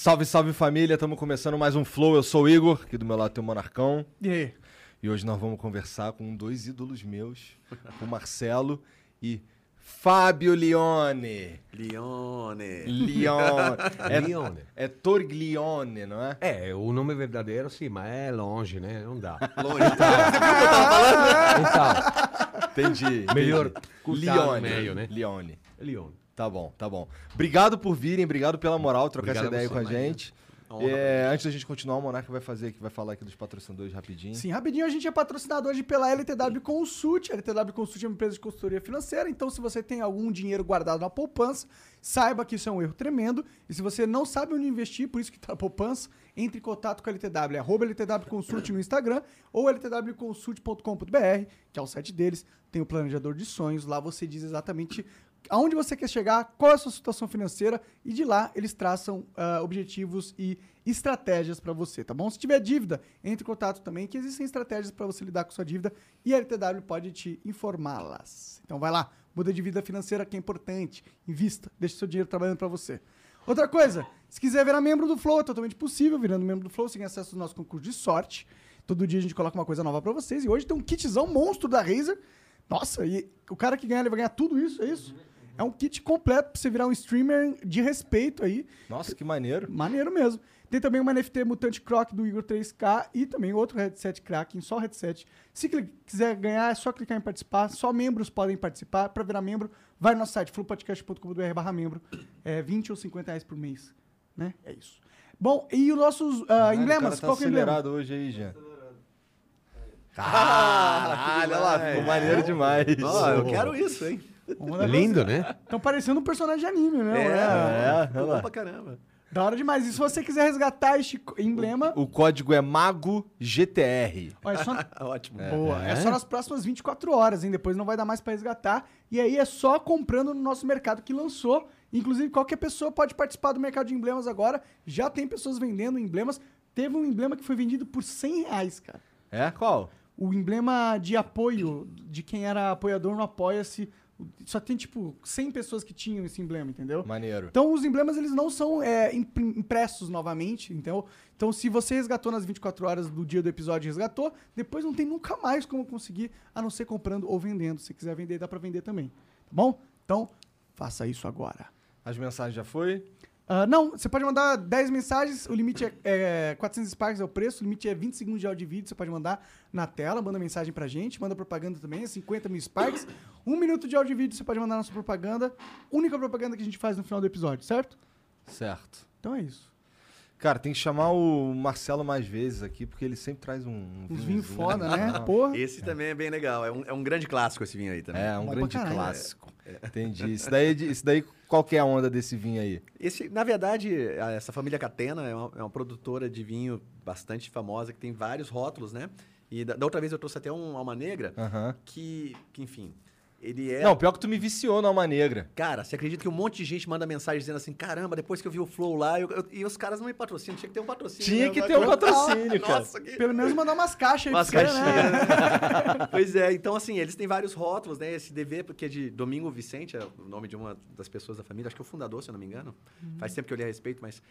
Salve, salve família, estamos começando mais um Flow. Eu sou o Igor, aqui do meu lado tem o Monarcão. E aí? E hoje nós vamos conversar com dois ídolos meus, o Marcelo e Fábio Leone. Leone. Leone. É, Leone. é Torglione, não é? É, o nome verdadeiro sim, mas é longe, né? Não dá. Longe. Então, Entendi. Melhor entendi. no Leone. meio, né? Leone. Leone. Tá bom, tá bom. Obrigado por virem, obrigado pela moral, trocar Obrigado essa ideia você, com a imagina. gente. É, antes da gente continuar, o Monarca vai fazer aqui, vai falar aqui dos patrocinadores rapidinho. Sim, rapidinho, a gente é patrocinado hoje pela LTW Consult. A LTW Consult é uma empresa de consultoria financeira, então se você tem algum dinheiro guardado na poupança, saiba que isso é um erro tremendo. E se você não sabe onde investir, por isso que tá na poupança, entre em contato com a LTW, é arroba LTW Consult no Instagram ou ltwconsult.com.br, que é o site deles, tem o planejador de sonhos, lá você diz exatamente aonde você quer chegar, qual é a sua situação financeira e de lá eles traçam ah, objetivos e estratégias para você, tá bom? Se tiver dívida, entre em contato também, que existem estratégias para você lidar com sua dívida e a LTW pode te informá-las. Então vai lá, muda de vida financeira que é importante, invista, deixe seu dinheiro trabalhando para você. Outra coisa, se quiser virar membro do Flow, é totalmente possível, virando membro do Flow, você tem acesso ao nosso concurso de sorte. Todo dia a gente coloca uma coisa nova para vocês e hoje tem um kitzão monstro da Razer. Nossa, e o cara que ganhar, ele vai ganhar tudo isso, é isso? É um kit completo pra você virar um streamer de respeito aí. Nossa, que maneiro. Maneiro mesmo. Tem também uma NFT Mutante Croc do Igor 3K e também outro headset Kraken, só headset. Se quiser ganhar, é só clicar em participar. Só membros podem participar. Pra virar membro, vai no nosso site, flowpodcast.com.br barra membro. É 20 ou 50 reais por mês. Né? É isso. Bom, e os nossos ah, Caralho, emblemas? O cara tá Qual que é o emblema? acelerado hoje aí, Jean. Caralho, olha lá, ficou maneiro demais. Ó, eu quero isso, hein? Lindo, né? Estão parecendo um personagem de anime, né? É, É, ficou olha lá. bom pra caramba. Da hora demais. E se você quiser resgatar este emblema, O código é Mago GTR. olha, é só, Ótimo. Boa. É. só nas próximas 24 horas, hein? Depois não vai dar mais pra resgatar. E aí é só comprando no nosso mercado que lançou. Inclusive, qualquer pessoa pode participar do mercado de emblemas agora. Já tem pessoas vendendo emblemas. Teve um emblema que foi vendido por 100 reais, cara. É? Qual? O emblema de apoio de quem era apoiador no Apoia-se. Só tem, tipo, 100 pessoas que tinham esse emblema, entendeu? Maneiro. Então, os emblemas, eles não são é, impr- impressos novamente, então, então, se você resgatou nas 24 horas do dia do episódio e resgatou, depois não tem nunca mais como conseguir, a não ser comprando ou vendendo. Se quiser vender, dá pra vender também, tá bom? Então, faça isso agora. As mensagens já foi? Ah, não, você pode mandar 10 mensagens, o limite é, é 400 Sparks é o preço, o limite é 20 segundos de áudio e vídeo, você pode mandar na tela, manda mensagem pra gente, manda propaganda também, é 50 mil Sparks. Um minuto de áudio e vídeo você pode mandar nossa propaganda, única propaganda que a gente faz no final do episódio, certo? Certo. Então é isso. Cara, tem que chamar o Marcelo mais vezes aqui, porque ele sempre traz um, um Uns vinhos vinhozinho. foda, né? Ah, Porra. Esse também é bem legal. É um, é um grande clássico esse vinho aí também. É, um Bom grande clássico. Entendi. Isso daí, é isso daí, qual que é a onda desse vinho aí? Esse, na verdade, essa família Catena é uma, é uma produtora de vinho bastante famosa, que tem vários rótulos, né? E da, da outra vez eu trouxe até um Alma Negra, que, que, enfim, ele é... Não, pior que tu me viciou na Alma Negra. Cara, você acredita que um monte de gente manda mensagem dizendo assim, caramba, depois que eu vi o Flow lá, eu- eu- e os caras não me patrocinam, tinha que ter um patrocínio. Tinha né? que ter um patrocínio, cara. Nossa, que... Pelo menos mandar umas caixas aí Umas né? caixinhas. né? pois é, então assim, eles têm vários rótulos, né? Esse DV, porque é de Domingo Vicente, é o nome de uma das pessoas da família, acho que é o fundador, se eu não me engano. Faz tempo que eu li a respeito, mas...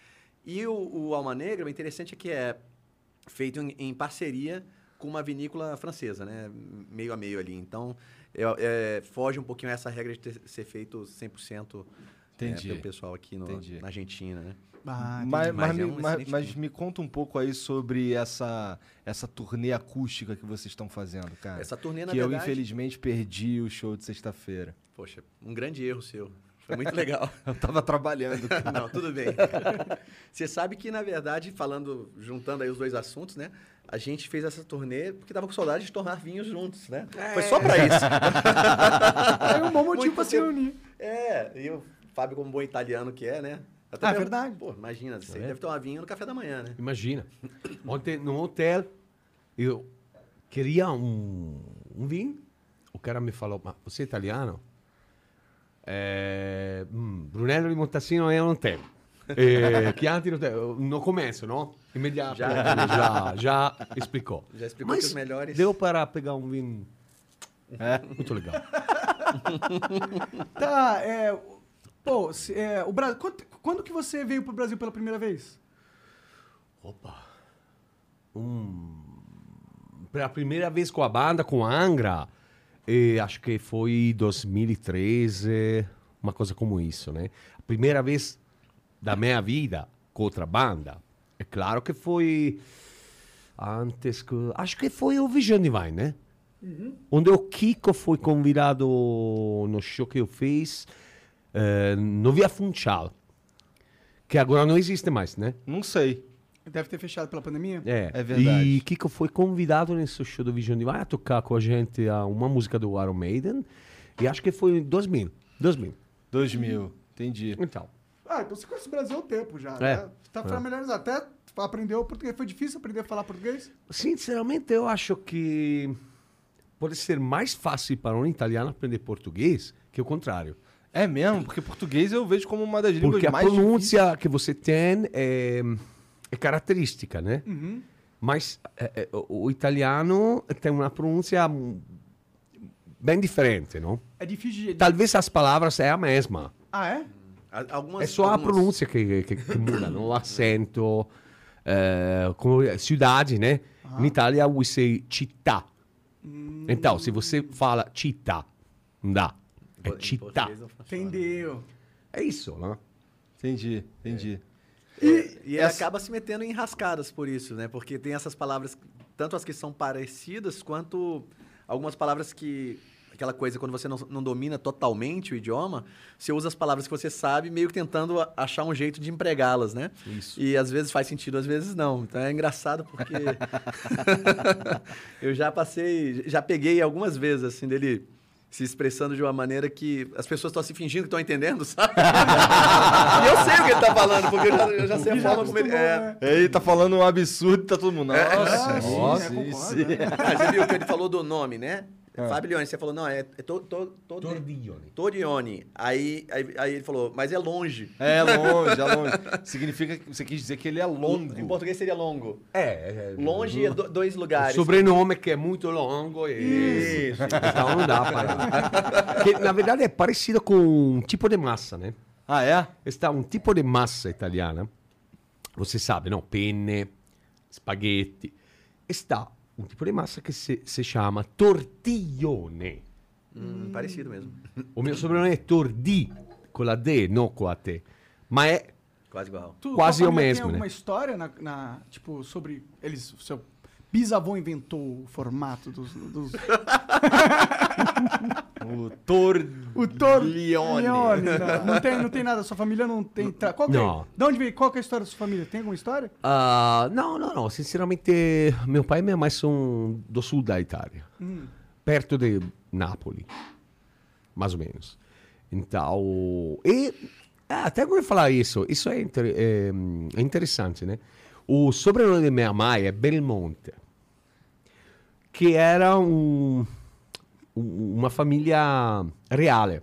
E o, o Alma Negra, o interessante é que é feito em, em parceria com uma vinícola francesa, né? Meio a meio ali. Então, é- é, foge um pouquinho essa regra de ter- ser feito 100% é, pelo pessoal aqui no- na Argentina, né? Ah, Mas, mas, Mas é me, um mas- mas me conta um pouco aí sobre essa, essa turnê acústica que vocês estão fazendo, cara. Essa turnê, na que eu, verdade... infelizmente, perdi o show de sexta-feira. Poxa, um grande erro seu. Foi muito legal. Eu tava trabalhando. Não, tudo bem. Você sabe que, na verdade, falando, juntando aí os dois assuntos, né? A gente fez essa turnê porque tava com saudade de tomar vinhos juntos, né? Foi só pra isso. É um bom motivo Muito pra se reunir. É, e o Fábio, como bom italiano que é, né? Até Ah, mesmo- verdade. Pô, imagina, você É. deve tomar vinho no café da manhã, né? Imagina. Ontem no hotel, eu queria um, um vinho. O cara me falou, mas você é italiano? É, hum, Brunello di Montassino eu não tenho. É, Chianti não tenho. No começo, não? Imediato. Já. Já, já, explicou. Já explicou Mas que os melhores- deu para pegar um vinho É. muito legal. Tá, é. Pô, se- é, o Brasil. Quando, quando que você veio pro Brasil pela primeira vez? Opa. Um, pela primeira vez com a banda, com a Angra, eh, acho que foi 2013, uma coisa como isso, né? A primeira vez da minha vida com outra banda, é claro que foi antes que... Acho que foi o Vision Divine, né? Onde o Kiko foi convidado no show que eu fiz eh, no Via Funchal, que agora não existe mais, né? Não sei. Deve ter fechado pela pandemia? É, É verdade. E Kiko foi convidado nesse show do Vision Divine a tocar com a gente uma música do Iron Maiden. E acho que foi em 2000. 2000. 2000. Entendi. Então. Ah, então você conhece o Brasil há um tempo já. É. Né? Tá É. familiarizado. Até aprendeu português. Foi difícil aprender a falar português? Sinceramente, eu acho que pode ser mais fácil para um italiano aprender português que o contrário. É mesmo? Porque português eu vejo como uma das línguas Porque a mais pronúncia que você tem é, é característica, né? Uhum. Mas é, é, o, italiano tem uma pronúncia bem diferente, não? É difícil de. Talvez as palavras é a mesma. Ah, é? A- Algumas, É só a algumas- pronúncia que, que, que muda, não? o acento. eh, como é, cidade, né? Em Itália, we say città. Então, se você fala città, não dá. É città. funciona. Entendeu. É isso, né? Entendi, entendi. E, e ele essa- acaba se metendo em rascadas por isso, né? Porque tem essas palavras, tanto as que são parecidas, quanto algumas palavras que. Aquela coisa, quando você não, não domina totalmente o idioma, você usa as palavras que você sabe, meio que tentando achar um jeito de empregá-las, né? Isso. E às vezes faz sentido, às vezes não. Então é engraçado porque. eu já passei, já peguei algumas vezes, assim, dele se expressando de uma maneira que as pessoas estão se fingindo que estão entendendo, sabe? e eu sei o que ele tá falando, porque eu já, eu já sei a Já forma como ele. É. né? Ele tá falando um absurdo e tá todo mundo. Nossa, Ah, sim, nossa, é, concordo, sim. né? Ah, você viu que ele falou do nome, né? Fábio Leone, você falou, não, é, é to, to, to, Tordiglione. Torione. Aí, aí, aí ele falou, mas é longe. É longe, é longe. Significa que você quis dizer que ele é longo. Em português seria longo. É, é, Longe é do- dois lugares. Sobrenome que é muito longo e... Isso. Então não dá para... que, na verdade é parecido com um tipo de massa, né? Ah, é? Está um tipo de massa italiana. Você sabe, não? Penne, spaghetti. Está um tipo de massa que se, se chama tortiglione. Hum, parecido mesmo. O meu sobrenome é Tordi, com a D, não com a T. Mas é Quase igual. Tu, Quase família mesmo, Tem né? alguma história na, na- tipo, sobre eles, seu bisavô inventou o formato dos... dos... O Tor... o Tor... Leone. Leone, Não, não tem, não tem nada, sua família não tem... Tra... Qual que é? Não. De onde veio? Qual que é a história da sua família? Tem alguma história? Ah, não, não, não. Sinceramente, meu pai e minha mãe são do sul da Itália. Perto de Nápoles. Mais ou menos. Então... E... ah, até como falar isso. Isso é, inter- é, é interessante, né? O sobrenome de minha mãe é Belmonte. Que era um, um- uma família reale.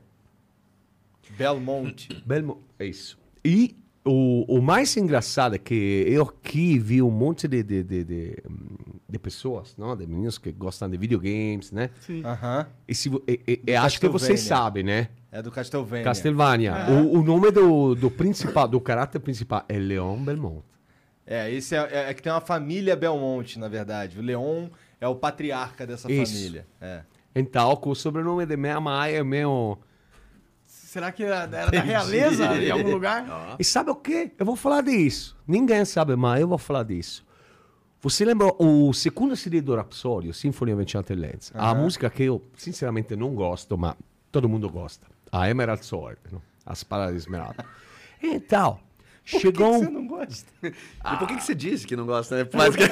Belmonte. Belmo, é isso. E o, o mais engraçado é que eu aqui vi um monte de, de, de, de, de pessoas, não? de meninos que gostam de videogames, né? Sim. Aham. E, se, e, e- e acho que vocês sabem, né? É do Castlevania. Castlevania. O, o nome do, do principal, do caráter principal é Leon Belmont. É, esse é, é, é que tem uma família Belmonte, na verdade. O Leon é o patriarca dessa Isso. família. É. Então, com o sobrenome de minha mãe é meu... Será que era, era da realeza em algum lugar? E sabe o quê? Eu vou falar disso. Ninguém sabe, mas eu vou falar disso. Você lembra o segundo CD do Rhapsody, Symphony of Enchanted Lands? A música que eu, sinceramente, não gosto, mas todo mundo gosta. A Emerald Sword. não? As paradas de esmeralda. Então, chegou um... Você não gosta? E por que, que você disse que não gosta, né? Que- Porque...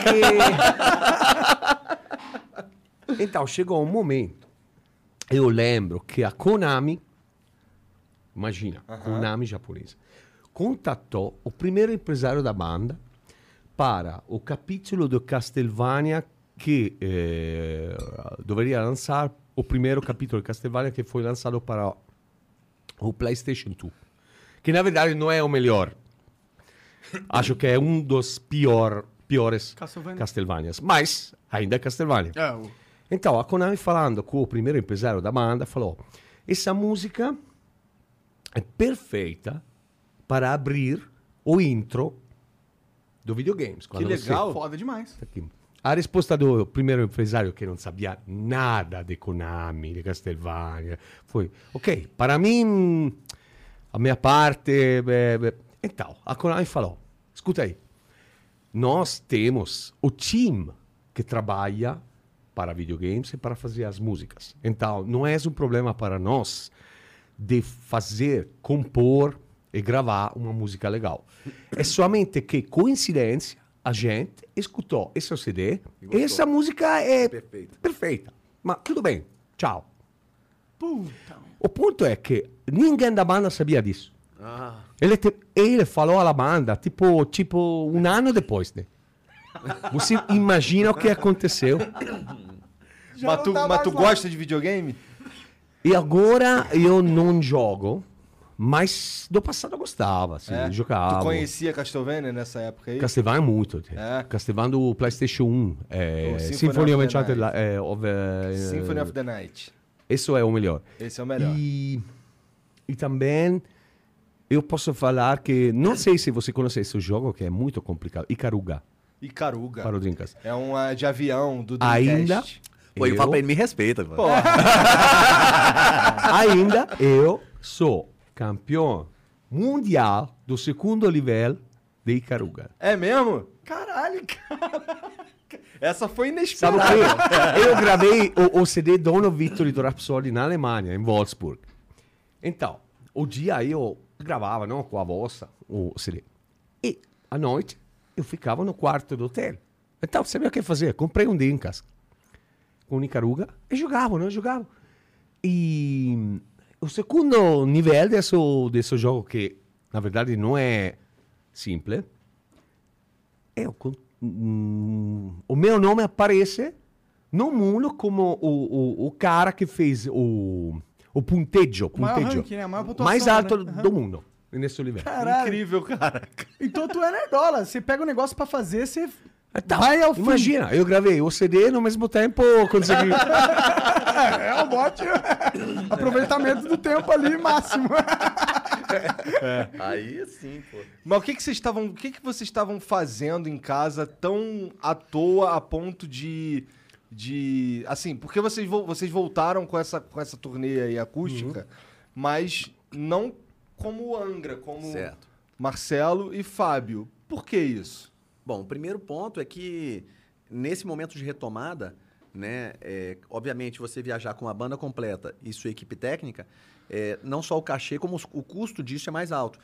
então, chegou um momento. Eu lembro que a Konami, imagina, Konami japonesa, contatou o primeiro empresário da banda para o capítulo do Castlevania que eh, deveria lançar o primeiro capítulo de Castlevania que foi lançado para o PlayStation 2. Que na verdade não é o melhor. Acho que é um dos pior, piores Castlevania. Castlevanias. Mas ainda é Castlevania. É, o... Então, a Konami falando com o primeiro empresário da banda, falou: essa música é perfeita para abrir o intro do videogames. Você- legal. Foda demais. Aqui. A risposta do primeiro empresário, que não sabia nada de Konami, de Castlevania, foi: ok, para mim, a minha parte. eh, eh." Então, a Konami falou: escuta aí, nós temos o time que trabalha para videogames e para fazer as músicas. Então, não é um problema para nós de fazer, compor e gravar uma música legal. É somente que, coincidência, a gente escutou esse CD e essa música é Perfeita. perfeita. Mas tudo bem, tchau. Puta. O ponto é que ninguém da banda sabia disso. Ah, Ele, te- ele falou alla banda, tipo, tipo um ano depois, né? Você imagina o que aconteceu? Já Mas tu, tá mas tu gosta de videogame? E agora eu não jogo, mas do passado eu gostava, assim, É. jogava. Tu conhecia Castlevania nessa época aí? Castlevania muito. É. Castlevania do PlayStation 1. É, O Symphony Symphony of of the Night. É, of, é, Symphony of the Night. Isso é o melhor. Esse é o melhor. E, e também eu posso falar que, não sei se você conhece esse jogo, que é muito complicado, Icaruga, E Caruga. para o Dreamcast. É um ah, de avião do Ainda, Dreamcast. pô, eu falo pra ele, me respeita. pô. ainda eu sou campeão mundial do segundo nível de Icaruga. É mesmo? Caralho, cara. Essa foi Sabe o inesperada. quê? Eu gravei o, o CD Dono Victory do Rhapsody na Alemanha, em Wolfsburg. Então, o dia eu gravava, não, com a voz, o CD. E, à noite, eu ficava no quarto do hotel. Então, sabia o que fazer? Comprei um Dreamcast com Nicaruga e jogava, não? Jogava. E o segundo nível desse, desse jogo, que na verdade não é simples, é o, hum, o meu nome aparece no mundo como o, o, o cara que fez o, o punteggio, O maior ranking, né? A maior pontuação, mais alto né? Do mundo nesse nível. Caralho. Incrível, cara. Então tu é nerdola. Você pega um negócio pra fazer, você Então, vai ao fim. imagina, eu gravei o CD no mesmo tempo consegui. É um ótimo aproveitamento do tempo ali máximo. Aí sim, pô. Mas o que, que vocês estavam. O que, que vocês estavam fazendo em casa tão à toa a ponto de. De assim, porque vocês, vo- vocês voltaram com essa, com essa turnê aí acústica, mas não como Angra, como Certo. Marcelo e Fábio. Por que isso? Bom, o primeiro ponto é que nesse momento de retomada, né, é, obviamente você viajar com a banda completa e sua equipe técnica, é, não só o cachê, como os- o custo disso é mais alto.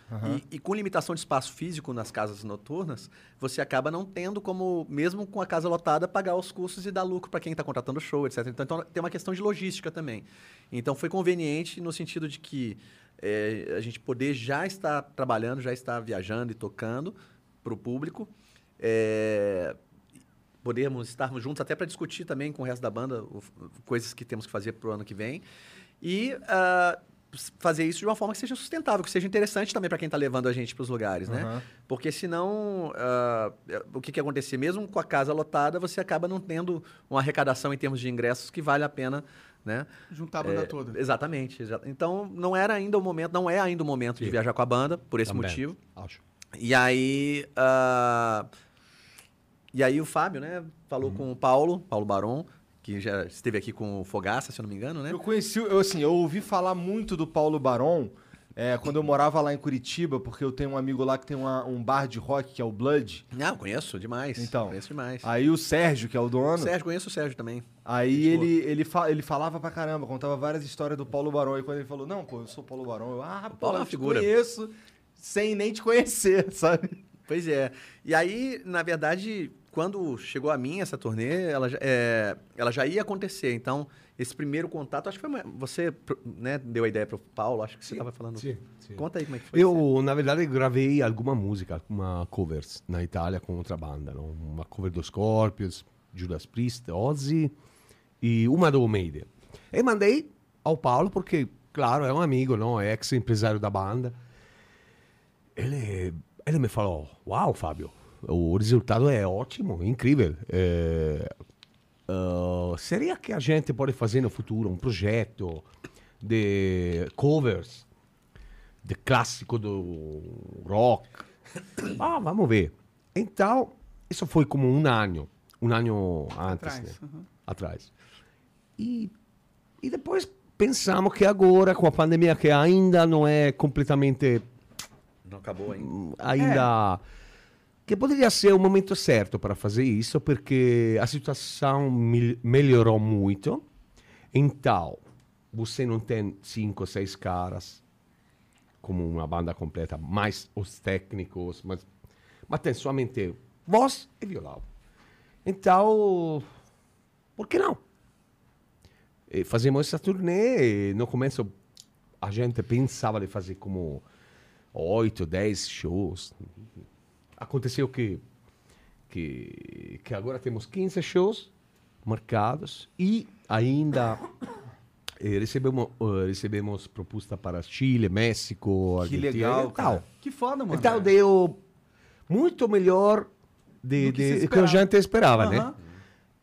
E, e com limitação de espaço físico nas casas noturnas, você acaba não tendo como, mesmo com a casa lotada, pagar os custos e dar lucro para quem está contratando show, etc. Então, então, tem uma questão de logística também. Então foi conveniente no sentido de que é, a gente poder já estar trabalhando, já estar viajando e tocando para o público. É, podermos estarmos juntos até para discutir também com o resto da banda o- coisas que temos que fazer para o ano que vem. E s- fazer isso de uma forma que seja sustentável, que seja interessante também para quem está levando a gente para os lugares, né? Aham. Porque senão, é, o que, que acontecer? Mesmo com a casa lotada, você acaba não tendo uma arrecadação em termos de ingressos que vale a pena, né? Juntar a banda É, toda. Exatamente. exa- Então, não era ainda o momento, não é ainda o momento de Sim. viajar com a banda, por esse Também, motivo. Acho. E aí. ah, e aí o Fábio, né, falou com o Paulo, Paulo Baron, que já esteve aqui com o Fogaça, se eu não me engano, né? Eu conheci, eu, assim, eu ouvi falar muito do Paulo Baron É, quando eu morava lá em Curitiba, porque eu tenho um amigo lá que tem uma- um bar de rock, que é o Blood. Não, conheço demais. Então. Conheço demais. Aí o Sérgio, que é o dono, Sérgio, conheço o Sérgio também. aí boa. ele, ele, fa- ele falava pra caramba, contava várias histórias do Paulo Barão. E quando ele falou, não, pô, eu sou o Paulo Barão, eu, ah, Paulo é eu figura. conheço sem nem te conhecer, sabe? Pois é. E aí, na verdade, quando chegou a mim essa turnê, ela, já- é, ela já ia acontecer. Então, esse primeiro contato, acho que foi você né, deu a ideia para o Paulo, acho que você estava falando. Sim, sim. Conta aí como é que foi. Eu, na verdade, gravei alguma música, alguma covers na Itália com outra banda. no? Uma cover dos Scorpions, Judas Priest, Ozzy e uma do Maiden. E mandei ao Paulo porque, claro, é um amigo, não? é ex-empresário da banda. Ele, ele me falou, uau, Fábio, o resultado é ótimo, incrível. É, ah, seria que a gente pode fazer no futuro um projeto de covers de clássico do rock. Ah, vamos ver. Então, isso foi como um ano, um ano antes, Atrás, né? uhum. Atrás. E, e depois pensamos que agora, com a pandemia que ainda não é completamente Não acabou ainda. ainda que poderia ser o momento certo para fazer isso, porque a situação melhorou muito. Então, você não tem cinco, seis caras como uma banda completa, mais os técnicos, mas, mas tem somente voz e violão. Então, por que não? E fazemos essa turnê e no começo a gente pensava de fazer como oito, dez shows. Aconteceu que, que, que agora temos 15 shows marcados e ainda eh, recebemos, eh, recebemos proposta para Chile, México, Que Argentina legal, e tal. cara. Que foda, mano. Então deu muito melhor de, Do que de- que a esperava. gente esperava, Aham. né?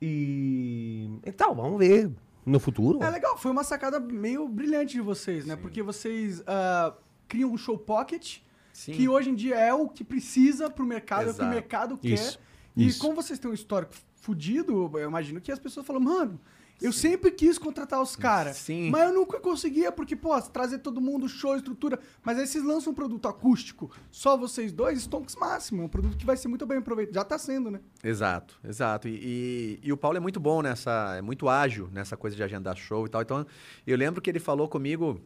E então vamos ver no futuro. É legal, foi uma sacada meio brilhante de vocês, né? Porque vocês ah, criam um show pocket, Sim. que hoje em dia é o que precisa pro mercado, é o que o Exato. mercado quer. Isso, E isso. como vocês têm um histórico fudido, eu imagino que as pessoas falam, mano, eu sempre quis contratar os caras, Sim. mas eu nunca conseguia, porque, pô, trazer todo mundo, show, estrutura. Mas aí vocês lançam um produto acústico, só vocês dois, Stonks Máximo, é um produto que vai ser muito bem aproveitado. Já tá sendo, né? Exato, exato. E, e, e o Paulo é muito bom nessa, é muito ágil nessa coisa de agendar show e tal. Então, eu lembro que ele falou comigo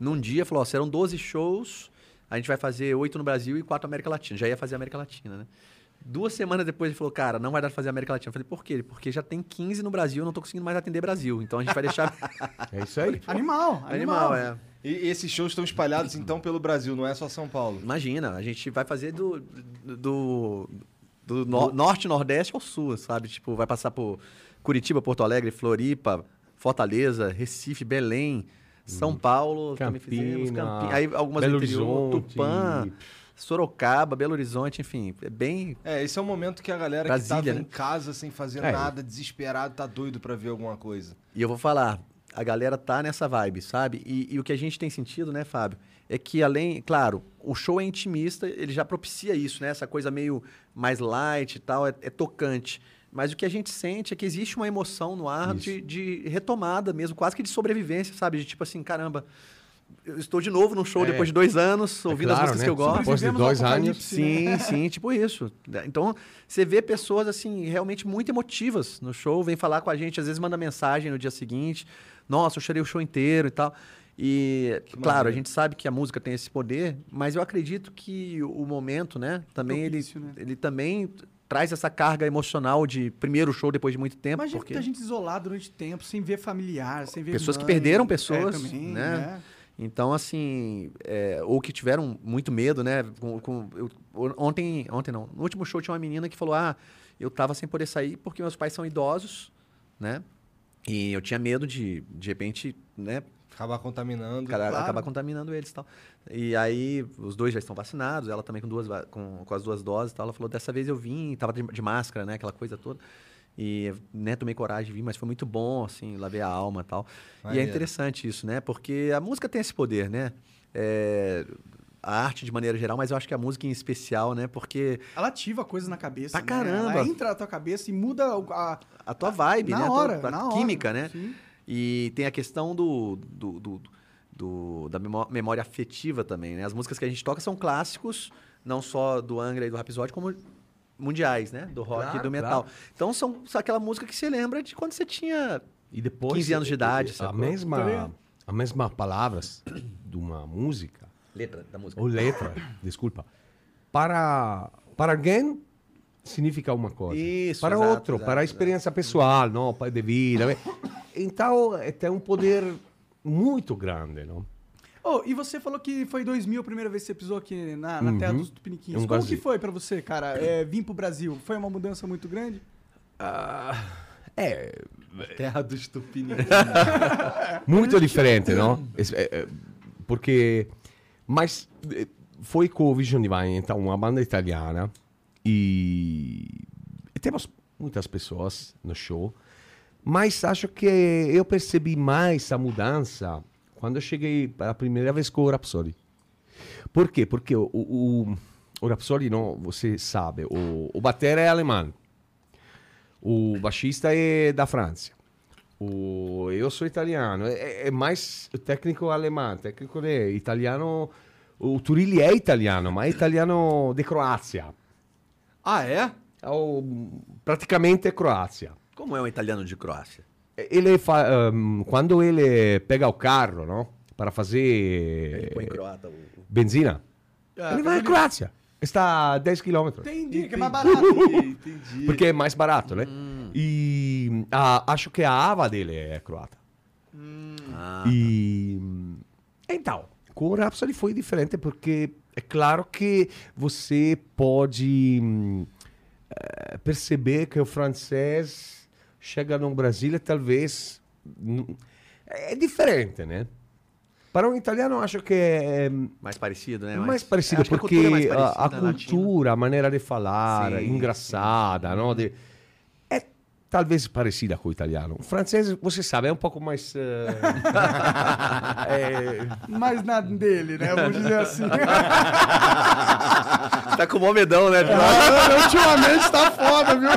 num dia, falou, ó, serão 12 shows, a gente vai fazer oito no Brasil e quatro na América Latina. Já ia fazer a América Latina, né? Duas semanas depois ele falou, cara, não vai dar pra fazer a América Latina. Eu falei, por quê? Porque já tem 15 no Brasil, eu não tô conseguindo mais atender Brasil. Então a gente vai deixar. É isso aí. Animal, animal. Animal, é. E esses shows estão espalhados, então, pelo Brasil, não é só São Paulo. Imagina, a gente vai fazer do, do, do no- norte, nordeste ao sul, sabe? Tipo, vai passar por Curitiba, Porto Alegre, Floripa, Fortaleza, Recife, Belém, São Paulo, também fizemos, Campina, aí algumas Belo interior, Horizonte. Tupã, Sorocaba, Belo Horizonte, enfim, é bem... É, esse é o momento que a galera que Brasília, tava né? em casa sem fazer É. nada, desesperado, tá doido pra ver alguma coisa. E eu vou falar, a galera tá nessa vibe, sabe? E, e o que a gente tem sentido, né, Fábio? É que além, claro, o show é intimista, ele já propicia isso, né? Essa coisa meio mais light e tal, é, é tocante. Mas o que a gente sente é que existe uma emoção no ar de, de retomada mesmo, quase que de sobrevivência, sabe? De tipo assim, caramba, eu estou de novo num show É. depois de dois anos, ouvindo claro, as músicas né? que eu gosto. Depois de dois anos. né? Sim, sim, tipo isso. Então, você vê pessoas, assim, realmente muito emotivas no show, vem falar com a gente, às vezes manda mensagem no dia seguinte, nossa, eu chorei o show inteiro e tal. E, claro, maneiro. a gente sabe que a música tem esse poder, mas eu acredito que o momento, né, também ele, Propício, né? ele também traz essa carga emocional de primeiro show depois de muito tempo, Imagina porque muita gente isolada durante tempo, sem ver familiar, sem ver Pessoas que mãe. perderam É, pessoas, também, né? Então, assim, é, ou que tiveram muito medo, né? Com, com- eu- ontem, ontem não, no último show tinha uma menina que falou: Ah, eu tava sem poder sair porque meus pais são idosos, né? E eu tinha medo de, de repente, né? Acabar contaminando. cara- claro. acabar contaminando eles e tal. E aí, os dois já estão vacinados, ela também com, duas, com, com as duas doses e tal. Ela falou: Dessa vez eu vim, tava de, de máscara, né? Aquela coisa toda. E, né, tomei coragem de vir, mas foi muito bom, assim, lavei a alma e tal. E é Maneiro. interessante isso, né? Porque a música tem esse poder, né? É, a arte de maneira geral, mas eu acho que a música em especial, né? Porque Ela ativa coisas na cabeça. Pra né? caramba. Ela entra na tua cabeça e muda a. a tua vibe, na né? A tua- hora, a na hora. química, né? Sim. E tem a questão do, do, do- do- da memó- memória afetiva também, né? As músicas que a gente toca são clássicos, não só do Angra e do Rhapsody, como mundiais, né? Do rock e Claro, do metal. claro. Então são, aquela música que você lembra de quando você tinha E depois 15 anos de idade, a? Tá mesma a mesma palavras de uma música letra da música. ou letra, desculpa, para para alguém significa uma coisa, Isso, para exato, outro, exato, para a exato. experiência pessoal, não, para de vida. Então eh, tem um poder muito grande, não? Oh, e você falou que foi em 2000 a primeira vez que você pisou aqui na, na terra Uhum. dos Tupiniquins. Um Como Brasil. que foi pra você, cara, é, vir pro Brasil? Foi uma mudança muito grande? É Terra dos Tupiniquins. muito diferente, não? É, é, Porque mas eh, foi com o Vision Divine, então uma banda italiana e, temos muitas pessoas no show, mas acho que eu percebi mais a mudança quando eu cheguei a primeira vez com o Rhapsody. Por quê? Porque o, o, o não, você sabe, o, o é alemão, o baixista é da França. O, eu sou italiano, é, é mais técnico alemão, técnico é italiano. O Turilli é italiano, mas é italiano de Croácia. Ah, é? É o- praticamente Croácia. Como é um italiano de Croácia? Ele fa, um, quando ele pega o carro, não, para Ele fazer põe em croata o... benzina, Ah, ele vai à Croácia. Está a 10 quilômetros. Entendi, que é mais barato. Entendi. Porque é mais barato, né? E ah, acho que a ava dele é croata. Ah, E então, com o Rhapsody foi diferente porque é claro que você pode hum, eh, perceber que o francês chega no Brasil e talvez hum, é diferente, né? Para um italiano acho que é mais parecido, né? mais parecido acho que a porque cultura é mais a, a parecida, latina. cultura, a maneira de falar, Sim, engraçada, não? De- é talvez parecida com o italiano. O francês, você sabe, é um pouco mais eh, é, Mais na dele, né? Vamos dizer assim. Tá com o medão, né? Ah, ultimamente tá foda, viu?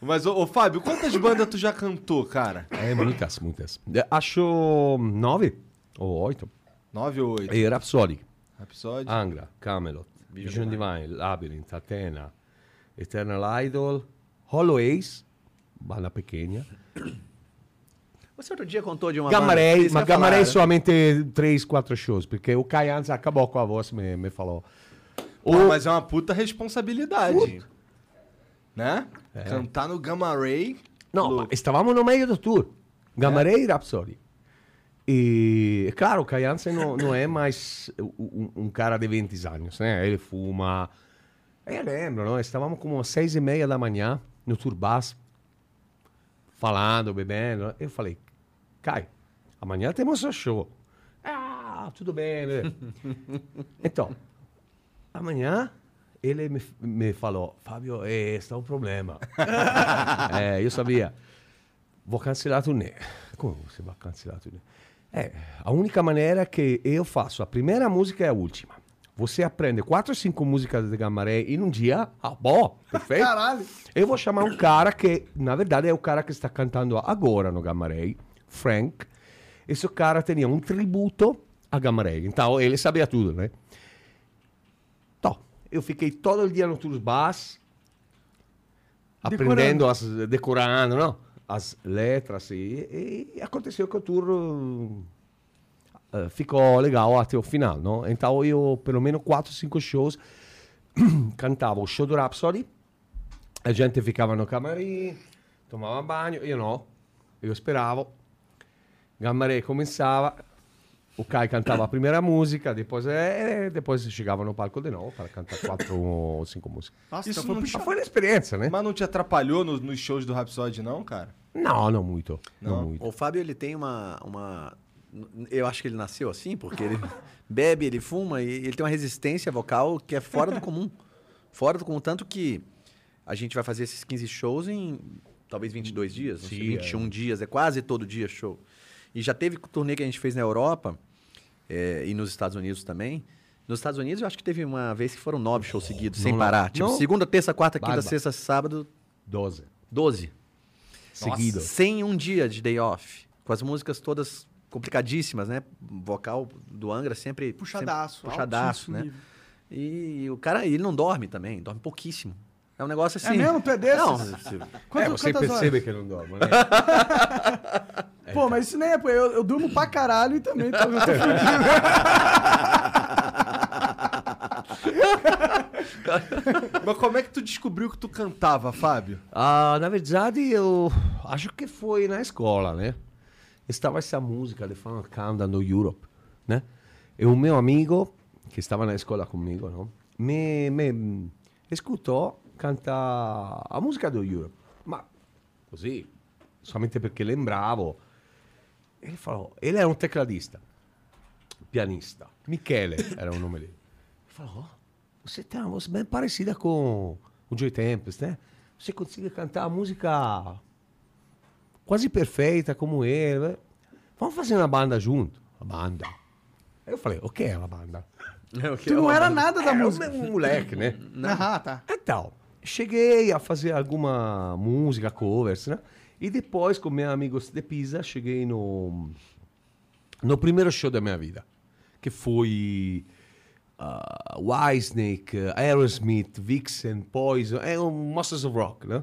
Mas, ô, ô, Fábio, quantas bandas tu já cantou, cara? É, muitas, muitas. É, Acho nove ou oito. Nove ou oito? E Rhapsody, Rhapsody? Angra, Camelot, Vision Divine, Labyrinth, Athena, Eternal Idol, Hollow Ace, banda pequena. Você outro dia contou de uma Gamma banda- mas falar, Ray né? somente três, quatro shows, porque o Kai antes acabou com a voz, me, me falou. Pô, O- mas é uma puta responsabilidade. Né? Cantar no Gamma Ray. Não, estávamos no meio do tour. Gamma Ray e Rhapsody. E, claro, o Kai Hansen não, não é mais um, um cara de 20 anos, né? Ele fuma. Eu lembro, não? Estávamos como às seis e meia da manhã no tour bus, falando, bebendo. Eu falei, Kai, amanhã temos o show. Ah, tudo bem, né? então, amanhã ele me, me falou, Fábio, este é o problema. é, eu sabia. Vou cancelar a turnê. Como você vai cancelar a turnê? É, a única maneira que eu faço, a primeira música é a última. Você aprende quatro ou cinco músicas de Gamaré em um dia, ah, bom, perfeito. Caralho. Eu vou chamar um cara que, na verdade, é o cara que está cantando agora no Gamma Ray, Frank. Esse cara tinha um tributo a Gamma Ray. Então, ele sabia tudo, né? Então, eu fiquei todo o dia no Tours Bass, aprendendo, as, decorando, não? As letras. E, e aconteceu que o tour eh, ficou legal até o final, não? Então, eu, pelo menos, quatro, cinco shows, cantava o show do Rhapsody, a gente ficava no camarim, tomava banho, io no, io speravo. Gammaré começava, o Kai cantava a primeira música, depois, eh, depois chegava no palco de novo para cantar quatro ou cinco músicas. Nossa, Isso então foi não foi uma experiência, né? Mas não te atrapalhou no- nos shows do Rhapsody, não, cara? Não, não muito. Não, Não? muito. O Fábio, ele tem uma, uma... Eu acho que ele nasceu assim, porque ele bebe, ele fuma e ele tem uma resistência vocal que é fora do comum. Fora do comum, tanto que a gente vai fazer esses 15 shows em talvez 22 dias, não sei, Sim, 21 dias, é quase todo dia show. E já teve turnê que a gente fez na Europa é, e nos Estados Unidos também. Nos Estados Unidos, eu acho que teve uma vez que foram nove shows seguidos, sem não. parar. Tipo, Não. segunda, terça, quarta, quinta, Bárbaro. sexta, sábado, Doze. 12. Seguido. Sem um dia de day off. com as músicas todas complicadíssimas, né? Vocal do Angra sempre Puxadaço, sempre puxadaço, né? nível. E o cara, ele não dorme também, dorme pouquíssimo. É um negócio assim. É mesmo? Tu é desses? Não, Quanto, é, você percebe horas? que não dorme, né? Pô, mas isso nem é, pô. Eu, eu durmo pra caralho e também tô, eu tô fudido. Mas como é que tu descobriu que tu cantava, Fábio? Ah, na verdade, eu acho que foi na escola, né? Estava essa música de Fun Countdown no Europe, né? E o meu amigo, que estava na escola comigo, no? me, me escutou cantar a música do Europe. Ma così, solamente perché lembravo. Ele falou, ele era um tecladista, pianista. Michele era o nome dele. Ele falou, "Oh, você tem uma voz bem parecida com o Joy Tempest, né? Você consegue cantar a música quase perfeita como ele. né? Vamos fazer uma banda junto? A banda. Aí eu falei, o que é uma banda? Tu não era nada da É, música. um moleque, né? Ah, tá. Então, cheguei a fazer alguma música, covers, né? E depois, com meus amigos de Pisa, cheguei no, no primeiro show da minha vida, que foi uh, Whitesnake, uh, Aerosmith, Vixen, Poison, é um Monsters of Rock, né?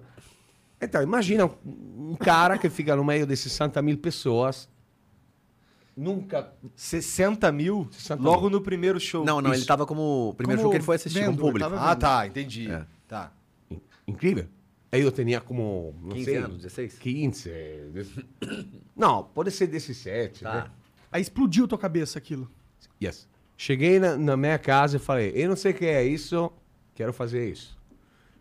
Então, imagina um, cara que fica no meio de 60 mil pessoas, nunca... 60 mil? 60 logo mil. no primeiro show. Não, não, ele Isso. tava como. O primeiro Como show que ele foi assistir com vendo, o público. ele Ah, tá, entendi. É. Tá. in- incrível. Aí eu tinha como, não 15 sei, anos, 16? 15. Não, pode ser 17, Tá. né? Aí explodiu tua cabeça aquilo. Yes. Cheguei na, na minha casa e falei, eu não sei o que é isso, quero fazer isso.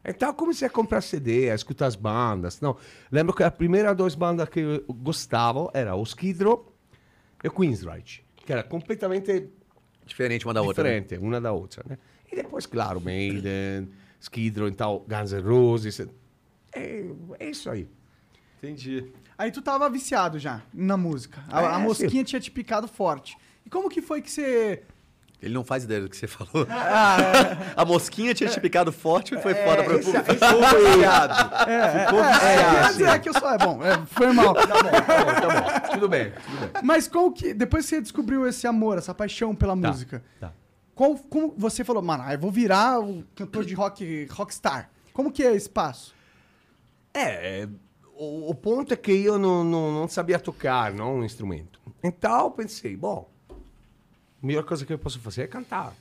Então eu comecei a comprar CD, a escutar as bandas. Não, lembro que a primeira duas bandas que eu gostava era o Skid Row e o Queensryche, que era completamente Diferente uma da outra. né? diferente uma da outra, né? E depois, claro, Maiden, Skid Row, então Guns N' Roses. É, é isso aí. Entendi. Aí tu tava viciado já na música. A, É, a mosquinha tinha te picado forte. E como que foi que você. Ele não faz ideia do que você falou. Ah, A mosquinha tinha te picado forte e foi foda pra esse- público. Ficou viciado. Ficou é, viciado. quer dizer que eu sou. É bom, é, foi mal. Tá bom, tá bom, tá bom. Tudo bem, tudo bem. Mas como que. Depois que você descobriu esse amor, essa paixão pela Tá, música, tá. qual, como você falou, mano, ah, eu vou virar o cantor de rock, rockstar. Como que é esse passo? É, o, o ponto é que eu não, não, não sabia tocar não, um instrumento. Então eu pensei, bom, a melhor coisa que eu posso fazer é cantar.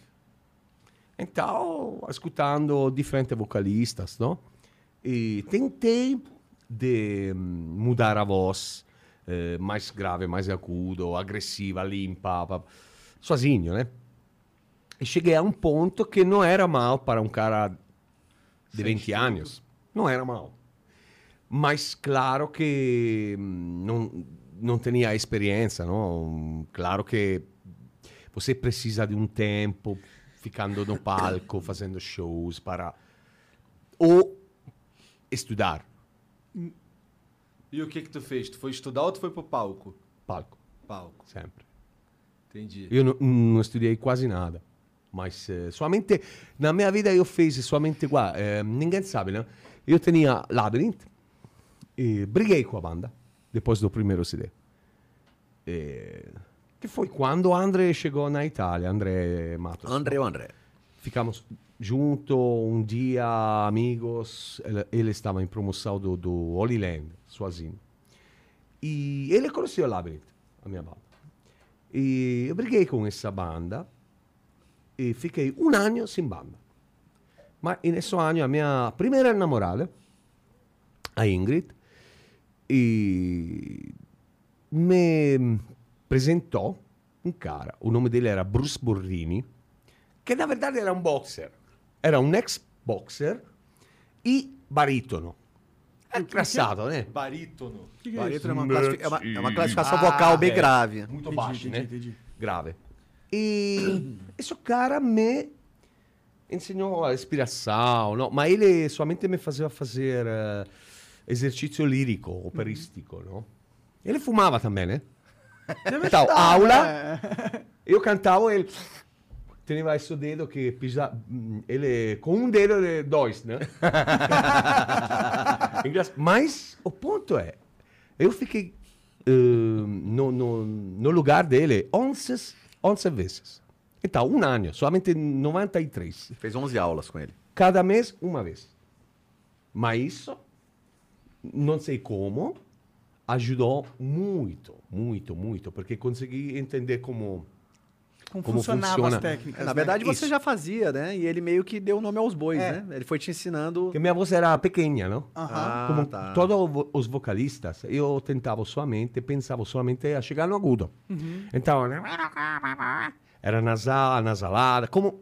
Então, escutando diferentes vocalistas, não? E tentei de hum, mudar a voz, eh, mais grave, mais agudo, agressiva, limpa, pa- sozinho, né? E cheguei a um ponto que não era mal para um cara de 20 anos. Não era mal. Mas claro que hum, não, não tinha experiência, não? Claro que você precisa de um tempo ficando no palco, fazendo shows para ou estudar E o que que tu fez? Tu foi estudar ou tu foi pro palco? palco Palco. sempre. Entendi. Eu não, não estudei quase nada. Mas eh, somente na minha vida eu fiz somente guarda, eh, ninguém sabe, né? Eu tinha Labyrinth e briguei com a banda depois do primeiro CD. Eh, que foi quando o André chegou na Itália, André Matos. André ou André? Ficamos juntos um dia, amigos. Ele, ele estava em promoção do, do Holy Land, sozinho. E ele conheceu o Labyrinth, a minha banda. E eu briguei com essa banda e fiquei um ano sem banda. Mas nesse ano a minha primeira namorada, a Ingrid, e me apresentou um cara, o nome dele era Bruce Borrini, que na verdade era um boxer. Era um ex-boxer e barítono. É engraçado, né? Barítono. Que que é Barítono é uma, classifi- é uma- é uma classificação Ah, vocal bem é. grave. Muito Entendi, baixo, entendi, né? entendi. Grave. E esse cara me ensinou a respiração, não? mas ele somente me fazia fazer eh, exercício lírico, operístico, não? Ele fumava também, né? Então, aula, É. eu cantava, ele teneva esse dedo que pisa, ele com um dedo de dois, né? Mas o ponto é, eu fiquei eh, no, no, no lugar dele 11, 11 vezes. Então, um ano, somente 93. Fez 11 aulas com ele. Cada mês, uma vez. Mas isso, não sei como, ajudou muito, muito, muito, porque consegui entender como Como, Como funcionava funciona. as técnicas. Na né? verdade, você Isso. já fazia, né? E ele meio que deu o nome aos bois, É. né? Ele foi te ensinando. Porque minha voz era pequena, não? Ah, Como tá. todos os vocalistas, eu tentava somente, pensava somente a chegar no agudo. Então, era nasal, anasalada, como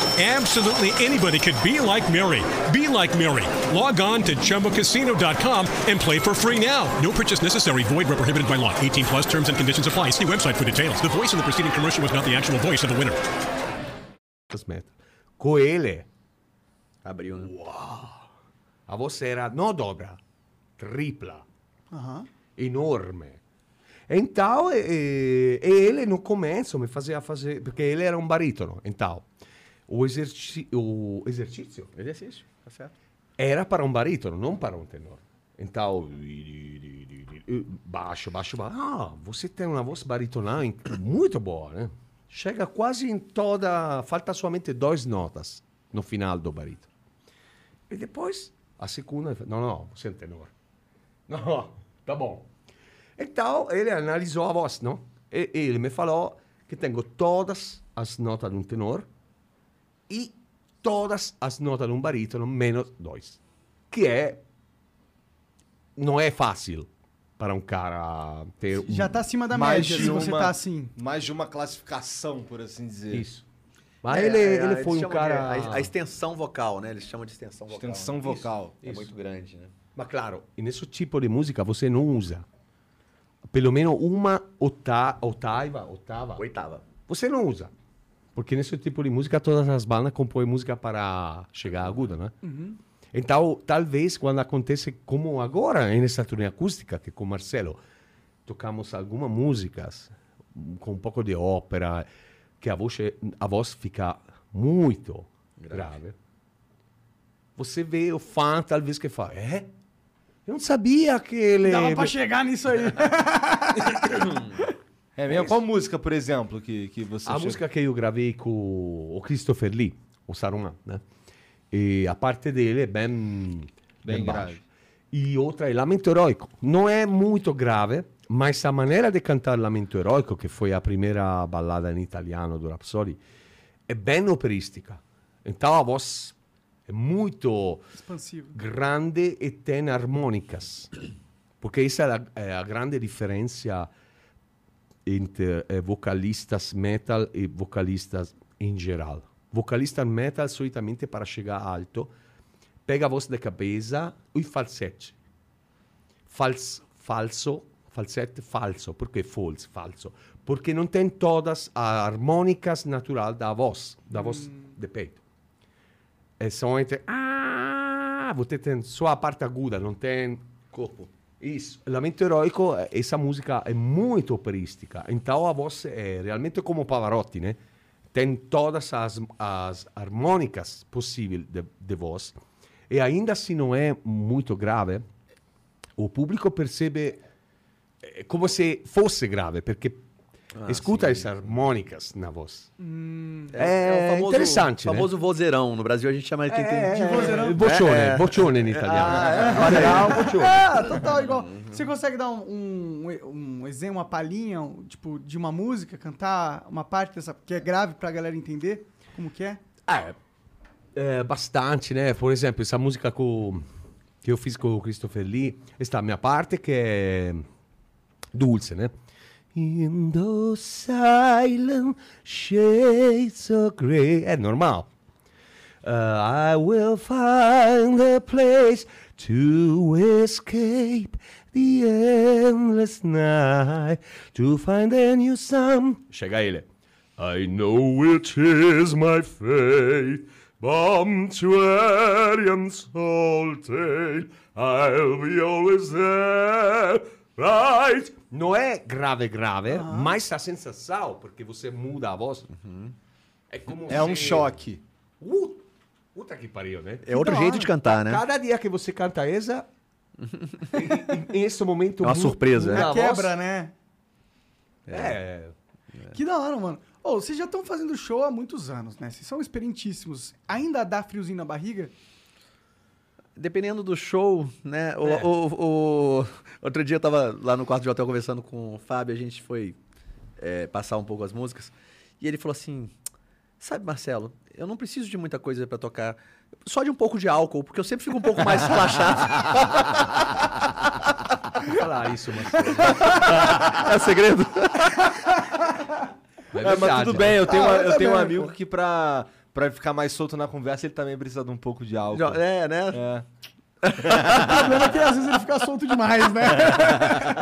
Absolutely anybody could be like Mary. Be like Mary. Log on to chumbacasino.com and play for free now. No purchase necessary. Void where prohibited by law. 18 plus terms and conditions apply. See website for details. The voice in the preceding commercial was not the actual voice of the winner. metros. Com ele, Abriu, né? a voz era não dobra, tripla. Aham. enorme. Então, eh, ele no começo me fazia fazer, porque ele era um barítono. Então, o, exerci o exercício Exercício, tá certo. era para um barítono, não para um tenor. Então, baixo, baixo, baixo. Ah, você tem uma voz baritonal muito boa, né? Chega quase em toda. Falta somente duas notas no final do barítono. E depois, a segunda, não, não, você é um tenor. Não, tá bom. Então, ele analisou a voz, não? E ele me falou que tenho todas as notas de um tenor e todas as notas de um barítono, menos dois. Que é. Não é fácil para um cara ter. um- Já tá acima da mais média, se você uma- tá assim. Mais de uma classificação, por assim dizer. Isso. Mas É, ele, é, ele foi um chamam de- cara. a, a extensão vocal, né? Eles chamam de extensão vocal. Extensão né? vocal. É muito grande, né? Mas claro, nesse tipo de música você não usa. Pelo menos uma ota otava, otava. Oitava. Você não usa. Porque nesse tipo de música todas as bandas compõem música para chegar aguda, né? Então, talvez quando acontece como agora, nessa turnê acústica, que com Marcelo tocamos algumas músicas com um pouco de ópera, que a voz, a voz fica muito grave. Você vê o fã, talvez, que fala, é? Eu não sabia que ele... Dava pra chegar nisso aí. É mesmo? Qual música, por exemplo, que, que você A chega- música que eu gravei com o Christopher Lee, o Saruman, né? E a parte dele é bem, Bem baixa. grave. E outra é Lamento Heróico. Não é muito grave, mas a maneira de cantar Lamento Heróico, que foi a primeira balada em italiano do Rhapsody, é bem operística. Então a voz é muito Expansivo. grande e tem harmônicas. Porque essa é a, é a grande diferença entre eh, vocalistas metal e vocalistas em geral. Vocalista metal, solitamente, para chegar alto, pega a voz de cabeça e falsete. Fals, falso, falsete falso. Por que false, falso? Porque não tem todas as harmônicas naturais da voz, da voz de peito. É somente... Ah, você tem só a parte aguda, não tem Corpo. Isso. Lamento Heróico, eh, essa música é muito operística. Então a voz é realmente como Pavarotti, né? Tem todas as, as harmônicas possíveis de, de voz. E ainda assim não é muito grave, o público percebe eh, como se fosse grave, porque escuta as harmônicas na voz. É, interessante, né? famoso vozeirão. No Brasil a gente chama de quem tem. de vozeirão. Eh, Boccione, É, é. boccione in italiano. Guarda, um boccione. É, total, igual. Você consegue dar um, um, um exemplo, uma palhinha, um, tipo, de uma música, cantar uma parte dessa, que é grave pra galera entender como que é? É, é, bastante, né? Por exemplo, essa música com, que eu fiz com o Christopher Lee, esta a minha parte que é dulce, né? In those silent shades of grey. É normal. Uh, I will find a place to escape the endless night, to find a new sun. I know it is my fate Bumptuarian salty, I'll be always there, right? Não é grave, grave, mas a sensação, porque você muda a voz, é como É um se- choque. Uh, puta que pariu, né? É outro jeito de cantar, né? Cada dia que você canta essa, em, esse momento... É uma surpresa, muda A a voz. quebra, né? É, Que da hora, mano. Ô, vocês já estão fazendo show há muitos anos, né? Vocês são experientíssimos. Ainda dá friozinho na barriga? Dependendo do show, né? O, É. o- o- Outro dia eu tava lá no quarto de hotel conversando com o Fábio, a gente foi é, passar um pouco as músicas. E ele falou assim: Sabe, Marcelo, eu não preciso de muita coisa pra tocar. Só de um pouco de álcool, porque eu sempre fico um pouco mais relaxado. Vou falar isso, mas... é segredo. É, mas tudo né? bem, eu tenho, Ah, uma- eu tenho um amigo que pra, pra ficar mais solto na conversa, ele também precisa de um pouco de álcool. É, né? É. O problema é que às vezes ele fica solto demais, né?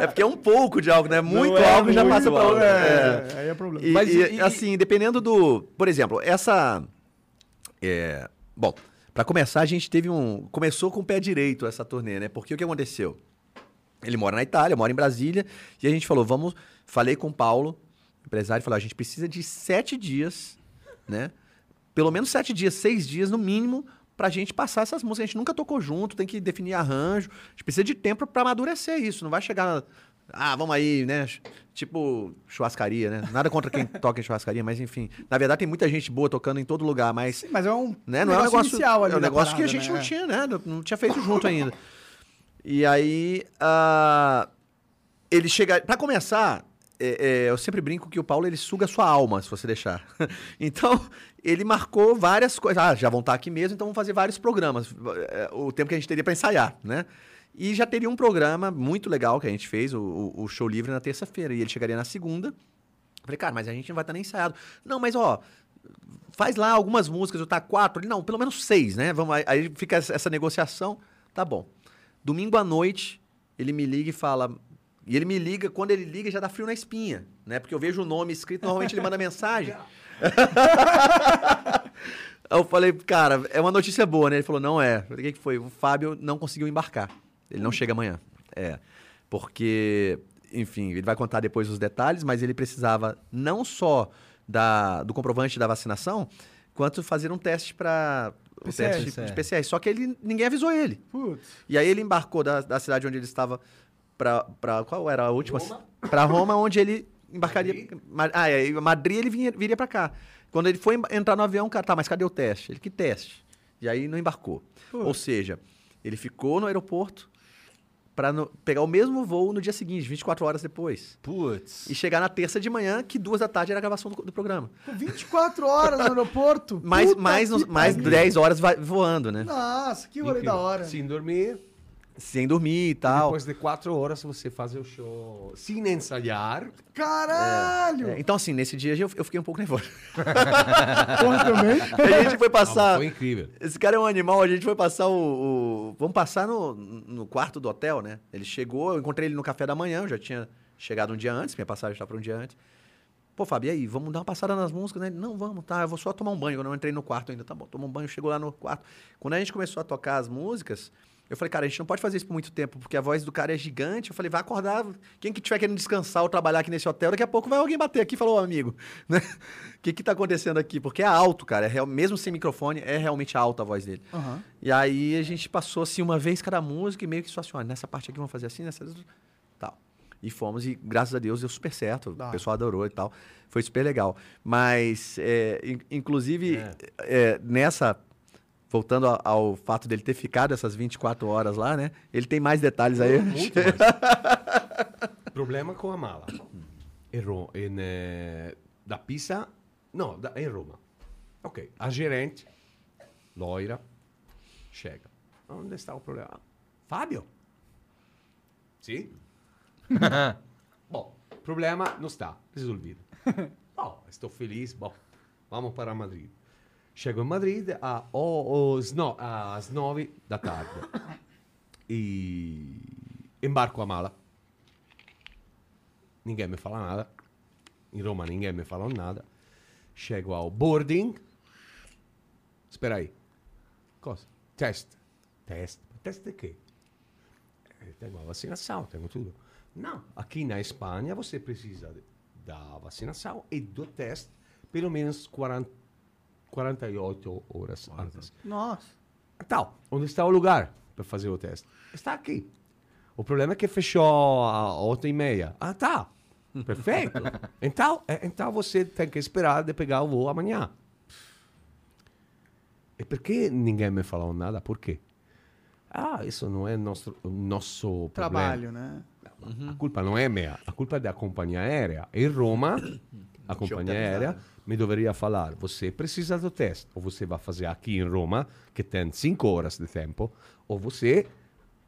É porque é um pouco de álcool, né? Muito é álcool já passa pra álcool, outra. É, aí é problema. E, Mas e, e- assim, dependendo do. Por exemplo, essa. é, bom, pra começar, a gente teve um. Começou com o pé direito essa turnê, né? Porque o que aconteceu? Ele mora na Itália, mora em Brasília, e a gente falou, vamos. Falei com o Paulo, empresário, falou: a gente precisa de sete dias, né? Pelo menos sete dias, seis dias no mínimo, pra gente passar essas músicas. A gente nunca tocou junto, tem que definir arranjo. A gente precisa de tempo pra amadurecer isso. Não vai chegar. Ah, vamos aí, né? Tipo churrascaria, né? Nada contra quem toca em churrascaria, mas enfim. Na verdade, tem muita gente boa tocando em todo lugar, mas Mas é um né? Não é um negócio negócio inicial ali É um negócio que a parada, gente né? não tinha, né? Não- tinha feito junto ainda. E aí, ah, ele chega. Pra começar, é, é, eu sempre brinco que o Paulo ele suga a sua alma, se você deixar. então, ele marcou várias coisas. Ah, já vão estar aqui mesmo, então vamos fazer vários programas. É, O tempo que a gente teria pra ensaiar, né? E já teria um programa muito legal que a gente fez, o, o- show livre na terça-feira. E ele chegaria na segunda. Falei, cara, mas a gente não vai estar nem ensaiado. Não, mas ó, faz lá algumas músicas, eu tá quatro. Ele, não, pelo menos seis, né? Vamos, aí- fica essa negociação. Tá bom. Domingo à noite, ele me liga e fala. E ele me liga, quando ele liga, já dá frio na espinha, né? Porque eu vejo o nome escrito, normalmente ele manda mensagem. Eu falei, cara, é uma notícia boa, né? Ele falou, não é. Eu falei, o que que foi? O Fábio não conseguiu embarcar. Ele não chega amanhã. É. Porque, enfim, ele vai contar depois os detalhes, mas ele precisava não só da, do comprovante da vacinação, quanto fazer um teste para. Um PCR. teste de PCR. Só que ele, ninguém avisou ele. Putz. E aí ele embarcou da, da cidade onde ele estava para qual era a última? Para Roma, onde ele embarcaria. Ma- Ah, é, Madrid ele vinha, viria para cá. Quando ele foi entrar no avião, o cara, tá, mas cadê o teste? Ele, que teste? E aí não embarcou. Ou seja, ele ficou no aeroporto para pegar o mesmo voo no dia seguinte, 24 horas depois. Putz. E chegar na terça de manhã, que duas da tarde era a gravação do, do programa. Com 24 horas no aeroporto. Mais, mais, mais pariu. 10 horas voando, né? Nossa, que rolê da hora. Sem dormir. Sem dormir e tal. Depois de quatro horas você faz o show sem ensaiar. Caralho! É, então, assim, nesse dia eu, eu fiquei um pouco nervoso. Porra também. a gente foi Ah, passar. foi incrível. Esse cara é um animal, a gente foi passar o. o- vamos passar no, no quarto do hotel, né? Ele chegou, eu encontrei ele no café da manhã, eu já tinha chegado um dia antes, minha passagem estava para um dia antes. Pô, Fábio, e aí, vamos dar uma passada nas músicas, né? Ele, Não, vamos, tá, eu vou só tomar um banho. Eu não entrei no quarto ainda, tá bom, toma um banho, chegou lá no quarto. Quando a gente começou a tocar as músicas, eu falei, cara, a gente não pode fazer isso por muito tempo, porque a voz do cara é gigante. Eu falei, vai acordar. Quem que tiver querendo descansar ou trabalhar aqui nesse hotel, daqui a pouco vai alguém bater aqui e falar, ô amigo, né? O que que tá acontecendo aqui? Porque é alto, cara. É real- mesmo sem microfone, é realmente alta a voz dele. Aham. E aí a gente passou assim uma vez cada música e meio que só assim, ó, nessa parte aqui vamos fazer assim, nessa. tal. E fomos, e graças a Deus deu super certo. Da O pessoal adorou e tal. Foi super legal. Mas, é, in- inclusive, é, nessa. Voltando ao, ao fato dele ter ficado essas 24 horas lá, né? Ele tem mais detalhes aí. Muito mais. Problema com a mala. Em Ro- em, eh, da Pisa, não, da, em Roma. Ok, a gerente, loira, chega. Onde está o problema? Fábio? Sim? bom, problema não está resolvido. Bom, estou feliz. Bom, vamos para Madrid. Chego em Madrid a, o- os no- às nove da tarde. E embarco a mala. Ninguém me fala nada. Em Roma ninguém me falou nada. Chego ao boarding. espera aí. Cosa? Test. Test. Test de quê? Eh, Tenho a vacinação, tenho tudo. Não, aqui na Espanha você precisa da vacinação e do teste pelo menos 40, 48 horas antes. Nossa. Então, onde está o lugar para fazer o teste? Está aqui. O problema é que fechou às 8 e meia. Ah, tá. Perfeito. então, é, então você tem que esperar de pegar o voo amanhã. E por que ninguém me falou nada? Por quê? Ah, isso não é nosso, nosso Trabalho, né? problema. A culpa não é minha, a culpa é da companhia aérea. Em Roma, a companhia aérea me deveria falar: você precisa do teste, ou você vai fazer aqui em Roma, que tem 5 horas de tempo, ou você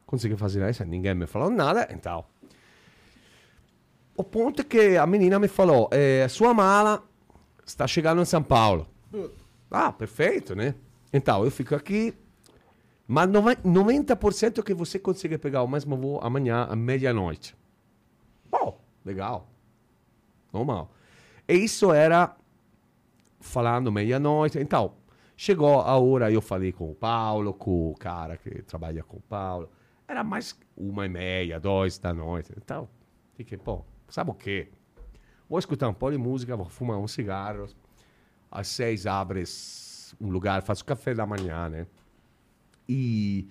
consegue fazer isso. Ninguém me falou nada, então. O ponto é que a menina me falou: eh, sua mala está chegando em São Paulo. Ah, perfeito, né? Então, eu fico aqui. Mas nove- 90% que você consegue pegar o mesmo voo amanhã à meia-noite. Bom, legal. Normal. E isso era falando meia-noite. Então, chegou a hora, eu falei com o Paulo, com o cara que trabalha com o Paulo. Era mais uma e meia, dois da noite. Então, fiquei, pô, sabe o quê? Vou escutar um pouco de música, vou fumar uns cigarros. Às seis abres um lugar, faço café da manhã, né? E,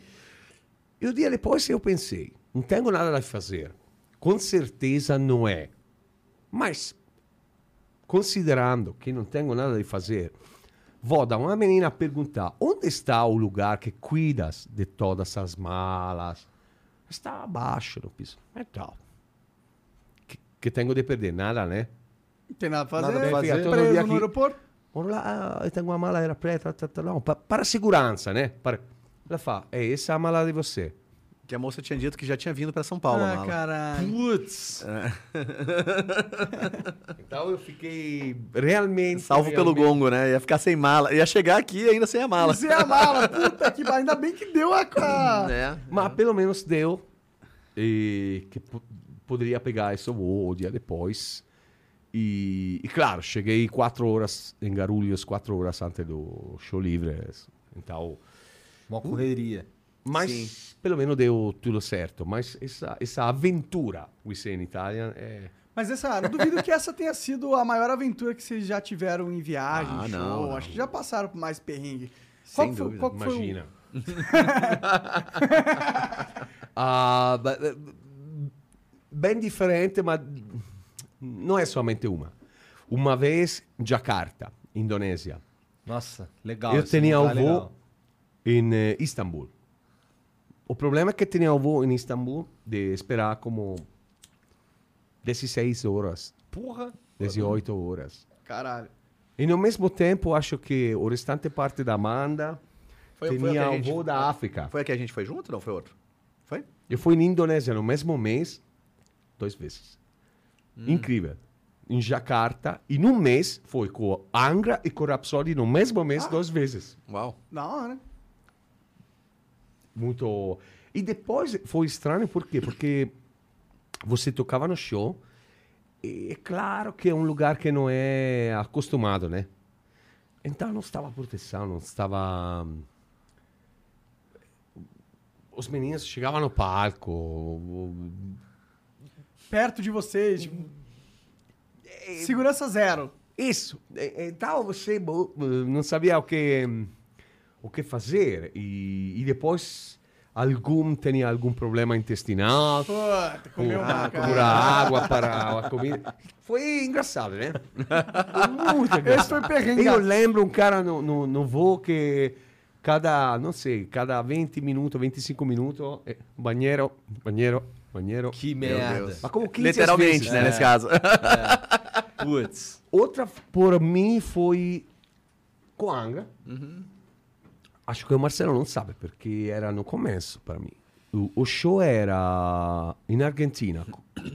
e dia depois eu pensei, não tenho nada a fazer. Com certeza não é. Mas, considerando que não tenho nada a fazer, vou dar uma menina perguntar onde está o lugar que cuidas de todas as malas. Está abaixo no piso. Então, que, que tenho de perder? Nada, né? Não tem nada pra fazer. Nada fazer. Preso Todo dia no aqui. aeroporto. Vamos lá, ah, eu tenho uma mala era preta, tá, tá, não, pa- para segurança, né? Para, ela fala, é essa a mala de você. Que a moça tinha dito que já tinha vindo pra São Paulo, ah, mala. caralho. Putz! então eu fiquei realmente. Salvo pelo realmente- gongo, né? Ia ficar sem mala. Ia chegar aqui ainda sem a mala. Isso é a mala, puta que ainda bem que deu a... a... Né? Mas pelo menos deu. E que po- poderia pegar esse voo o dia depois. E, e claro, cheguei quatro horas em Guarulhos, quatro horas antes do show livre. Então. Uma correria. Mas pelo menos deu tudo certo. Mas essa, essa aventura, we say in Italian, é. Mas essa, não duvido que essa tenha sido a maior aventura que vocês já tiveram em viagem, Ah, show. não, não. Acho que já passaram por mais perrengue. Sem que foi- dúvida. qual que foi o- Imagina. Ah, eh, bem diferente, mas não é somente uma. Uma vez, Jakarta, Indonésia. Nossa, legal. Eu tinha voo legal. em eh, Istambul. O problema é que tinha o voo em Istambul de esperar como 16 horas, Porra. 18 horas. Caralho. E no mesmo tempo, acho que o restante parte da Amanda Foi- foi tinha gente- voo da África. Foi a que a gente foi junto ou não foi outro? Foi? Eu fui na Indonésia no mesmo mês, duas vezes. Incrível. Em Jakarta, e num mês foi com Angra e com Rhapsody no mesmo mês, duas vezes. Uau. Da hora. Muito. E depois foi estranho, por quê? Porque você tocava no show, e é claro que é um lugar que não é acostumado, né? Então não estava proteção, não estava. Os meninos chegavam no palco, Perto de vocês, tipo, segurança zero. Isso. Então você bo- não sabia o que o que fazer e, e depois algum tinha algum problema intestinal. Puta, comeu uma Pura água para a comida. Foi engraçado, né? Muito engraçado. Esse foi perrengue. Eu lembro um cara no, no, no voo que cada, não sei, cada 20 minutos, 25 minutos, eh, banheiro, banheiro, banheiro. Que Meu merda. Deus. Mas como 15 Literalmente, vezes, né, nesse caso. Putz. Outra, por mim, foi com Angra. Acho que o Marcelo não sabe, porque era no começo para mim. O, o show era em Argentina,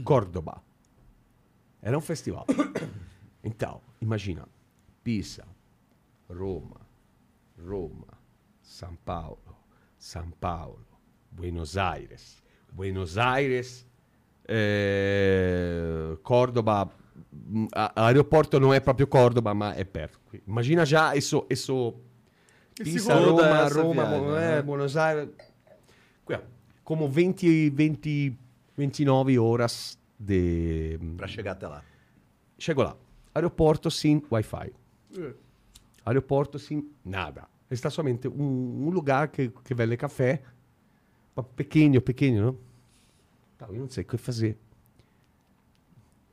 Córdoba. Era um festival. Então, imagina, Pisa, Roma, Roma, São Paulo, São Paulo, Buenos Aires, Buenos Aires, eh, Córdoba, mm, a- aeroporto não é proprio Córdoba, ma è perto. Immagina già isso, isso Pisa, Roma, Roma, né? eh, Buenos Aires. Qua, Como 20, 20, 29 horas de... Pra chegar até lá. Chego lá. Aeroporto sem Wi-Fi. É. Aeroporto sem nada. Está somente um, um lugar que, que vende café. Pequeno, pequeno, não? Tá, eu não sei o que fazer.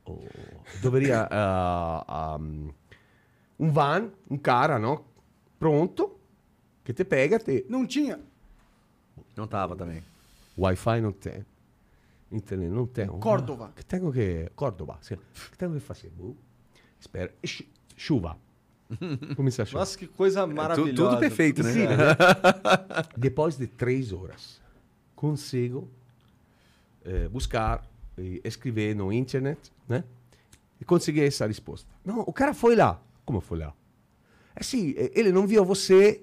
Oh, deveria... ah, ah, um van, um cara, não? Pronto. Que te pega, te... Não tinha. Não tava também. Wi-Fi não tem. Internet não tem. Córdoba. Que tenho que... Córdoba. Sim. Que tenho que fazer? Espera. Chu- Chuva. Começa a chover. Nossa, que coisa maravilhosa. Tu- tudo perfeito, né? Sim. Depois de três horas, consigo eh, buscar e escrever no internet, né? E consegui essa resposta. Não, o cara foi lá. Como foi lá? É sim, eh, ele não viu você.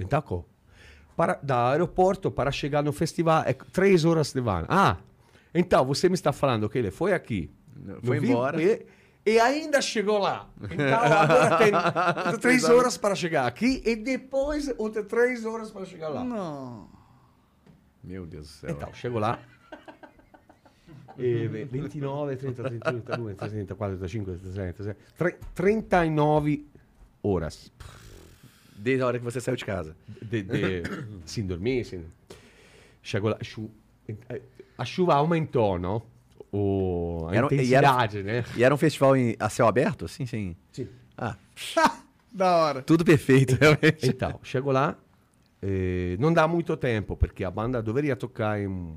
Então, co- para, da aeroporto para chegar no festival é três horas de van. Ah, então você me está falando que ele foi aqui. Foi embora. E, e ainda chegou lá. Então agora tem três horas para chegar aqui e depois outras três horas para chegar lá. Não. Meu Deus do céu. Então, chego lá. E, ve- 29, 30, 31, 32, 34, 35, 36, 37, 39 horas. Desde a hora que você saiu de casa. De, de, sem dormir. Sem... Chego lá. Chu... A chuva aumentou, não? O... A Era- e era- intensidade, né? E era um festival em, a céu aberto? Assim, sim. Sim. Ah, Da hora. tudo perfeito, realmente. Então, chego lá, eh, não dá muito tempo, porque a banda deveria tocar em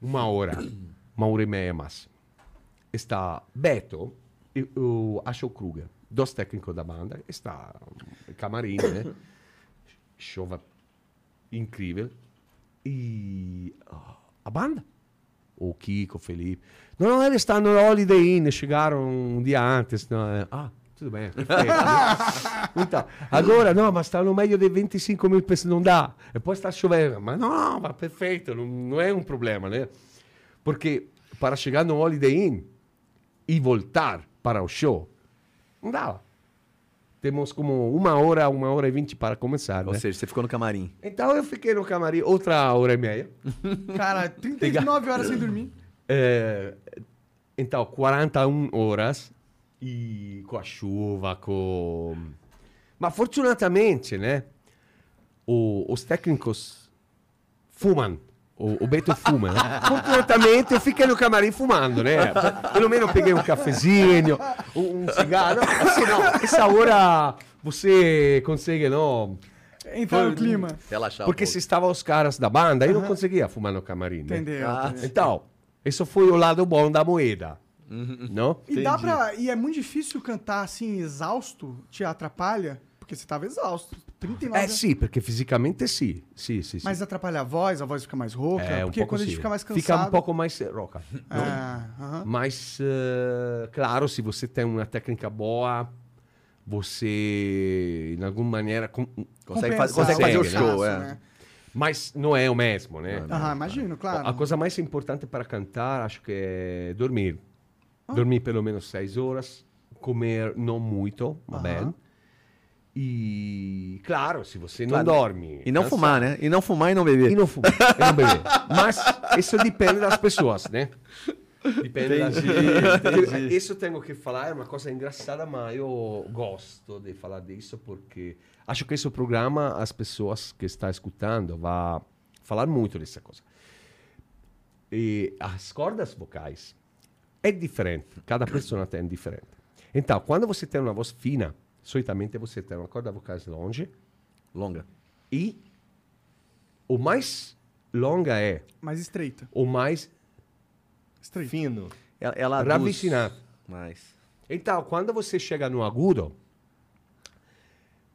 uma hora, uma hora e meia máximo. Está Beto e o Ashok Kruger, dois técnicos da banda, está no camarim, né? Chuva incrível. E ah, a banda? O Kiko, o Felipe. Não, não, eles estão no Holiday Inn, chegaram um dia antes. não, é. ah, tudo bem. Então, agora, não, mas está no meio de 25 mil pessoas, não dá. Depois está chovendo. Mas não, mas perfeito, não, não é um problema, né? Porque para chegar no Holiday Inn e voltar para o show, não dá. Temos como uma hora, uma hora e vinte para começar, Ou né? seja, você ficou no camarim. Então eu fiquei no camarim outra hora e meia. Cara, 39 horas sem dormir. É, então, 41 horas e com a chuva, com... Mas fortunatamente, né? o- os técnicos fumam. O, o Beto fuma, né? Fortunatamente eu fiquei no camarim fumando, né? Pelo menos peguei um cafezinho, um, um cigarro. Assim, não, essa hora você consegue, não? Entrar no clima. Relaxar Porque um se estavam os caras da banda, eu não conseguia fumar no camarim, né? Entendeu? Ah. Então, isso foi o lado bom da moeda. Não? E dá pra. E é muito difícil cantar assim, exausto, te atrapalha? Porque você tava exausto. 39 É sim, porque fisicamente sim. Sim, sim, sim. Mas atrapalha a voz, a voz fica mais rouca. é um porque pouco quando a gente sim. fica mais cansado. Fica um pouco mais roca. Ah, aham. Mas, eh, claro, se você tem uma técnica boa, você, de alguma maneira... com- Consegue, Compensar faz- consegue fazer o show, é. né? Mas não é o mesmo, né? Aham, imagino, claro. A coisa mais importante para cantar, acho que é dormir. Dormir pelo menos seis horas, comer não muito, mas bem. E, claro, se você não Claro. dorme... E não cansado- fumar, né? E não fumar e não beber. E não fumar, e não beber. Mas isso depende das pessoas, né? Depende das... Isso eu tenho que falar, é uma coisa engraçada, mas eu gosto de falar disso porque acho que esse programa, as pessoas que estão escutando, vai falar muito dessa coisa. E as cordas vocais é diferente, cada pessoa tem diferente. Então, quando você tem uma voz fina, solitamente você tem uma corda vocais longe Longa. e o mais longa é Mais estreita. o mais Estreita. Fino. Ela, ela Ravicinado. Mas. Então, quando você chega no agudo,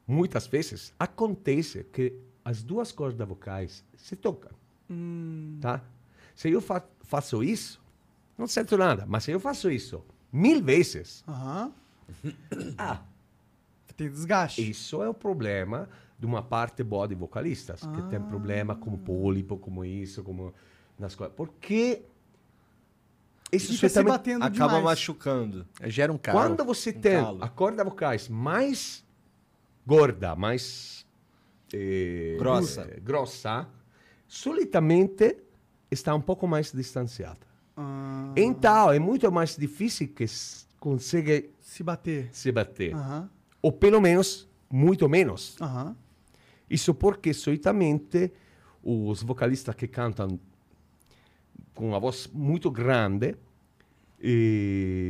muitas vezes acontece que as duas cordas vocais se tocam. Tá? Se eu fa faço isso, não sinto nada. Mas se eu faço isso mil vezes, Aham. ah, Tem desgaste. isso é o problema de uma parte boa de vocalistas, que tem problema com pólipo, como isso, como nas coisas. Porque isso Fica se batendo Acaba demais. machucando. Gera um calo. Quando você tem calo. a corda vocais mais gorda, mais eh, Grossa. eh, grossa, solitamente está um pouco mais distanciada. Ah, Então é muito mais difícil que consiga se bater. se bater. Aham, Ou pelo menos, muito menos. Isso porque, solitamente, os vocalistas que cantam com uma voz muito grande,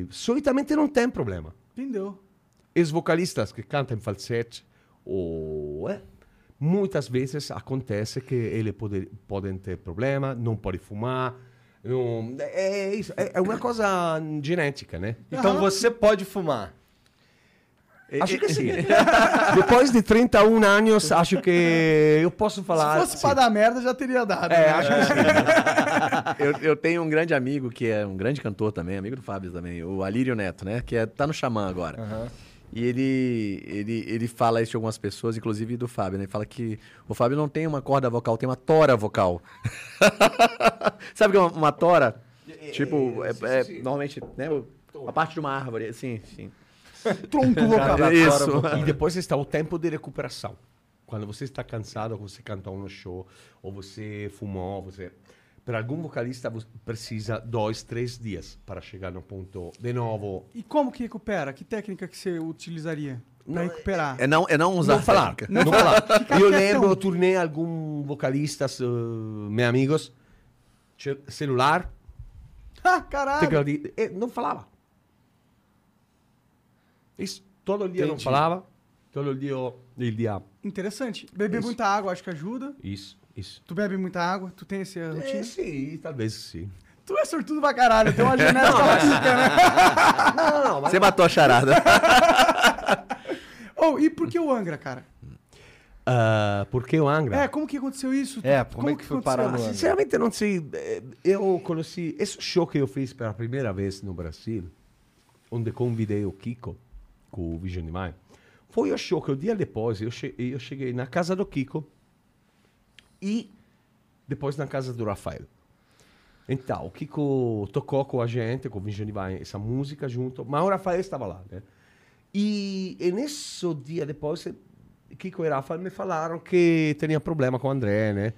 solitamente não tem problema. Entendeu? E os vocalistas que cantam em falsete, ou, é, muitas vezes acontece que eles pode, podem ter problema, não podem fumar. Não, é, isso, é, é uma coisa genética, né? Então você pode fumar. Acho que sim. Depois de 31 anos, acho que eu posso falar. Se fosse sim. pra dar merda, já teria dado. É, né? acho que sim. eu, eu tenho um grande amigo que é um grande cantor também, amigo do Fábio também, o Alírio Neto, né? Que é, tá no Xamã agora. E ele, ele, ele fala isso de algumas pessoas, inclusive do Fábio, né? Ele fala que o Fábio não tem uma corda vocal, tem uma tora vocal. Sabe o que é uma, uma tora? tipo, é, é, normalmente, né? A parte de uma árvore, assim, sim. Tronco vocal. Isso. E depois está o tempo de recuperação. Quando você está cansado, você cantou no show, ou você fumou, você... Para algum vocalista, você precisa dois, três dias para chegar no ponto de novo. E como que recupera? Que técnica que você utilizaria pra recuperar? É não, é não usar Não falar, técnica. não falar. Eu lembro, eu turnei algum vocalistas, uh, meus amigos, ce- celular, Ah, caralho. teclado eh, não falava. Isso, todo dia não Entendi. falava, todo dia, il dia. Interessante. Beber Isso. muita água acho que ajuda. Isso, isso. Tu bebe muita água? Tu tem essa rotina? É, sim, talvez sim. Tu é sortudo pra caralho. Tem uma genética rica, né? Não, não, mas... Você matou a charada. Oh, e por que o Angra, cara? Ah, por que o Angra? É, como que aconteceu isso? É, como é que foi parar no? Angra? Sinceramente, não sei. eh, Eu conheci. Esse show que eu fiz pela primeira vez no Brasil, onde convidei o Kiko com o Vision Divine, foi o show que o dia depois eu, eu cheguei na casa do Kiko e depois na casa do Rafael. Então, o Kiko tocou com a gente, com o Vision Divine, essa música junto, mas o Rafael estava lá, né? E, e nesse dia depois, Kiko e Rafael me falaram que tinha problema com o André, né?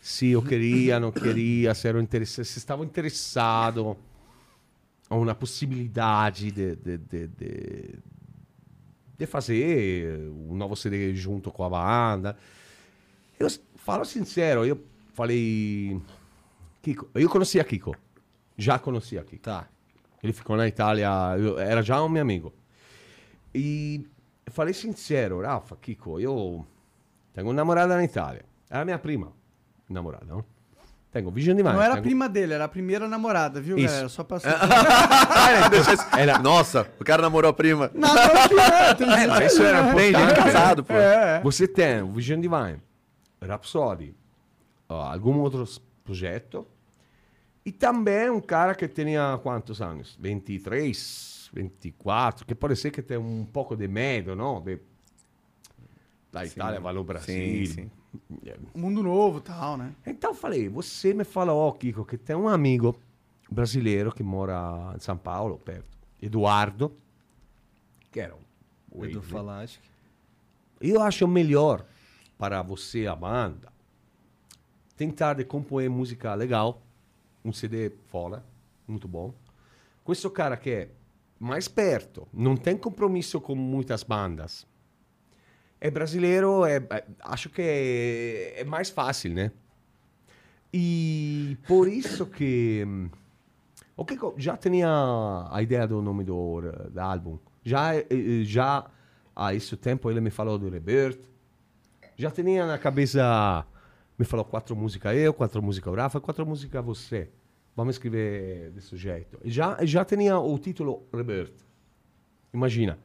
Se eu queria, não queria, se, eram interessa- se estavam interessados a uma possibilidade de, de, de, de, de fazer um novo CD junto com a banda. Eu falo sincero, eu falei... Kiko, eu conhecia Kiko. Já conhecia Kiko. Tá. Ele ficou na Itália, eu- era já um meu amigo. E falei sincero, Rafa, Kiko, eu tenho uma namorada na Itália. Era minha prima, namorada, não? Tenho Vision Divine. Não era a prima dele, era a primeira namorada, viu, Isso. galera? Só pra... Era, Nossa, o cara namorou a prima. É, tem gente- mas isso era Tem gente importante. casado, pô. É, é. Você tem o Vision Divine, Rhapsody, algum outro projeto. E também um cara que tinha quantos anos? 23, 24, que pode ser que tenha um pouco de medo, não? De... Da Itália vai no Brasil. Sim, sim. Mundo novo e tal, né? Então eu falei, você me fala, ó, Kiko, que tem um amigo brasileiro que mora em São Paulo, perto, Eduardo, que era o Edu? Falaschi. Eu acho melhor para você, a banda, tentar de compor música legal, um CD fora, muito bom. Com esse cara que é mais perto, não tem compromisso com muitas bandas. É brasileiro, é, é- acho que é, é mais fácil, né? E por isso que o que já tinha a ideia do nome do, do álbum. Já, já há esse tempo ele me falou do Rebirth. Já tinha na cabeça, me falou quatro músicas eu, quatro músicas o Rafa, quatro músicas você. Vamos escrever desse jeito. Já, já tinha o título Rebirth. Imagina.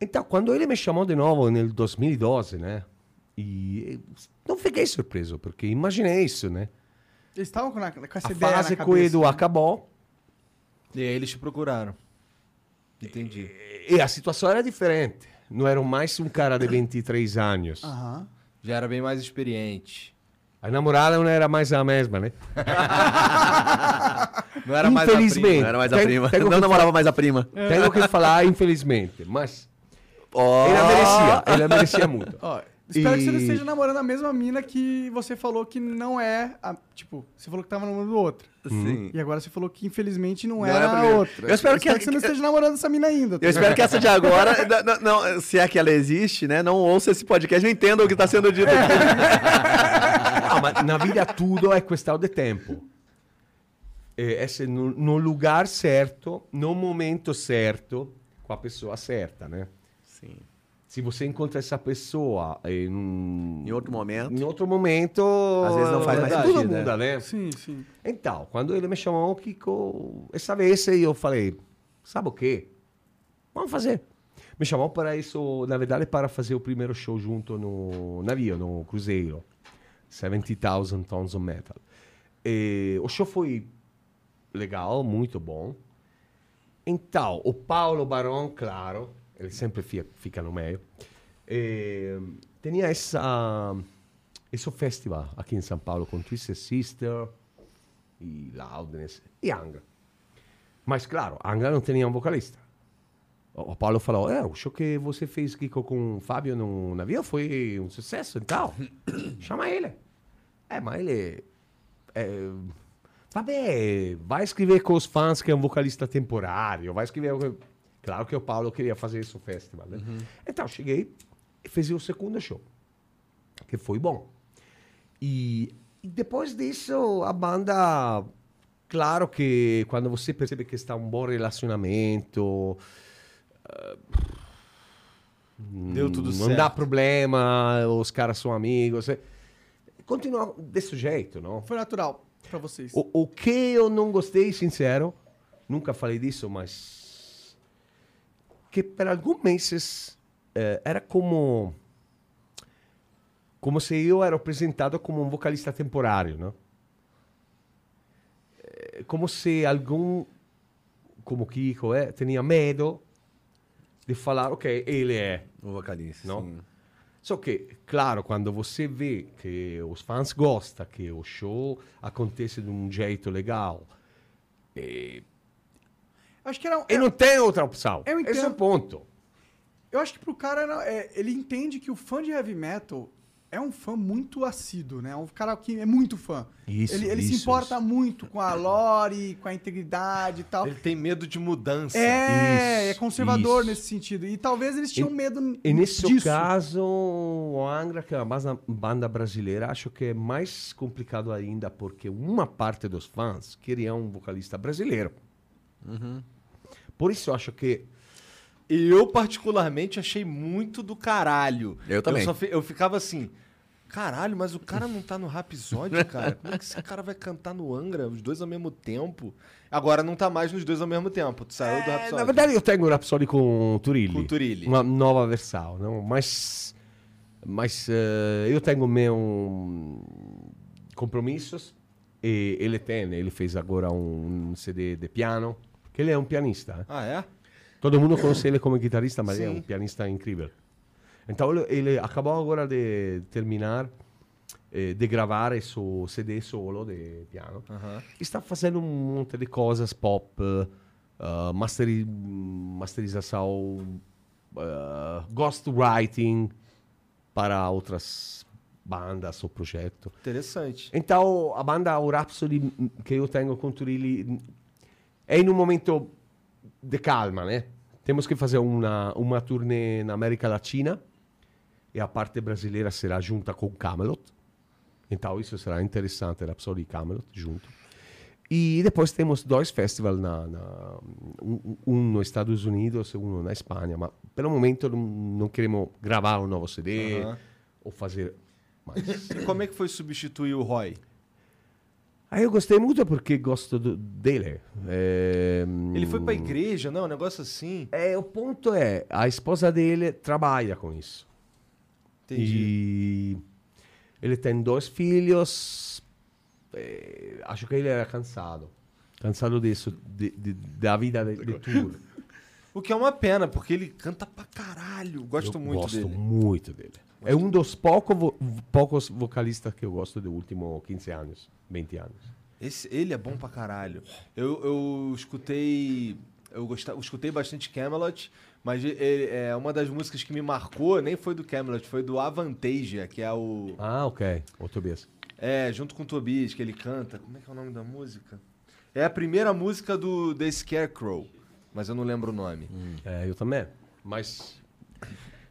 Então, quando ele me chamou de novo no 2012, né? E não fiquei surpreso, porque imaginei isso, né? Eles estavam com, com essa A ideia fase na com o cabeça. Edu acabou E aí eles te procuraram. Entendi. e a situação era diferente. Não era mais um cara de 23 anos. Aham. Já era bem mais experiente. A namorada não era mais a mesma, né? Não era mais a prima. Infelizmente. Não era mais a prima. tem Não namorava mais a prima. Tenho que falar, infelizmente. Mas Ó. Ele merecia, ele merecia muito. Ó, espero que você não E- esteja namorando a mesma mina que você falou que não é. A, tipo, você falou que tava namorando outra. Sim. E agora você falou que infelizmente não, Não era é a a primeira. outra. Eu espero que- você não esteja namorando essa mina ainda. tá Eu espero que essa de agora, não, não, se é que ela existe, né? Não ouça esse podcast, não entenda o que está sendo dito aqui. Ah, ma na vida tudo é questão de tempo. É essere no, no lugar certo, no momento certo, com a pessoa certa, né? Se você encontra essa pessoa em, um- Em outro momento. em outro momento, Às vezes não faz mais tudo sentido, né? muda, né? Sim, sim. Então, quando ele me chamou, Kiko, essa vez eu falei, sabe o quê? Vamos fazer. Me chamou para isso, na verdade, para fazer o primeiro show junto no navio, no cruzeiro. 70,000 tons of metal. E o show foi legal, muito bom. Então, o Paulo Barão, claro, ele sempre fi- fica no meio. E, tinha essa, esse festival aqui em São Paulo com Twisted Sister e Loudness e Angra. Mas, claro, Angra não tinha um vocalista. O o Paulo falou, é, o show que você fez Kiko, com o Fábio no navio foi um sucesso e tal. Chama ele. É, mas ele... É, vabbè, vai escrever com os fãs que é um vocalista temporário, vai escrever... Claro que o Paulo queria fazer isso no festival, né? Então, cheguei e fiz o segundo show, que foi bom. E, e depois disso, a banda... Claro que quando você percebe que está um bom relacionamento... Deu tudo não certo. dá problema, os caras são amigos. é- Continua desse jeito, não? Foi natural pra vocês. O, o que eu não gostei, sincero, nunca falei disso, mas que por alguns meses eh, era como como se eu era apresentado como um vocalista temporário, não? Eh, Como se algum como Kiko é, tinha medo de falar, ok, ele é O vocalista. Não? sim. Só que, claro, quando você vê que os fãs gostam, que o show acontece de um jeito legal, e, Acho que era. e não tem outra opção. Eu Esse é o ponto. Eu acho que pro cara, era- é, ele entende que o fã de heavy metal é um fã muito assíduo, né? É um cara que é muito fã. Isso, ele ele se isso, importa isso. muito com a lore, com a integridade e tal. Ele tem medo de mudança. É, é conservador isso. nesse sentido. E talvez eles tinham medo E nesse disso. caso, o Angra, que é uma banda- banda brasileira, acho que é mais complicado ainda, porque uma parte dos fãs queria um vocalista brasileiro. Por isso eu acho que eu, particularmente, achei muito do caralho. Eu também. só fi- eu ficava assim, caralho, mas o cara não tá no Rhapsody, cara? Como é que esse cara vai cantar no Angra, os dois ao mesmo tempo? Agora não tá mais nos dois ao mesmo tempo, tu saiu do É, Rhapsody. na verdade, eu tenho o Rhapsody com Turilli. Com Turilli. Uma nova versão, não? Mas, mas eh, eu tenho meus compromissos e ele tem. Ele fez agora um CD de piano, que ele é um pianista. eh. Ah, é? Todo mundo conhece ele como guitarrista, mas é Sim. um pianista incrível. Então ele, acabou agora de terminar eh, de gravar esse CD solo de piano. Aham. Está fazendo um monte de coisas pop, uh, masteri masterização, uh, ghostwriting para outras bandas ou projetos. Interessante. Então, a banda o Rhapsody que eu tenho com Turilli é em um momento de calma, né? Temos que fazer uma, uma turnê na América Latina e a parte brasileira será junta com Camelot. Então, isso será interessante, Rhapsody e Camelot junto. E depois temos dois festivais, na, na- um, um nos Estados Unidos e um na Espanha. Mas, pelo momento, não, não queremos gravar um novo CD Aham. ou fazer mais. E como é que foi substituir o Roy? Ah, eu gostei muito porque gosto do- dele. É, Ele foi pra igreja, não? Um negócio assim. É, o ponto é, a esposa dele trabalha com isso. Entendi. E ele tem dois filhos. é, acho que ele era cansado. Cansado disso, de, de- da vida de, de tour. O que é uma pena, porque ele canta pra caralho. Gosto Eu muito gosto dele. muito dele. É um dos pouco vo- poucos vocalistas que eu gosto dos últimos 15 anos, 20 anos. Esse, ele é bom pra caralho. Eu, eu escutei eu, gostava, eu escutei bastante Camelot, mas ele- é, uma das músicas que me marcou nem foi do Camelot, foi do Avantasia, que é o. Ah, ok. O Tobias. É, junto com o Tobias, que ele canta. Como é que é o nome da música? É a primeira música do The Scarecrow, mas eu não lembro o nome. É, eu também. Mas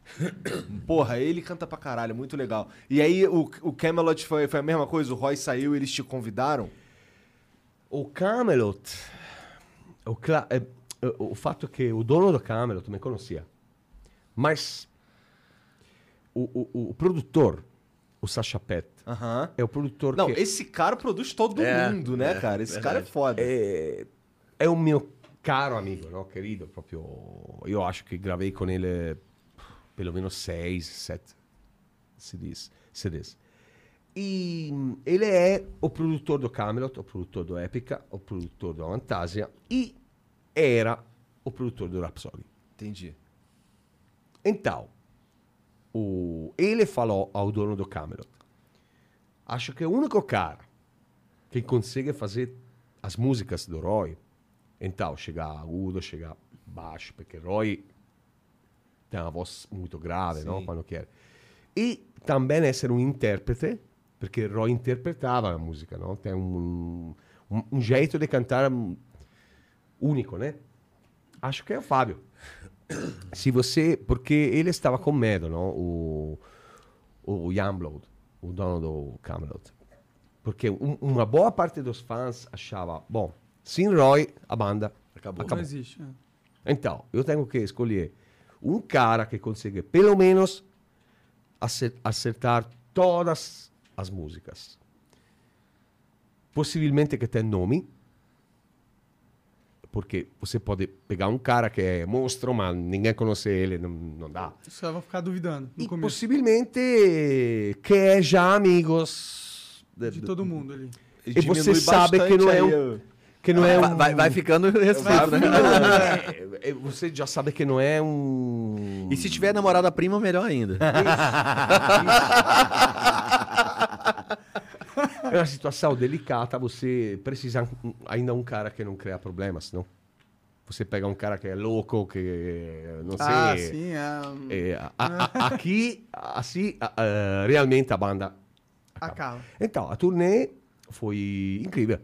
Porra, ele canta pra caralho, muito legal. E aí o, o Camelot foi, foi a mesma coisa, o Roy saiu e eles te convidaram? o Camelot, o, cla- é, é, o fatto che o dono do Camelot me conhecia, mas o, o, o produtor, o Sacha Pet, Aham. é o produtor Não, que esse cara produz todo É, mundo, né, é, cara? Esse cara é foda. é, é o mio caro amigo, no? querido, proprio. Io acho che gravei con ele pelo menos seis, sete CDs. CDs. E ele é o produtor do Camelot, o produtor do Epica, o produtor do Fantasia e era o produtor do Rhapsody. Entendi. Então, o, ele falou ao dono do Camelot: Acho que o único cara que consegue fazer as músicas do Roy, então, chegar agudo, chegar baixo, porque Roy tem uma voz muito grave, não? Quando quer. E também essere um intérprete, perché Roy interpretava a música, não? Tem um, um, um jeito de cantar único, né? Acho que é o Fábio. Se você. Porque ele estava com medo, não? O, o Youngblood, o dono do Camelot. Porque um- uma boa parte dos fãs achava, bom, sem Roy, a banda Acabou. Não existe. é. então, eu tenho que escolher um cara que consiga, pelo menos, acer- acertar todas as músicas. Possivelmente que tem nome, porque você pode pegar um cara que é monstro, mas ninguém conhece ele, não, não dá. Caras vão ficar duvidando no E começo. possivelmente que é já amigos De todo mundo ali. E diminui você sabe que não é um- aí, que não é Vai, um, vai, vai ficando restrito, né? É, é, você já sabe que não é um E se tiver namorada prima, melhor ainda. É uma situação delicada, você precisa ainda um cara que não cria problemas, não? Você pega um cara que é louco, que não sei. Ah, sim. É... é, a- a- aqui, assim, a- a- realmente a banda Acaba. Então, a turnê foi incrível.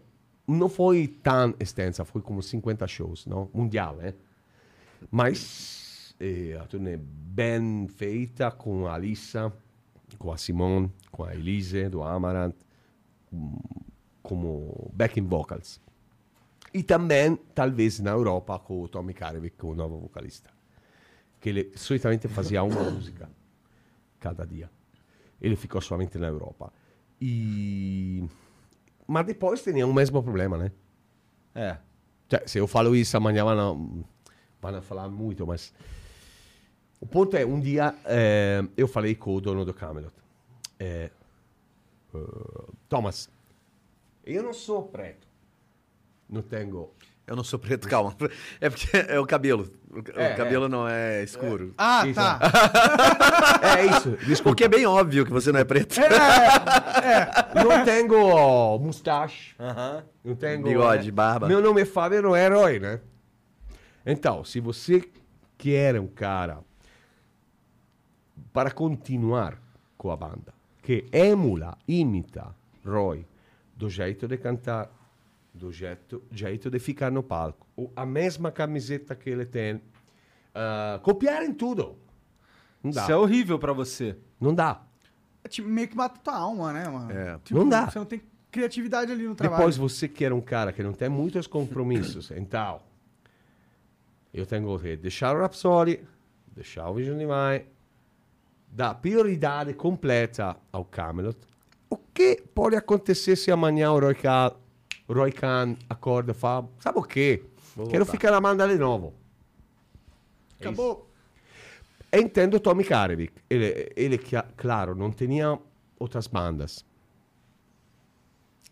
Não foi tão extensa, foi como 50 shows, não? Mundial, né? Mas eh, a turnê bem feita com a Alissa, com a Simone, com a Elise do Amaranth, hum, como backing vocals. E também, talvez, na Europa, com o Tommy Karevic, o novo vocalista. Que ele solitamente fazia uma música cada dia. Ele ficou somente na Europa. E... Mas depois tinha o mesmo problema, né? É. Se eu falo isso amanhã vão, vão falar muito, mas... O ponto é, um dia eh, eu falei com o dono do Camelot. Eh, eh, Thomas, eu não sou preto. Não tenho... Eu não sou preto, calma. É porque é o cabelo. O, É, cabelo não é escuro. Ah, Isso. tá. É isso, desculpa. Porque é bem óbvio que você não é preto. Não tenho mustache. Aham. Não tenho... Bigode, eh, barba. Meu nome é Fábio, não é herói, né? Então, se você quer um cara para continuar com a banda, que emula, imita Roy, do jeito de cantar, do jeito, jeito de ficar no palco, o- a mesma camiseta que ele tem, ah, copiar em tudo. Não dá. Isso é horrível pra você. Não dá. Tipo, meio que mata tua alma, né, mano? É. Tipo, Não dá. Você não tem criatividade ali no trabalho. Depois você quer um cara que não tem muitos compromissos. então, eu tenho que deixar o Rhapsody, deixar o Vision Divine, dar prioridade completa ao Camelot. O que pode acontecer se amanhã o Roy Khan, Roy Khan acorda e fala, sabe o quê? Quero ficar na banda de novo. É Acabou. Entendo Tommy Karevic. Ele, ele, claro, não tinha outras bandas.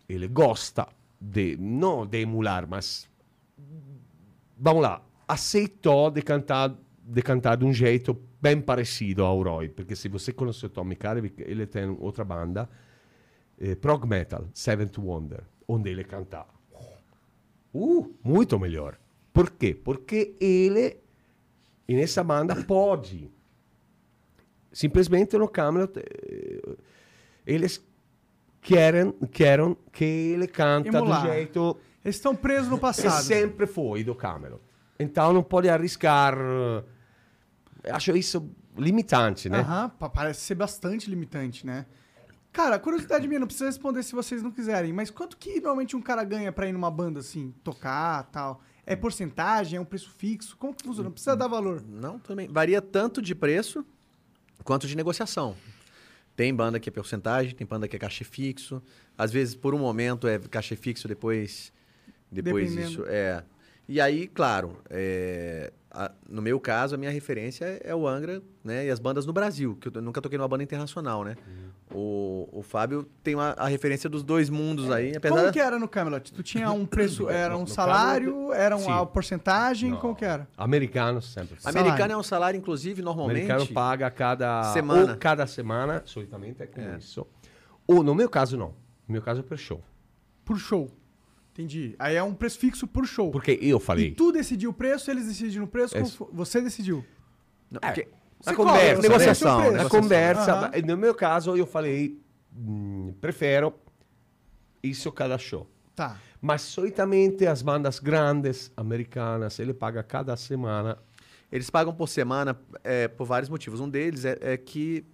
Ele gosta de, não de emular, mas vamos lá, aceitou de cantar, de cantar de um jeito bem parecido ao Roy, porque se você conhece o Tommy Karevic, ele tem outra banda, eh, prog metal, Seventh Wonder, onde ele canta uh, muito melhor. Por quê? Porque ele, nessa banda, pode. Simplesmente no Camelot, eh, eles querem, querem que ele canta Emular. do jeito Eles estão presos no passado. sempre foi do Camelot. Então não pode arriscar. eh, Acho isso limitante, né? Aham, pa- parece ser bastante limitante, né? Cara, curiosidade minha, não precisa responder se vocês não quiserem, mas quanto que normalmente um cara ganha pra ir numa banda assim, tocar tal? É porcentagem? É um preço fixo? Como que funciona? Não precisa dar valor. Não, também. Varia tanto de preço quanto de negociação. Tem banda que é porcentagem, tem banda que é cachê fixo. Às vezes, por um momento, é cachê fixo, depois. Depois Dependendo. isso. É. E aí, claro, é, a- no meu caso, a minha referência é, é o Angra, né? E as bandas no Brasil, que eu nunca toquei numa banda internacional, né? O, o Fábio tem uma- a referência dos dois mundos aí, apesar Como que era no Camelot? Tu tinha um preço, era um No salário, era Sim. uma porcentagem, Não. como que era? Americanos sempre. Salário. Americano é um salário, inclusive, normalmente. americano paga cada Semana. Ou cada semana, solitamente é como isso. Ou no meu caso, não. No meu caso é per show. Por show. Entendi. Aí é um preço fixo por show. Porque eu E falei. tu decidiu o preço, eles decidiram o preço, fo- você decidiu. Não, É. porque- Você Na conversa, negociação, Na conversa, no meu caso, eu falei, hum, prefiro isso cada show. Tá. Mas solitamente as bandas grandes americanas, ele paga cada semana. Eles pagam por semana é, por vários motivos. Um deles é, é que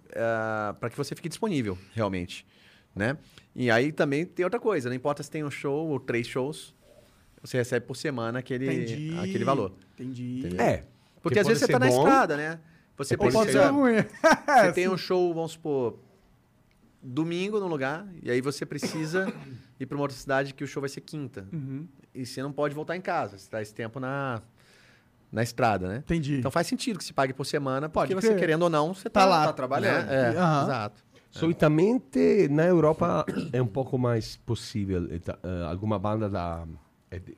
para que você fique disponível realmente, né? E aí também tem outra coisa. Não importa se tem um show ou três shows, você recebe por semana aquele Entendi. aquele valor. Entendi. É. Porque que às vezes você tá ser na bom, estrada, né? Você precisa. Você tem um show, vamos supor, domingo no lugar, e aí você precisa ir para uma outra cidade que o show vai ser quinta. Uhum. E você não pode voltar em casa. Você está esse tempo na, na estrada, né? Entendi. Então faz sentido que se pague por semana, Pode porque você, querendo ou não, você Tá tá, lá, tá trabalhando. né? É, Aham. exato. Solitamente na Europa é um pouco mais possível. Eta- eh, alguma banda é di-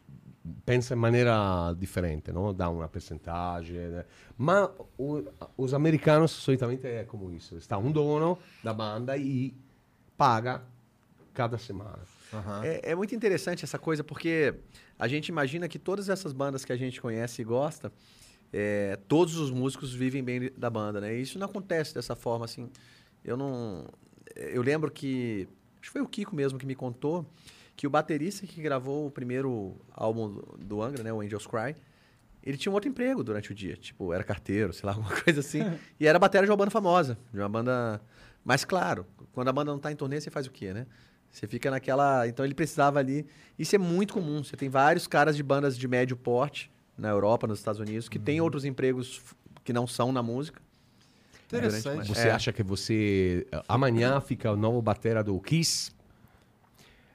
pensa em maneira diferente, não? dá uma percentagem. né? Mas o- os americanos solitamente é como isso. Está um dono da banda e paga cada semana. É, é muito interessante essa coisa, porque a gente imagina que todas essas bandas que a gente conhece e gosta, é, todos os músicos vivem bem da banda, né? E isso não acontece dessa forma, assim. Eu não... Eu lembro que... Acho que foi o Kiko mesmo que me contou que o baterista que gravou o primeiro álbum do- Angra, né? O Angels Cry, ele tinha um outro emprego durante o dia. Tipo, era carteiro, sei lá, alguma coisa assim. e era bateria de uma banda famosa. De uma banda... Mas, claro, quando a banda não tá em turnê, você faz o quê, né? Você fica naquela... Então, ele precisava ali... Isso é muito comum. Você tem vários caras de bandas de médio porte na Europa, nos Estados Unidos, que têm outros empregos que não são na música. Interessante. Você É. acha que você amanhã fica o novo batera do Kiss?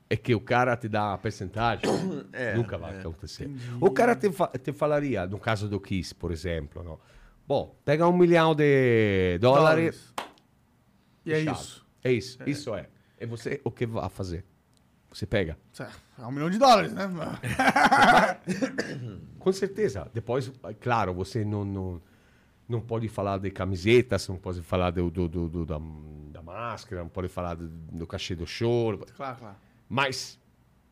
É que o cara te dá a percentagem? Nunca vai acontecer. O cara te, fa- te falaria, no caso do Kiss, por exemplo, não? Bom, pega um milhão de dólares. E é fechado. isso. É isso, isso é. E você, o que vai fazer? Você pega. É um milhão de dólares, né? Com certeza. Depois, claro, você não, não, não pode falar de camisetas, não pode falar do, do, do- do- da, da máscara, não pode falar do, do cachê do show. Claro, claro. Mas,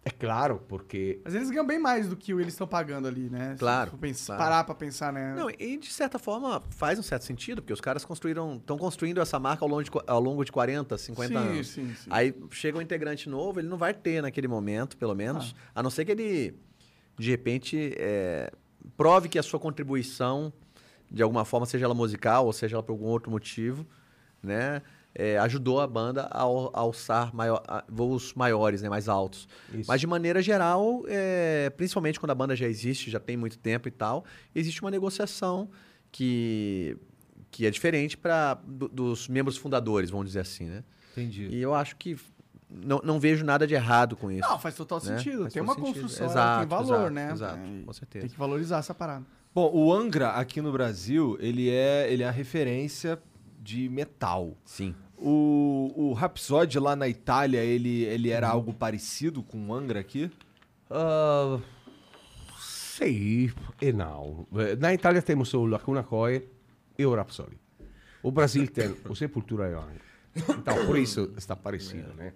é claro, porque Mas eles ganham bem mais do que o eles estão pagando ali, né? Se Claro, for pensar- claro. Parar pra pensar, né? Não, e de certa forma faz um certo sentido, porque os caras construíram, estão construindo essa marca ao longo, de, ao longo de 40, 50 Sim, anos. sim, sim. Aí chega um integrante novo, ele não vai ter naquele momento, pelo menos, Ah. a não ser que ele, de repente, é, prove que a sua contribuição, de alguma forma, seja ela musical ou seja ela por algum outro motivo, né? é, ajudou a banda a, al- a alçar maior- a- voos maiores, né, mais altos. Isso. Mas de maneira geral, é, principalmente quando a banda já existe, já tem muito tempo e tal, existe uma negociação que, que é diferente para dos membros fundadores, vamos dizer assim, né? Entendi. E eu acho que não, não vejo nada de errado com isso. Não, faz total né? sentido. Faz tem uma sentido. construção, Exato, tem valor, exato, né? exato, É, com certeza. Tem que valorizar essa parada. Bom, o Angra aqui no Brasil, ele é, ele é a referência de metal. Sim. O, o Rhapsody lá na Itália, ele, ele era algo parecido com o Angra aqui? Ah, sim e não. Na Itália temos o Lacuna Coil e o Rhapsody. O Brasil tem o Sepultura e o Angra. Então, por isso está parecido, né?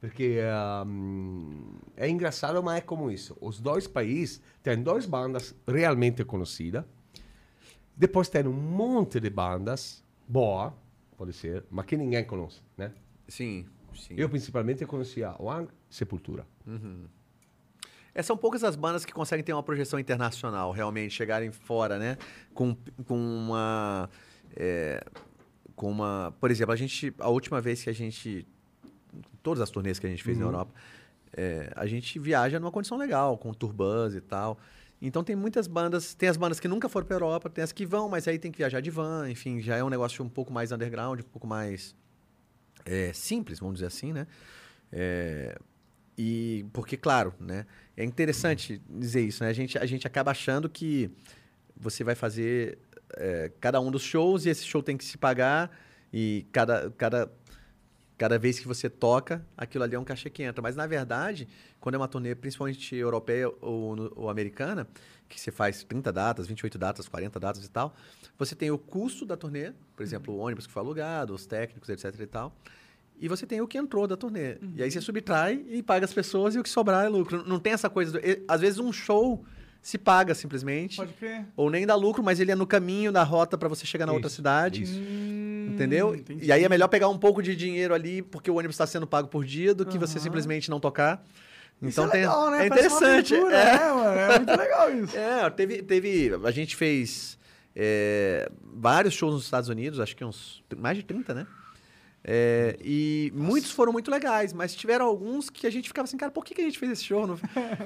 Porque hum, é engraçado, mas é como isso. Os dois países têm duas bandas realmente conhecidas. Depois tem um monte de bandas boa, pode ser, mas que ninguém conhece, né? Sim, sim. Eu principalmente conhecia o Angra, Sepultura. É, são poucas as bandas que conseguem ter uma projeção internacional, realmente, chegarem fora, né? Com, com uma. é, com uma. Por exemplo, a gente. A última vez que a gente. Todas as turnês que a gente fez na Europa, é, a gente viaja numa condição legal, com turbans e tal. Então tem muitas bandas, tem as bandas que nunca foram para Europa, tem as que vão, mas aí tem que viajar de van, enfim, já é um negócio um pouco mais underground, um pouco mais é, simples, vamos dizer assim, né? É, e porque, claro, né? É interessante dizer isso, né? A gente, a gente acaba achando que você vai fazer é, cada um dos shows e esse show tem que se pagar e cada, cada, cada vez que você toca, aquilo ali é um cachê que entra. Mas, na verdade, quando é uma turnê, principalmente europeia ou, ou americana, que você faz 30 datas, 28 datas, 40 datas e tal, você tem o custo da turnê, por exemplo, o ônibus que foi alugado, os técnicos, etc e tal, e você tem o que entrou da turnê. E aí você subtrai e paga as pessoas e o que sobrar é lucro. Não tem essa coisa... Do... Às vezes um show se paga simplesmente, Pode crer. ou nem dá lucro, mas ele é no caminho da rota para você chegar na outra Isso, cidade. isso. Entendeu? entendi. E aí é melhor pegar um pouco de dinheiro ali, porque o ônibus está sendo pago por dia, do que você Aham. simplesmente não tocar. Isso Então é tem, legal, né? é interessante. aventura, é. né, mano? É muito legal isso. É, teve, teve. A gente fez é, vários shows nos Estados Unidos, acho que uns. mais de 30, né? É, e muitos foram muito legais, mas tiveram alguns que a gente ficava assim, cara, por que, que a gente fez esse show? Não-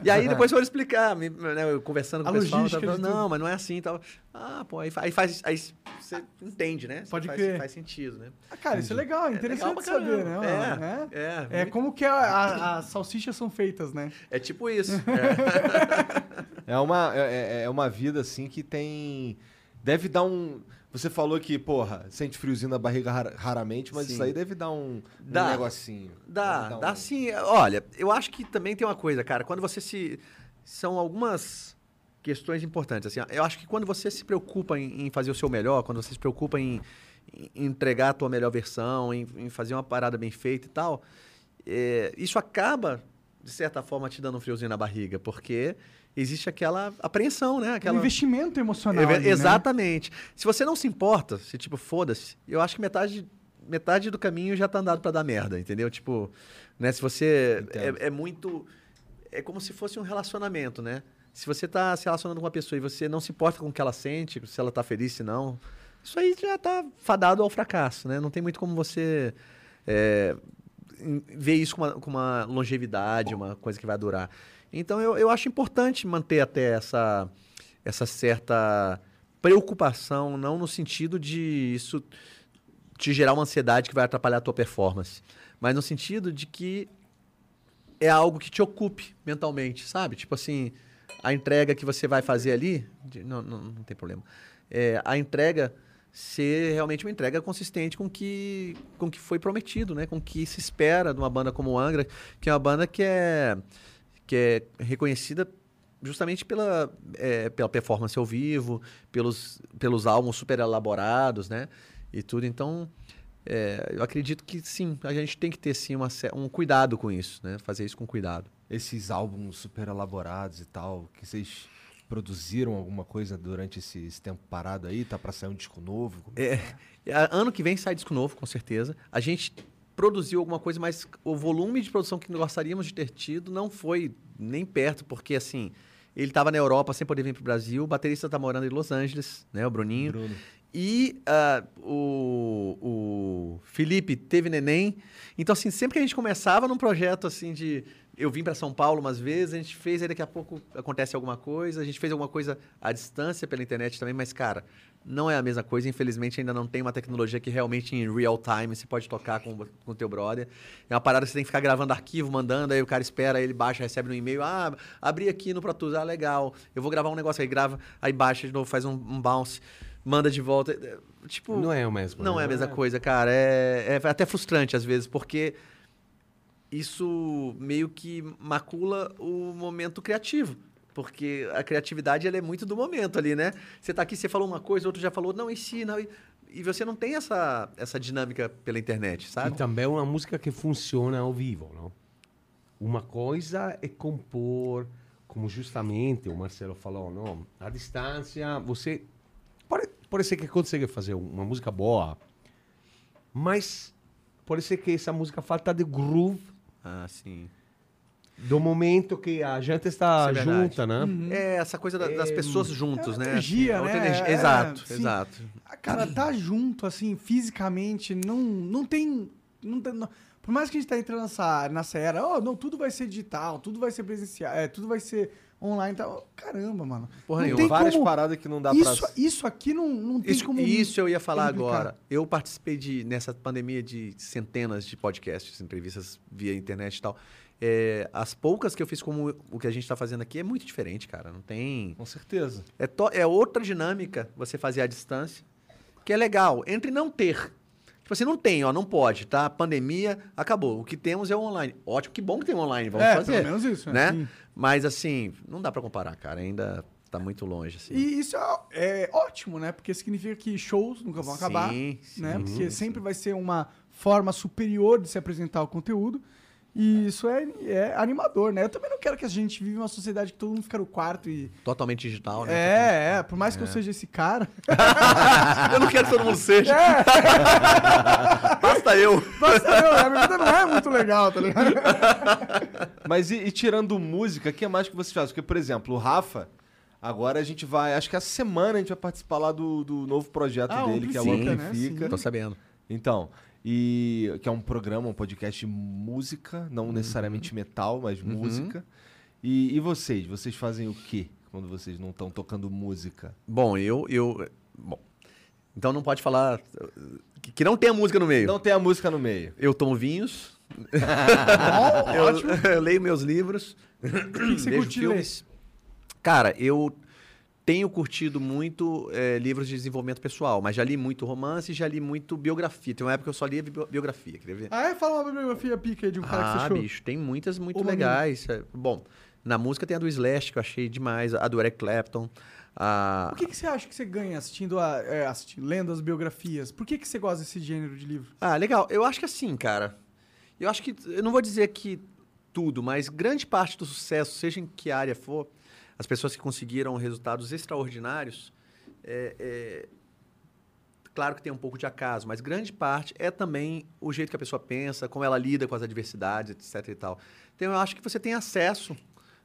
E aí depois foram explicar, me- né, eu conversando com A o pessoal, tava, não, tudo. mas não é assim e tal. Ah, pô, aí, aí faz. Aí você entende, né? Você Pode faz, crer. faz sentido, né? Ah, cara, isso é legal, é interessante legal pra saber, né? É, é, É muito- como que as salsichas são feitas, né? É tipo isso. É. É uma, é, é- é uma vida, assim, que tem... Deve dar um... Você falou que, porra, sente friozinho na barriga rar- raramente, mas Sim. isso aí deve dar um, um Dá. negocinho. Dá, dá um- sim. Olha, eu acho que também tem uma coisa, cara. Quando você se. São algumas questões importantes. Assim, eu acho que quando você se preocupa em, em fazer o seu melhor, quando você se preocupa em, em entregar a tua melhor versão, em, em fazer uma parada bem feita e tal, é, isso acaba, de certa forma, te dando um friozinho na barriga, porque existe aquela apreensão, né? É um Aquela... investimento emocional. Eve- ali, né? Exatamente. Se você não se importa, se tipo, foda-se, eu acho que metade, metade do caminho já tá andado pra dar merda, entendeu? Tipo, né, se você é, é muito é como se fosse um relacionamento, né? Se você tá se relacionando com uma pessoa e você não se importa com o que ela sente, se ela tá feliz, se não, isso aí já tá fadado ao fracasso, né? Não tem muito como você é, ver isso com uma, com uma longevidade, uma coisa que vai durar. Então eu, eu acho importante manter até essa, essa certa preocupação, não no sentido de isso te gerar uma ansiedade que vai atrapalhar a tua performance, mas no sentido de que é algo que te ocupe mentalmente, sabe? Tipo assim, a entrega que você vai fazer ali, não, não, não tem problema. É, a entrega ser realmente uma entrega consistente com que, com que foi prometido, né? Com que se espera de uma banda como o Angra, que é uma banda que é, que é reconhecida justamente pela, é, pela performance ao vivo, pelos, pelos álbuns super elaborados, né? E tudo. Então, é, eu acredito que sim, a gente tem que ter sim uma, um cuidado com isso, né? Fazer isso com cuidado. Esses álbuns super elaborados e tal, que vocês produziram alguma coisa durante esse, esse tempo parado aí? Tá pra sair um disco novo? É, a- ano que vem sai disco novo, com certeza. A gente produziu alguma coisa, mas o volume de produção que gostaríamos de ter tido não foi nem perto, porque assim, ele estava na Europa sem poder vir para o Brasil, o baterista está morando em Los Angeles, né, o Bruninho. Bruno. E ah, o, o Felipe teve neném. Então, assim, sempre que a gente começava num projeto assim de. Eu vim para São Paulo umas vezes, a gente fez, aí daqui a pouco acontece alguma coisa, a gente fez alguma coisa à distância pela internet também, mas, cara, não é a mesma coisa. Infelizmente, ainda não tem uma tecnologia que realmente em real time você pode tocar com o teu brother. É uma parada que você tem que ficar gravando arquivo, mandando, aí o cara espera, aí ele baixa, recebe no e-mail. Ah, abri aqui no Pro Tools, ah, legal. Eu vou gravar um negócio aí, grava, aí baixa de novo, faz um, um bounce, manda de volta. É, Tipo, Não é o mesmo. não né? é a mesma coisa, cara. É, é até frustrante às vezes, porque isso meio que macula o momento criativo. Porque a criatividade ela é muito do momento ali, né? Você tá aqui, você falou uma coisa, outro já falou, não, ensina. E, e você não tem essa, essa dinâmica pela internet, E sabe? também é uma música que funciona ao vivo, não? Uma coisa é compor, como justamente o Marcelo falou, não? A distância, você pode, pode ser que consegue fazer uma música boa, mas pode ser que essa música falta de groove Ah, sim. Do momento que a gente está é junta, né? É, essa coisa da- das pessoas juntos, é né? energia, Outra né? energia. É, Exato, sim. exato. Cara, tá junto, assim, fisicamente, não, não tem. Não tem não- por mais que a gente tá entrando nessa, nessa era, oh, não, tudo vai ser digital, tudo vai ser presencial, é, tudo vai ser online e tal. Caramba, mano. Porra não nenhuma. tem Várias como- paradas que não dá isso, pra... isso aqui não, não tem Isso, como. isso eu ia falar replicar. agora. Eu participei de, nessa pandemia de centenas de podcasts, entrevistas via internet e tal. É, as poucas que eu fiz como o que a gente está fazendo aqui é muito diferente, cara. Não tem. Com certeza. É, to- é outra dinâmica você fazer à distância, que é legal. Entre não ter. Tipo assim, não tem, ó, não pode, tá? Pandemia, acabou. O que temos é o online. Ótimo, que bom que tem o online, vamos É, fazer. pelo menos isso, né? sim. Mas assim, não dá pra comparar, cara. Ainda tá muito longe, assim. E isso é, é ótimo, né? Porque significa que shows nunca vão acabar. Sim, né? sim, Porque sim. sempre vai ser uma forma superior de se apresentar o conteúdo. E isso é, é animador, né? Eu também não quero que a gente viva uma sociedade que todo mundo fica no quarto e. Totalmente digital, né? É, é. Por mais que eu seja esse cara. Eu não quero que todo mundo seja. É. Basta eu. Nossa, eu, a minha vida não é muito legal, tá ligado? Mas e, e tirando música, o que mais que vocês fazem? Porque, por exemplo, o Rafa, agora a gente vai... Acho que essa semana a gente vai participar lá do, do novo projeto Ah, dele, que é o Amplifica, né? Amplifica. Tô sabendo. Então, e que é um programa, um podcast de música, não necessariamente metal, mas música. E, e vocês? Vocês fazem o quê quando vocês não estão tocando música? Bom, eu, eu. Bom. Então não pode falar. Que, que não tenha música no meio. Não tem a música no meio. Eu tomo vinhos. Eu, ótimo. eu leio meus livros. O que, que você filmes. Cara, eu tenho curtido muito eh, livros de desenvolvimento pessoal, mas já li muito romance e já li muito biografia. Tem uma época que eu só lia bi- biografia. Queria ver? Ah, é? Fala uma biografia pica aí de um cara que Ah, você achou. bicho, tem muitas muito Uma legais. É, Bom, na música tem a do Slash, que eu achei demais, a do Eric Clapton. A... O que, que você acha que você ganha assistindo, a, é, assistindo lendo as biografias? Por que, que você gosta desse gênero de livro? Ah, legal. Eu acho que assim, cara. Eu acho que. Eu não vou dizer que tudo, mas grande parte do sucesso, seja em que área for, as pessoas que conseguiram resultados extraordinários, é, é- claro que tem um pouco de acaso, mas grande parte é também o jeito que a pessoa pensa, como ela lida com as adversidades, etc e tal. Então eu acho que você tem acesso,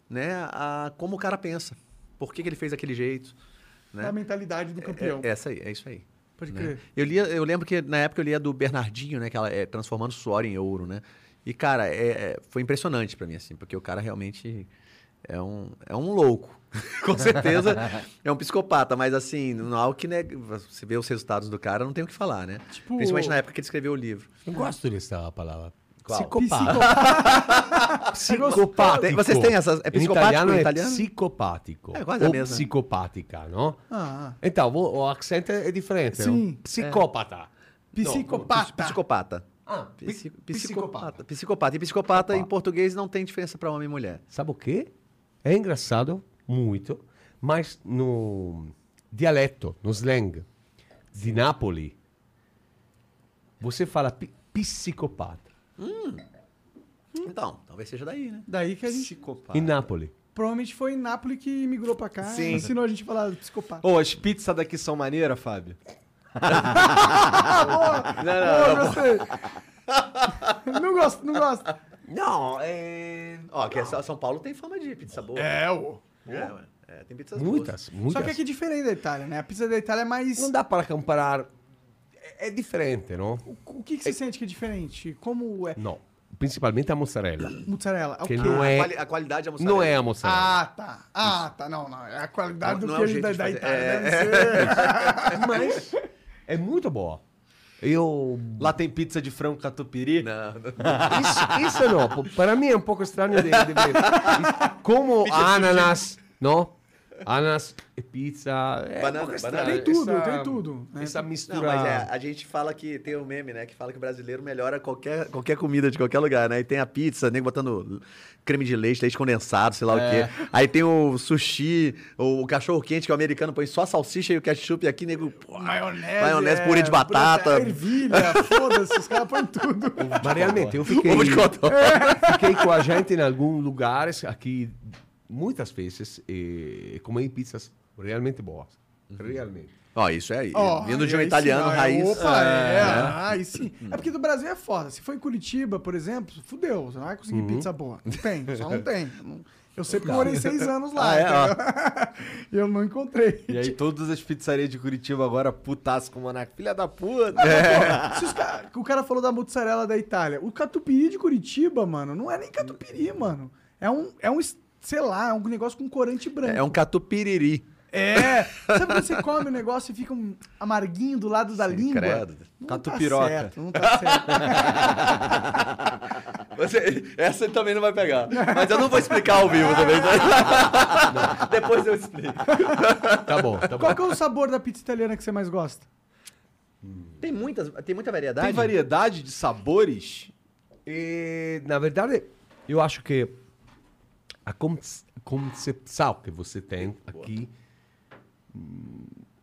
né, a como o cara pensa, por que, que ele fez daquele jeito, É a né? mentalidade do campeão. É, é essa aí, é isso aí. Pode né? crer. Eu, lia, eu lembro que na época eu lia do Bernardinho, né? Que ela é transformando suor em ouro, né? E, cara, é, é- foi impressionante pra mim, assim, porque o cara realmente é um, é um louco. Com certeza é um psicopata, mas assim, não há o que né, você vê os resultados do cara, não tem o que falar, né? Tipo- Principalmente na época que ele escreveu o livro. Eu gosto dessa palavra. Qual? Psicopata. Psicopático. Tem- vocês têm essas- é Em psicopático italiano em é italiano? psicopático. É quase a ou mesma. psicopática, não? Ah, Então, o, o accento é diferente, Sim. não? Psicopata. psicopata. Psicopata. Ah, Psi- pi- Psicopata. Psicopata. E psicopata em português não tem diferença pra homem e mulher. Sabe o quê? É engraçado, muito, mas no dialeto, no slang de Nápoles, você fala psicopata. Então, talvez seja daí, né? Daí que a gente. Psicopata. Em Nápoles. Provavelmente foi em Nápoles que migrou pra cá Sim. e ensinou a gente a falar psicopata. Ô, as pizzas daqui são maneiras, Fábio? Pô, gostei. não gosto, não gosto. Não, é. Ó, que essa- São Paulo tem fama de pizza boa. É, ô. É, ué. É, tem pizzas Muitas, muitas. Só que aqui é diferente da Itália, né? A pizza da Itália é mais. Não dá para comparar. É, é diferente, não? O que, que você sente que é diferente? Como é? Não. Principalmente a mozzarella. Mozzarella. O Que quê? não boas. é- A, quali- a qualidade é mozzarella. Não é a mozzarella. Ah, tá. Ah, tá. Não, não. É a qualidade Não- do não é o queijo jeito da, de da fazer. Itália. É, deve ser. Mas é muito boa. Eu. Lá tem pizza de frango catupiry? Não, não. Isso, isso não. Para mim é um pouco estranho de, de ver. Como ananas, não? Ananas e pizza. É Banana, banana. Tem tudo, Essa- tem tudo, né? Essa Não, mistura. mas é, a gente fala que tem um meme, né? Que fala que o brasileiro melhora qualquer, qualquer comida de qualquer lugar, né? E tem a pizza, nego botando creme de leite, leite condensado, sei lá o quê. Aí tem o sushi, o, cachorro quente, que o americano põe só a salsicha e o ketchup, e aqui, nego. pô, Maionese. Maionese, é, purê de batata. Ervilha, foda-se, os caras põem tudo. Mas realmente, eu fiquei, Ovo de codorna. fiquei com a gente em alguns lugares aqui, muitas vezes, e comi pizzas realmente boas. Realmente. Ó, isso é aí. Ó, Vindo de um aí italiano sim, raiz. Opa, é. é. Aí sim. É porque do Brasil é foda. Se for em Curitiba, por exemplo, fudeu. Você não vai Uhum. conseguir pizza boa. Não tem, só não tem. Não- Eu eu morei seis anos lá. Ah, é? E eu não encontrei. E aí todas as pizzarias de Curitiba agora putaço com o Monark. Filha da puta. Se os ca- O cara falou da mozzarella da Itália. O catupiry de Curitiba, mano, não é nem catupiry, mano. É um, é um, sei lá, é um negócio com corante branco. É um catupiriri. É. Sabe quando você come o negócio e fica um amarguinho do lado da língua? credo. Não Catupiroca. Tá certo, não tá certo. Você- essa ele também não vai pegar. Mas eu não vou explicar ao vivo também. tá? Depois eu explico. Tá bom, tá bom. Qual que é o sabor da pizza italiana que você mais gosta? Tem, muitas, tem muita variedade? Tem variedade de sabores? E, na verdade, eu acho que a conce- concepção que você tem aqui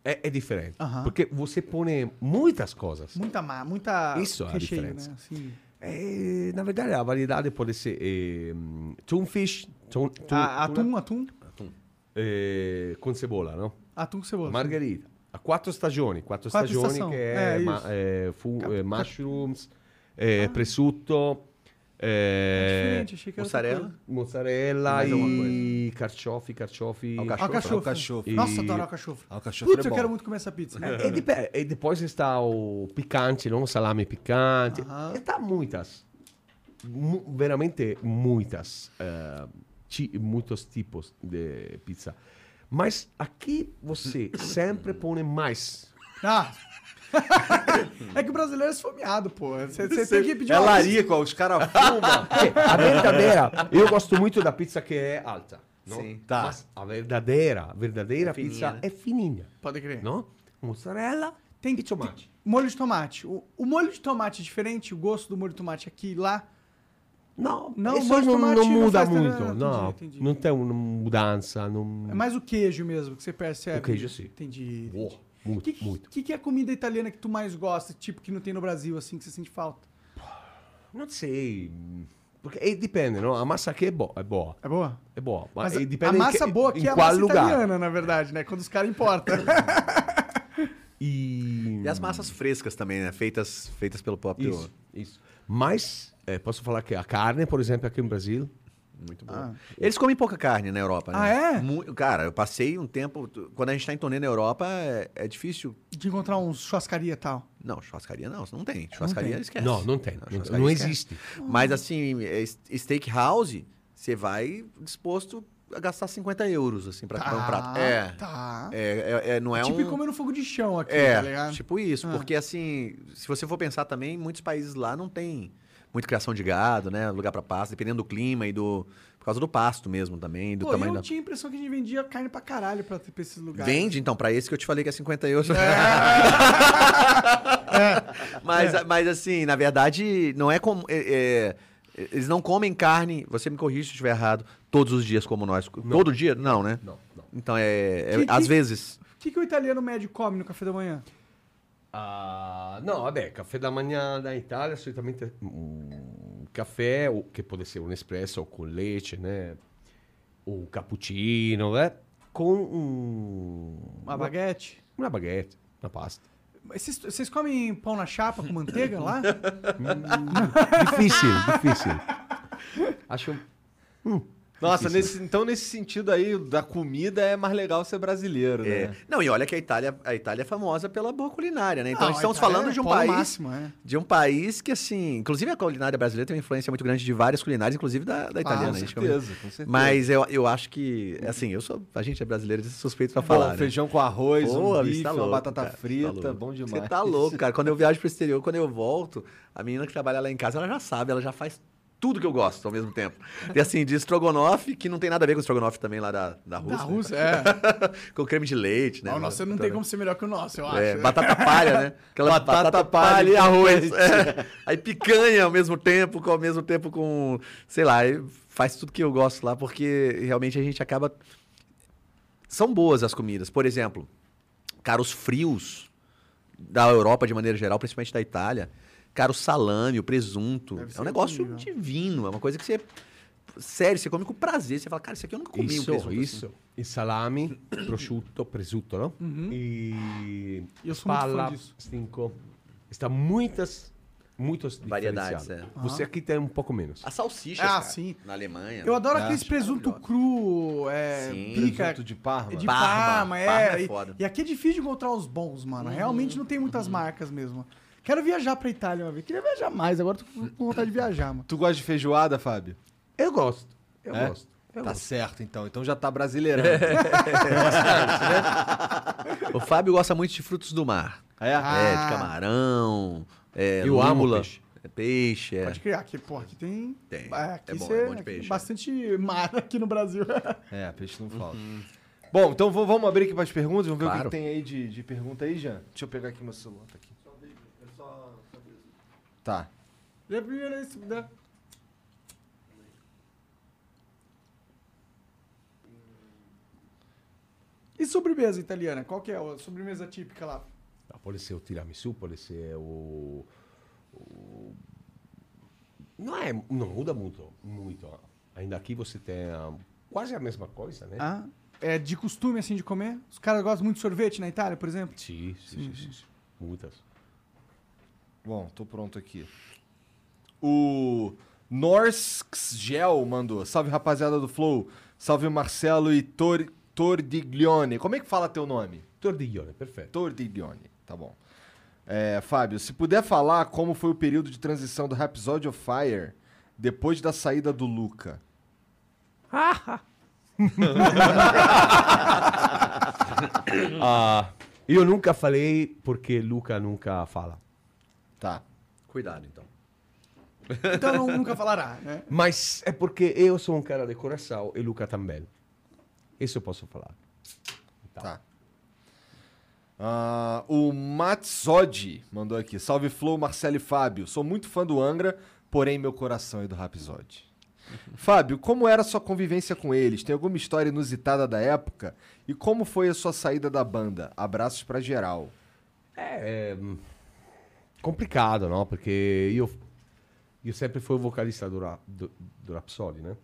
é, é diferente. Aham. Porque você põe muitas coisas. Muita muita Isso é a diferença. né? Assim. É, na verdade, a variedade pode ser eh, tunfish, tun, tun, Ah, tuna, atum, atum. eh, com cebola, não? Atum cebola. Margarita. A quattro stagioni, quattro, Quattro stagioni estação. che è, Eh, ma- eh, fu- mushrooms, eh, prosciutto, Diferente, achei que era outra mussarela. coisa. mozzarella alguma e carciofi, carciofi. Alcachofre. Alcachofre. Alcachofre. Nossa, E- adoro alcachofre. Alcachofre Putz, é eu quero muito comer essa pizza. E, depe- e depois está o picante, não? Salame picante. Aham. Está muitas, mu- veramente muitas, ti- muitos tipos de pizza. Mas aqui você sempre põe mais. Ah. é que o brasileiro é esfomeado, pô. Você tem que pedir É uma larico, ó, os caras fumam. A verdadeira, eu gosto muito da pizza que é alta. Não? Sim. Tá. Mas a verdadeira, a verdadeira É fininha, pizza né? é fininha. Pode crer. Não? Mozzarella Tem e tomate. Molho de tomate. O, o molho de tomate é diferente, o gosto do molho de tomate aqui e lá. Não, Não, isso molho de não, tomate não não muda faz muito. não, entendi, entendi. não tem uma mudança. Não... É mais o queijo mesmo que você percebe. O queijo, sim. Entendi. O muito, que, que, muito. que, que é a comida italiana que tu mais gosta, tipo, que não tem no Brasil, assim, que você sente falta? Não sei. Porque eh, depende, não? A massa aqui é boa. É boa. É boa? É boa. Mas a- depende a massa que- boa aqui é a massa lugar. italiana, na verdade, né? Quando os caras importam. E... E as massas frescas também, né? Feitas, feitas pelo próprio. Isso, isso. Mas, eh, posso falar que a carne, por exemplo, aqui no Brasil, Muito bom. Eles comem pouca carne na Europa, né? Ah, é? Mu- Cara, eu passei um tempo. Quando a gente tá em turnê na Europa, é, é difícil. de encontrar uns churrascaria e tal. Não, churrascaria não, não tem. Churrascaria tem. esquece. Não, não tem. Não, não existe. Mas assim, é, steakhouse, você vai disposto a gastar 50 euros, assim, pra comer um prato. É. Tá. É, é, é, não é tipo um... ir comer no fogo de chão aqui, É, tá ligado? tipo isso. Ah. Porque, assim, se você for pensar também, muitos países lá não tem muita criação de gado, né? Lugar pra pasto, dependendo do clima e do... Por causa do pasto mesmo também, do Pô, tamanho eu da... tinha a impressão que a gente vendia carne pra caralho pra, pra esses lugares. Vende, então, pra esse que eu te falei que é 50 euros. mas, mas, assim, na verdade, não é como... é- é, eles não comem carne, você me corrige se eu estiver errado, todos os dias como nós. Todo dia? Não, né? Não, não. Então, é, é Que- que- às vezes... O que, que o italiano médio come no café da manhã? Ah, no, vabbè, caffè da manhã da Itália, solitamente um caffè, o- che può essere un espresso con leite, né? O cappuccino, né? Com um, Uma baguete? uma baguete, uma pasta. Mas Vocês, vocês comem pão na chapa com manteiga lá? Difícil, difícil. Acho... Nossa, nesse- então nesse sentido aí da comida é mais legal ser brasileiro, É. né? Não, e olha que a Itália, a Itália é famosa pela boa culinária, né? Então, Não, estamos falando é de um polo país... máximo, é. De um país que, assim... Inclusive, a culinária brasileira tem uma influência muito grande de várias culinárias, inclusive da, da italiana. com a gente certeza, com certeza. Mas eu, eu acho que, assim, eu sou... A gente é brasileiro, suspeito pra Bom, falar, né? feijão com arroz, Pô, um bife, tá uma louco, batata cara, tá frita, louco. bom demais. Você tá louco, cara. Quando eu viajo pro exterior, quando eu volto, a menina que trabalha lá em casa, ela já sabe, ela já faz tudo que eu gosto ao mesmo tempo. Tem assim, de estrogonofe, que não tem nada a ver com o estrogonofe também lá da, da Rússia. Da né? Rússia, é. com creme de leite, né? o nosso não tem como ser melhor que o nosso, eu acho. É, batata palha, né? Aquela Batata palha e arroz. É. Aí picanha ao mesmo tempo, com, ao mesmo tempo com, sei lá, faz tudo que eu gosto lá, porque realmente a gente acaba. São boas as comidas. Por exemplo, cara, os frios da Europa de maneira geral, principalmente da Itália. Cara, o salame, o presunto. É um negócio incrível. divino. É uma coisa que você. Sério, você come com prazer. Você fala, cara, isso aqui eu nunca comi um Isso, presunto assim. isso. E salame, prosciutto, presunto, não? E Eu sou muito fã pala, disso. cinco. Está muitas, muitas Variedades, é. Você aqui tem um pouco menos. A salsicha, Ah, cara, sim. na Alemanha. Eu adoro É, aqueles acho presunto cru, é, Sim. pica, Presunto de Parma. de Parma. Parma, é. Parma é e- foda. E, aqui é difícil de encontrar os bons, mano. Realmente não tem muitas marcas mesmo. Quero viajar pra Itália uma vez. Queria viajar mais, agora tô com vontade de viajar, mano. Tu gosta de feijoada, Fábio? Eu gosto. Eu É? gosto. Eu Tá gosto. certo, então. Então já tá brasileirando. O Fábio gosta muito de frutos do mar. É? É, Ah. de camarão, é, Eu amo lula, peixe. é peixe, é. Pode criar, aqui, pô, aqui tem. Tem. É, aqui É bom, cê- é bom de peixe, Bastante mar aqui no Brasil. É, peixe não falta. Bom, então vamos abrir aqui para as perguntas. Vamos ver o que que tem aí de, de pergunta aí, Jean. Deixa eu pegar aqui meu celular. Tá aqui. Tá. Primeiro isso, né? E sobremesa italiana? Qual que é a sobremesa típica lá? Ah, Pode ser o tiramisu, pode ser o... o- Não é, não muda muito, muito. Ainda aqui você tem ah, quase a mesma coisa, né? Ah, é de costume assim de comer? Os caras gostam muito de sorvete na Itália, por exemplo? Sim, sim, sim, sim, sim. Muitas. Bom, tô pronto aqui. O Norsxgel mandou. Salve, rapaziada do Flow. Salve, Marcelo e Tor Tordiglione. Como é que fala teu nome? Tordiglione, perfeito. Tordiglione. Tá bom. É, Fábio, se puder falar como foi o período de transição do Rhapsody of Fire depois da saída do Luca. Ah, eu nunca falei porque Luca nunca fala. Tá. Cuidado, então. Então não- nunca falará, né? Mas é porque eu sou um cara de coração e Luca também. Isso eu posso falar. Tá. Ah, o Matsodi mandou aqui. Salve Flow, Marcelo e Fábio. Sou muito fã do Angra, porém meu coração é do Rhapsody. Fábio, como era a sua convivência com eles? Tem alguma história inusitada da época? E como foi a sua saída da banda? Abraços pra geral. É, é, hum, complicado, não? Porque eu, eu sempre fui vocalista do, Ra- do, do Rhapsody, né?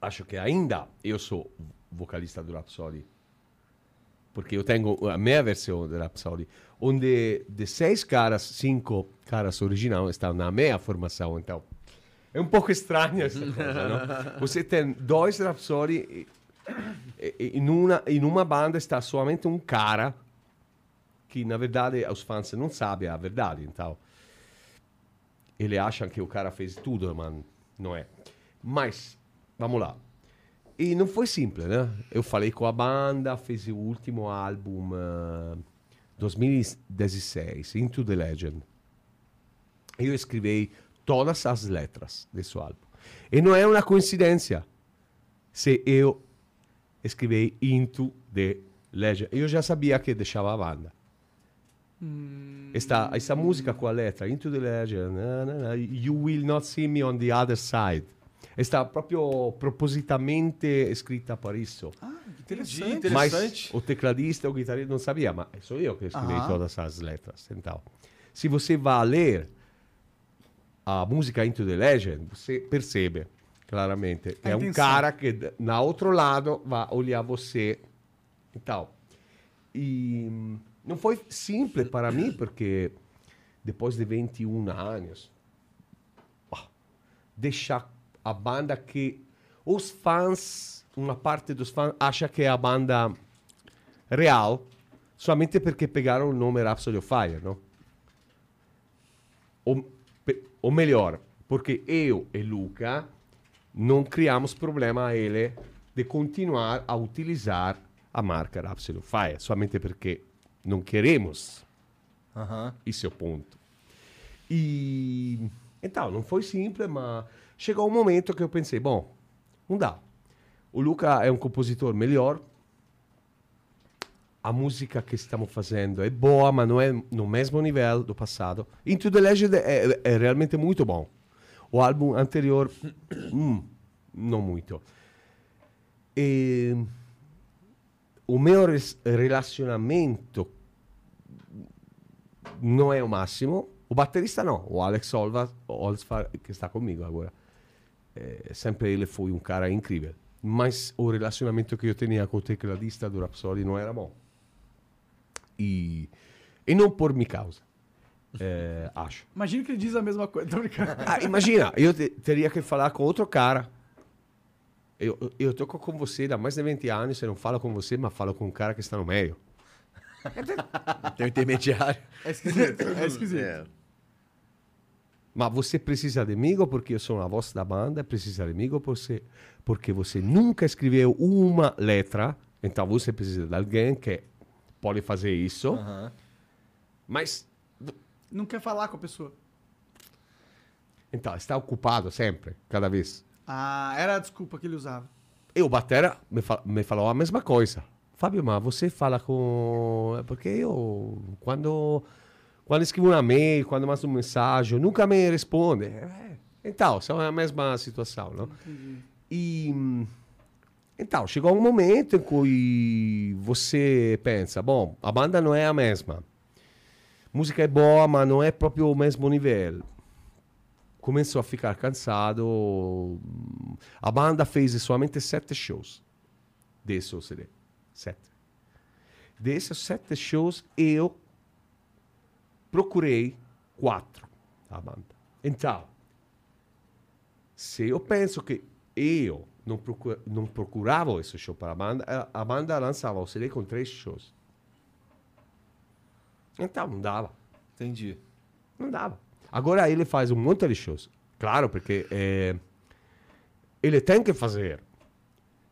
Acho que ainda eu sou vocalista do Rhapsody. Porque eu tenho a minha versão do Rhapsody, onde de seis caras, cinco caras originais estão na minha formação, então é um pouco estranho essa coisa, não? Você tem dois Rhapsody e, e, e in, uma, in uma banda está somente um cara que na verdade os fãs não sabem a verdade, então ele acham que o cara fez tudo, mas não é. Mas vamos lá. E não foi simples, né? Eu falei com a banda, fiz o último álbum eh, 2016, Into the Legend. Eu escrevi todas as letras desse álbum. E não é uma coincidência se eu escrevi Into the Legend. Eu já sabia que deixava a banda. Esta, esta música com a letra Into the Legend, na, na, na, You Will Not See Me on the Other Side. Está proprio propositamente escrita para isso. Ah, interessante. Entendi. Mas Interessante. o tecladista, o guitarrista não sabia, mas sou eu que escrevi Aham. todas as letras. Então, se você vai ler a música Into the Legend, você percebe claramente. A é um cara que na outro lado vai olhar você. Então, e hum, não foi simples para mim, porque depois de 21 anos, deixar a banda que os fãs, uma parte dos fãs acha que é a banda real, somente porque pegaram o nome Rhapsody of Fire, não? Ou, ou melhor, porque eu e Luca não criamos problema a ele de continuar a utilizar a marca Rhapsody of Fire, somente porque não queremos Aham. esse é o ponto. E Então, não foi simples, mas chegou um momento que eu pensei, bom, não dá. O Luca é um compositor melhor, a música que estamos fazendo é boa, mas não é no mesmo nível do passado. Into the Legend é, é realmente muito bom. O álbum anterior, hum, não muito. E o meu relacionamento não é o máximo. O batterista não, o Alex Olva, Olsfar, que está comigo agora. É, sempre ele foi um cara incrível. Mas o relacionamento que eu tinha com o tecladista do Rhapsody não era bom. E, e não por minha causa, é, acho. Imagina que ele diz a mesma coisa. Ah, imagina, eu te- teria que falar com outro cara. Eu, eu- toco com você há mais de 20 anos, eu não falo com você, mas falo com um cara que está no meio. Tem um intermediário. É esquisito. É esquisito. É. Mas você precisa de mim porque eu sou a voz da banda, precisa de mim porque, porque você nunca escreveu uma letra, então você precisa de alguém que pode fazer isso. Mas, Não quer falar com a pessoa. então, está ocupado sempre, cada vez. Ah, era a desculpa que ele usava. E o Batera me, fa- me falou a mesma coisa. Fábio, mas você fala com... Porque eu, quando, quando escrevo uma mail, quando mando um mensagem, nunca me responde. É, Então, são a mesma situação, não? E... hum, Então, chegou um momento em que você pensa, bom, a banda não é a mesma. Música é boa, mas não é proprio o mesmo nível começou a ficar cansado. A banda fez somente sete shows desse CD. Sete. Desses sete shows, eu procurei quatro da banda. Então, se eu penso que eu não, não procurava esse show para a banda, a- a banda lançava o CD com três shows. Então, não dava. Entendi. Não dava. Agora ele faz um monte de shows. Claro, porque é, ele tem que fazer.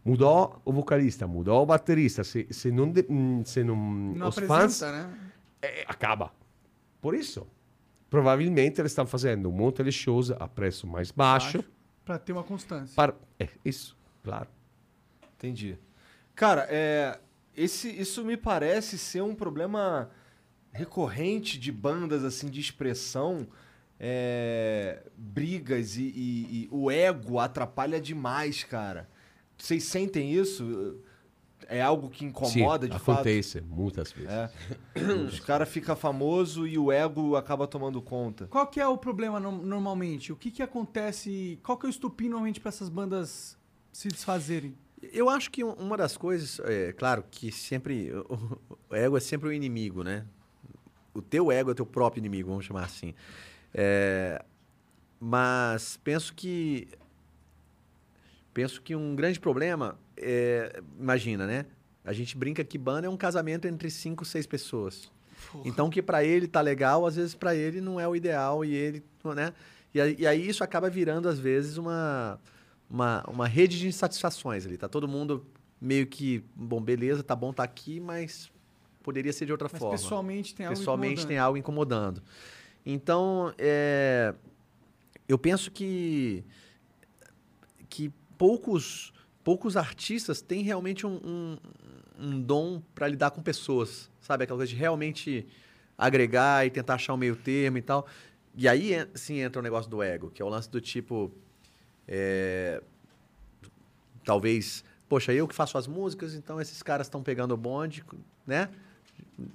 Mudou o vocalista, mudou o baterista. Se, se não, de- hum, se não, Não os fãs né? é, acaba. Por isso, provavelmente eles estão fazendo um monte de shows a preço mais baixo. Pra ter uma constância. Para, é isso, claro. Entendi. Cara, é, esse, isso me parece ser um problema recorrente de bandas assim de expressão. É, brigas e, e- e o ego atrapalha demais, cara. Vocês sentem isso? É algo que incomoda Sim, de fato? acontece muitas vezes. É. Os caras ficam famosos e o ego acaba tomando conta. Qual que é o problema no- normalmente? O que que acontece? Qual que é o estupim normalmente pra essas bandas se desfazerem? Eu acho que um- uma das coisas, é claro que sempre o, o ego é sempre o inimigo, né? O teu ego é o teu próprio inimigo, vamos chamar assim. É, mas penso que penso que um grande problema é, imagina, né? A gente brinca que banda é um casamento entre cinco, seis pessoas. Então que pra ele tá legal, às vezes pra ele não é o ideal e ele, né? E aí, e aí isso acaba virando às vezes uma, uma uma rede de insatisfações ali. Tá todo mundo meio que, bom, beleza, tá bom, tá aqui, mas poderia ser de outra Mas forma. pessoalmente tem algo Pessoalmente incomodando. tem algo incomodando. Então, é, eu penso que que poucos poucos artistas têm realmente um, um, um dom para lidar com pessoas, sabe? Aquela coisa de realmente agregar e tentar achar um meio termo e tal. E aí, sim, entra o negócio do ego, que é o lance do tipo... é, talvez, poxa, eu que faço as músicas, então esses caras estão pegando o bonde, né?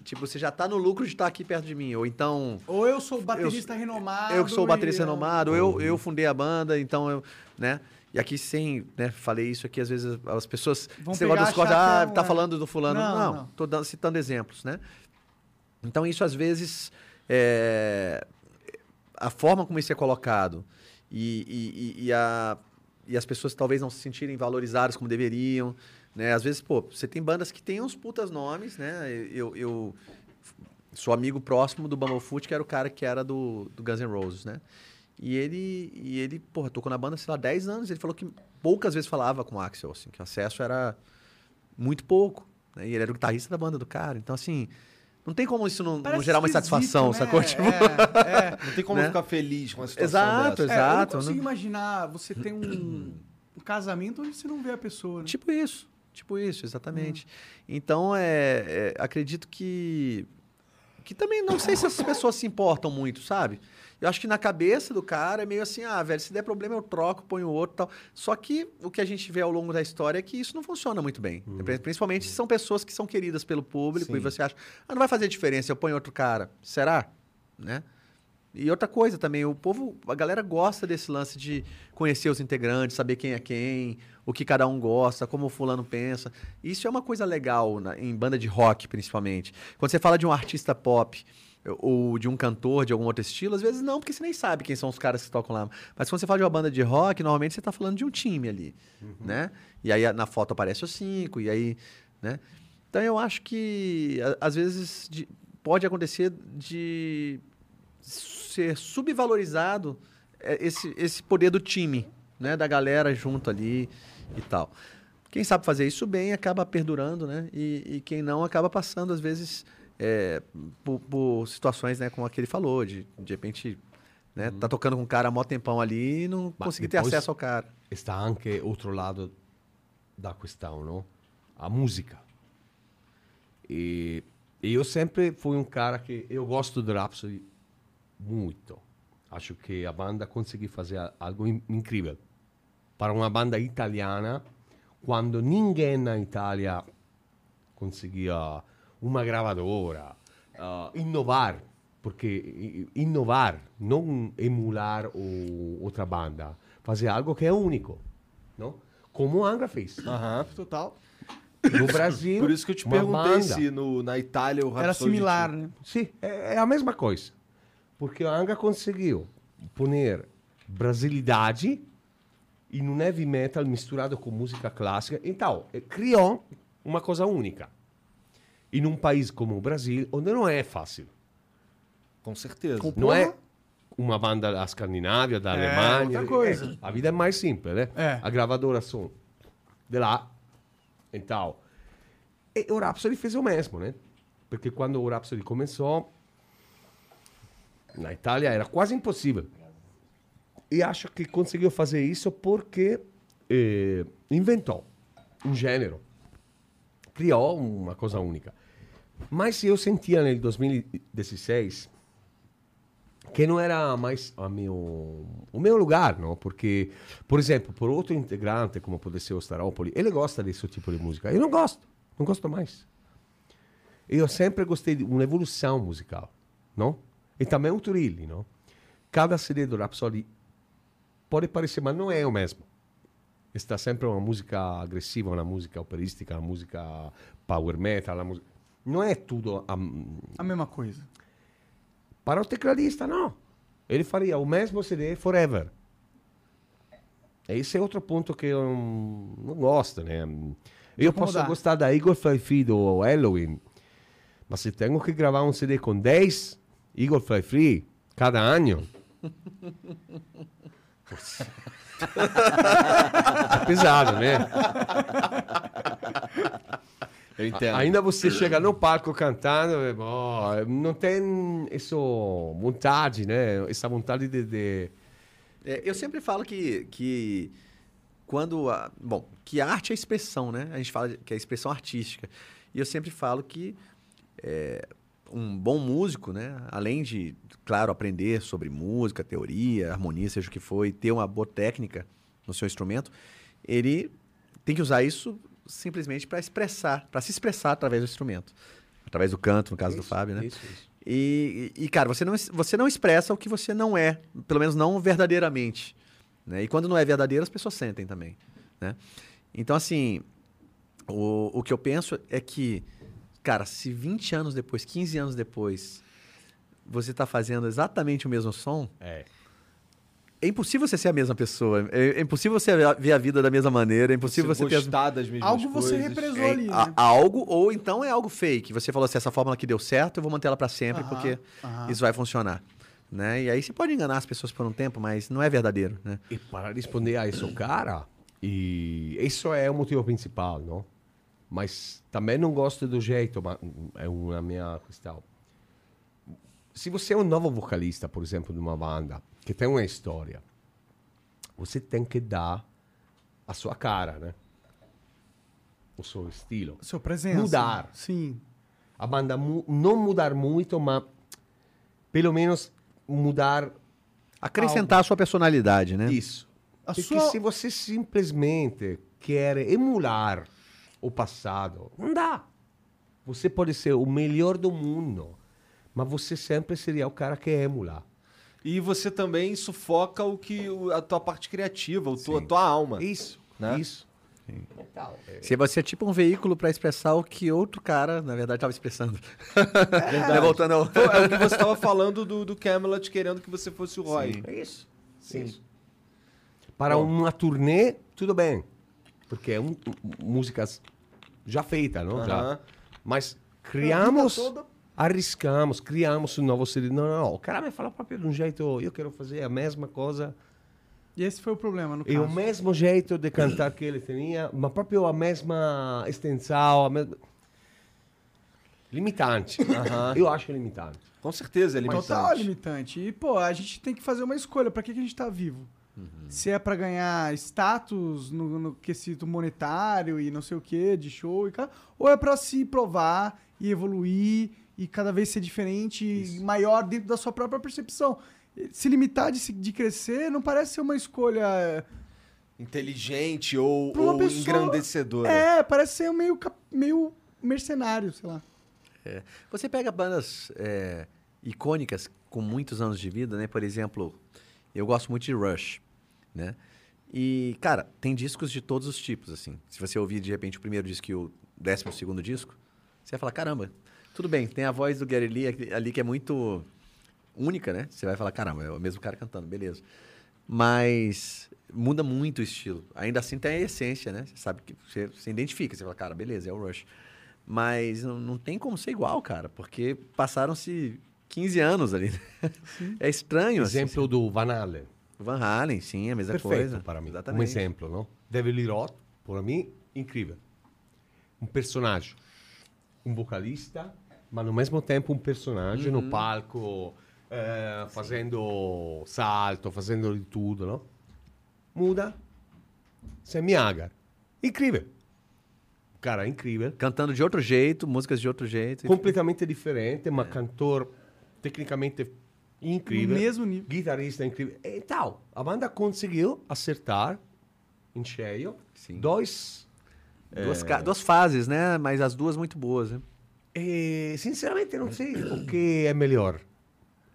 Tipo, você já tá no lucro de estar aqui perto de mim. Ou então... Ou eu sou baterista renomado. Eu que sou baterista e, renomado, eu, eu fundei a banda, então eu, né? E aqui sem, né, falei isso aqui, às vezes as pessoas, Vão negócio pegar, achar ah, que é um- tá é. falando do fulano. Não, Não, não. tô dando, citando exemplos, né? Então isso às vezes, é, a forma como isso é colocado e, e- e- e a, e as pessoas talvez não se sentirem valorizadas como deveriam, né? Às vezes, pô, você tem bandas que têm uns putas nomes, né? Eu, eu sou amigo próximo do Bumblefoot, que era o cara que era do, do Guns N' Roses, né? E ele, e ele, porra, tocou na banda, sei lá, 10 anos. Ele falou que poucas vezes falava com o Axel, assim, que o acesso era muito pouco. Né? E ele era o guitarrista da banda do cara. Então, assim, Não tem como isso não, não gerar uma insatisfação, né? sacou? Tipo, É, é. Não tem como Né? ficar feliz com a situação Exato, dessa. É, eu não Exato, consigo né? imaginar você ter um, um casamento onde você não vê a pessoa, né? Tipo isso. Tipo isso, exatamente. Então, é, é, acredito que. Que também não sei se essas pessoas se importam muito, sabe? Eu acho que na cabeça do cara é meio assim, ah, velho, se der problema eu troco, ponho outro e tal. Só que o que a gente vê ao longo da história é que isso não funciona muito bem. Principalmente se são pessoas que são queridas pelo público Sim. e você acha, ah, não vai fazer diferença, eu ponho outro cara. Será? Né? E outra coisa também, o povo, a galera gosta desse lance de conhecer os integrantes, saber quem é quem, o que cada um gosta, como o fulano pensa. Isso é uma coisa legal na- em banda de rock, principalmente. Quando você fala de um artista pop ou de um cantor de algum outro estilo, às vezes não, porque você nem sabe quem são os caras que tocam lá. Mas quando você fala de uma banda de rock, normalmente você está falando de um time ali, né? E aí na foto aparece os cinco, e aí, né? Então eu acho que às vezes de- pode acontecer de ser subvalorizado é, esse, esse poder do time, né? Da galera junto ali e tal. Quem sabe fazer isso bem acaba perdurando, né? E, e quem não acaba passando, às vezes, é, por, por situações, né? Como a que ele falou, de de repente, né? Tá tocando com um cara há mó tempão ali e não Mas conseguir ter acesso ao cara. Está anche outro lado da questão, não? A música. E eu sempre fui um cara que eu gosto do Rhapsody muito. Acho que a banda conseguiu fazer algo in- incrível. Para uma banda italiana, quando ninguém na Itália conseguia uma gravadora, ah, inovar, porque i- inovar, não emular o, outra banda, fazer algo que é único, não? Como a Angra fez. Total. No Brasil, Por isso que eu te perguntei banda. se no, na Itália o Era similar, tinha- né? Sim, é, é a mesma coisa. Porque a Angra conseguiu poner brasilidade em um heavy metal misturado com música clássica. Então, eh, criou uma coisa única. Em um país como o Brasil, onde não é fácil. Com certeza. Com- Não é uma banda da Escandinávia, da É, Alemanha. outra coisa. É, a vida é mais simples, né? É. A gravadora são de lá. Então, e o Rhapsody fez o mesmo, né? Porque quando o Rhapsody começou, na Itália era quase impossível. E acho que conseguiu fazer isso porque eh, inventou um gênero. Criou uma coisa única. Mas eu sentia no 2016 que não era mais a meu, o meu lugar, não? Porque, por exemplo, por outro integrante, como pode ser o Staropoli, ele gosta desse tipo de música. Eu não gosto, não gosto mais. Eu sempre gostei de uma evolução musical, não? E também o Turilli, não? Cada CD do Rhapsody pode parecer, mas não é o mesmo. Está sempre uma música agressiva, uma música operística, uma música power metal, uma música... não é tudo a, A mesma coisa. para o tecladista, não. Ele faria o mesmo CD forever. Esse é outro ponto que eu não, gosto, né? Eu posso gostar da Igor Fly do Halloween, mas se tenho que gravar um CD com 10 Igor Fly Free cada ano... É pesado, né? Eu entendo. Ainda você chega no palco cantando, oh, não tem essa vontade, né? Essa vontade de... de- É, eu sempre falo que, que quando. A, bom, que a arte é expressão, né? A gente fala que é expressão artística. E eu sempre falo que é, um bom músico, né? Além de, claro, aprender sobre música, teoria, harmonia, seja o que for, e ter uma boa técnica no seu instrumento, ele tem que usar isso simplesmente para expressar, para se expressar através do instrumento. Através do canto, no caso do Fábio, né? Isso, isso. E, e, cara, você não, você não expressa o que você não é, pelo menos não verdadeiramente. Né? E quando não é verdadeiro, as pessoas sentem também. Né? Então, assim, o, o que eu penso é que, cara, se 20 anos depois, 15 anos depois, você está fazendo exatamente o mesmo som, É. é impossível você ser a mesma pessoa. É, é impossível você ver a vida da mesma maneira, é impossível Você você, ter as gostar das mesmas Algo você coisas. represou é, ali, a- né? algo, ou então é algo fake. Você falou assim, essa fórmula aqui deu certo, eu vou manter ela para sempre, Aham, porque aham. isso vai funcionar. Né? E aí você pode enganar as pessoas por um tempo, mas não é verdadeiro. Né? E para responder a isso, cara, e isso é o motivo principal, não? Mas também não gosto do jeito, mas é uma minha questão. Se você é um novo vocalista, por exemplo, de uma banda que tem uma história, você tem que dar a sua cara, né? O seu estilo. Sua presença. Mudar. Sim. A banda mu- não mudar muito, mas pelo menos mudar Acrescentar a sua personalidade, né? isso. A Porque sua- se você simplesmente quer emular o passado, não dá. Você pode ser o melhor do mundo, mas você sempre seria o cara que emula. E você também sufoca o que o- a tua parte criativa, o tua, a tua alma. Isso, Né? isso. Se você é tipo um veículo pra expressar o que outro cara, na verdade, tava expressando. Né, Voltando ao... É o que você tava falando do, do Camelot querendo que você fosse o Roy. É isso. Sim. Isso. Para uma turnê, tudo bem. Porque é um, músicas já feitas, não? Já. Mas criamos, toda- arriscamos, criamos um novo CD. Não, não, não. O cara me fala próprio de um jeito, eu quero fazer a mesma coisa. E esse foi o problema, no E o caso. mesmo jeito de cantar que ele tinha, mas próprio a mesma extensão, a mesma... Limitante. Eu acho limitante. Com certeza, ele Total limitante. E, pô, a gente tem que fazer uma escolha. Pra que, que a gente tá vivo? Se é pra ganhar status no, no quesito monetário e não sei o que, de show e cara, ou é pra se provar e evoluir e cada vez ser diferente e maior dentro da sua própria percepção. Se limitar de, de crescer não parece ser uma escolha. Inteligente ou, ou pessoa- engrandecedora. É, parece ser meio, meio mercenário, sei lá. É. Você pega bandas é, icônicas com muitos anos de vida, né? Por exemplo, eu gosto muito de Rush, né? E, cara, tem discos de todos os tipos, assim. Se você ouvir, de repente, o primeiro disco e o décimo segundo disco, você vai falar, caramba, tudo bem, tem a voz do Gary Lee ali que é muito única, né? Você vai falar, caramba, é o mesmo cara cantando, beleza. Mas muda muito o estilo. Ainda assim tem a essência, né? Você sabe que você, você identifica, você fala, cara, beleza, é o Rush. Mas não, não tem como ser igual, cara, porque passaram-se 15 anos ali. né? É estranho, assim. Exemplo do Van Halen. Van Halen, sim, a mesma Perfeito coisa. para mim. Um Exatamente. exemplo, não? David Lee Roth, para mim, incrível. Um personagem. Um vocalista, mas ao mesmo tempo um personagem Uhum. no palco, eh, fazendo salto, fazendo de tudo, não? Muda. Sammy Hagar. Incrível. Cara, incrível. Cantando de outro jeito, músicas de outro jeito. Completamente diferente, mas cantor tecnicamente incrível. No mesmo nível. Guitarrista incrível. E tal, a banda conseguiu acertar em cheio Sim. dois. Duas, ca- duas fases, né? Mas as duas muito boas, né? E, sinceramente, não sei o que é melhor.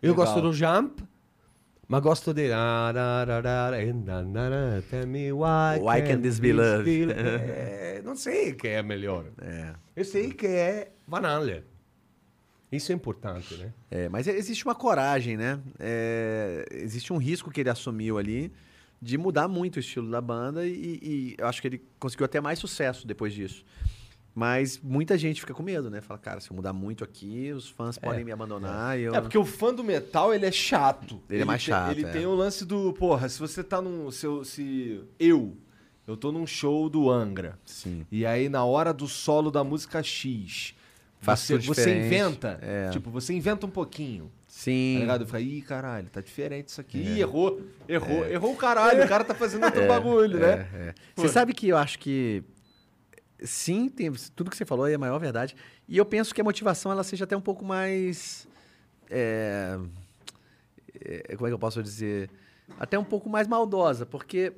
Eu Legal. gosto do Jump, mas gosto de. Tell me why, Why can this be love? É, não sei o que é melhor. É. Eu sei que é Van Halen. Isso é importante, né? É, mas existe uma coragem, né? É, existe um risco que ele assumiu ali de mudar muito o estilo da banda e, e eu acho que ele conseguiu até mais sucesso depois disso. Mas muita gente fica com medo, né? Fala, cara, se eu mudar muito aqui, os fãs podem me abandonar. E eu... É, porque o fã do metal, ele é chato. Ele é mais tem- chato, Ele é. tem o lance do, porra, se você tá num... Se eu, se eu, eu tô num show do Angra. Sim. E aí, na hora do solo da música X, Faço você, você inventa. É. Tipo, você inventa um pouquinho. Sim. Tá ligado? Eu falei, ih, caralho, tá diferente isso aqui. É. Ih, errou. Errou. Errou o caralho. O cara tá fazendo outro bagulho, né? É, é. Você sabe que eu acho que sim, tem, tudo que você falou é a maior verdade. E eu penso que a motivação ela seja até um pouco mais. é, é, como é que eu posso dizer? Até um pouco mais maldosa, porque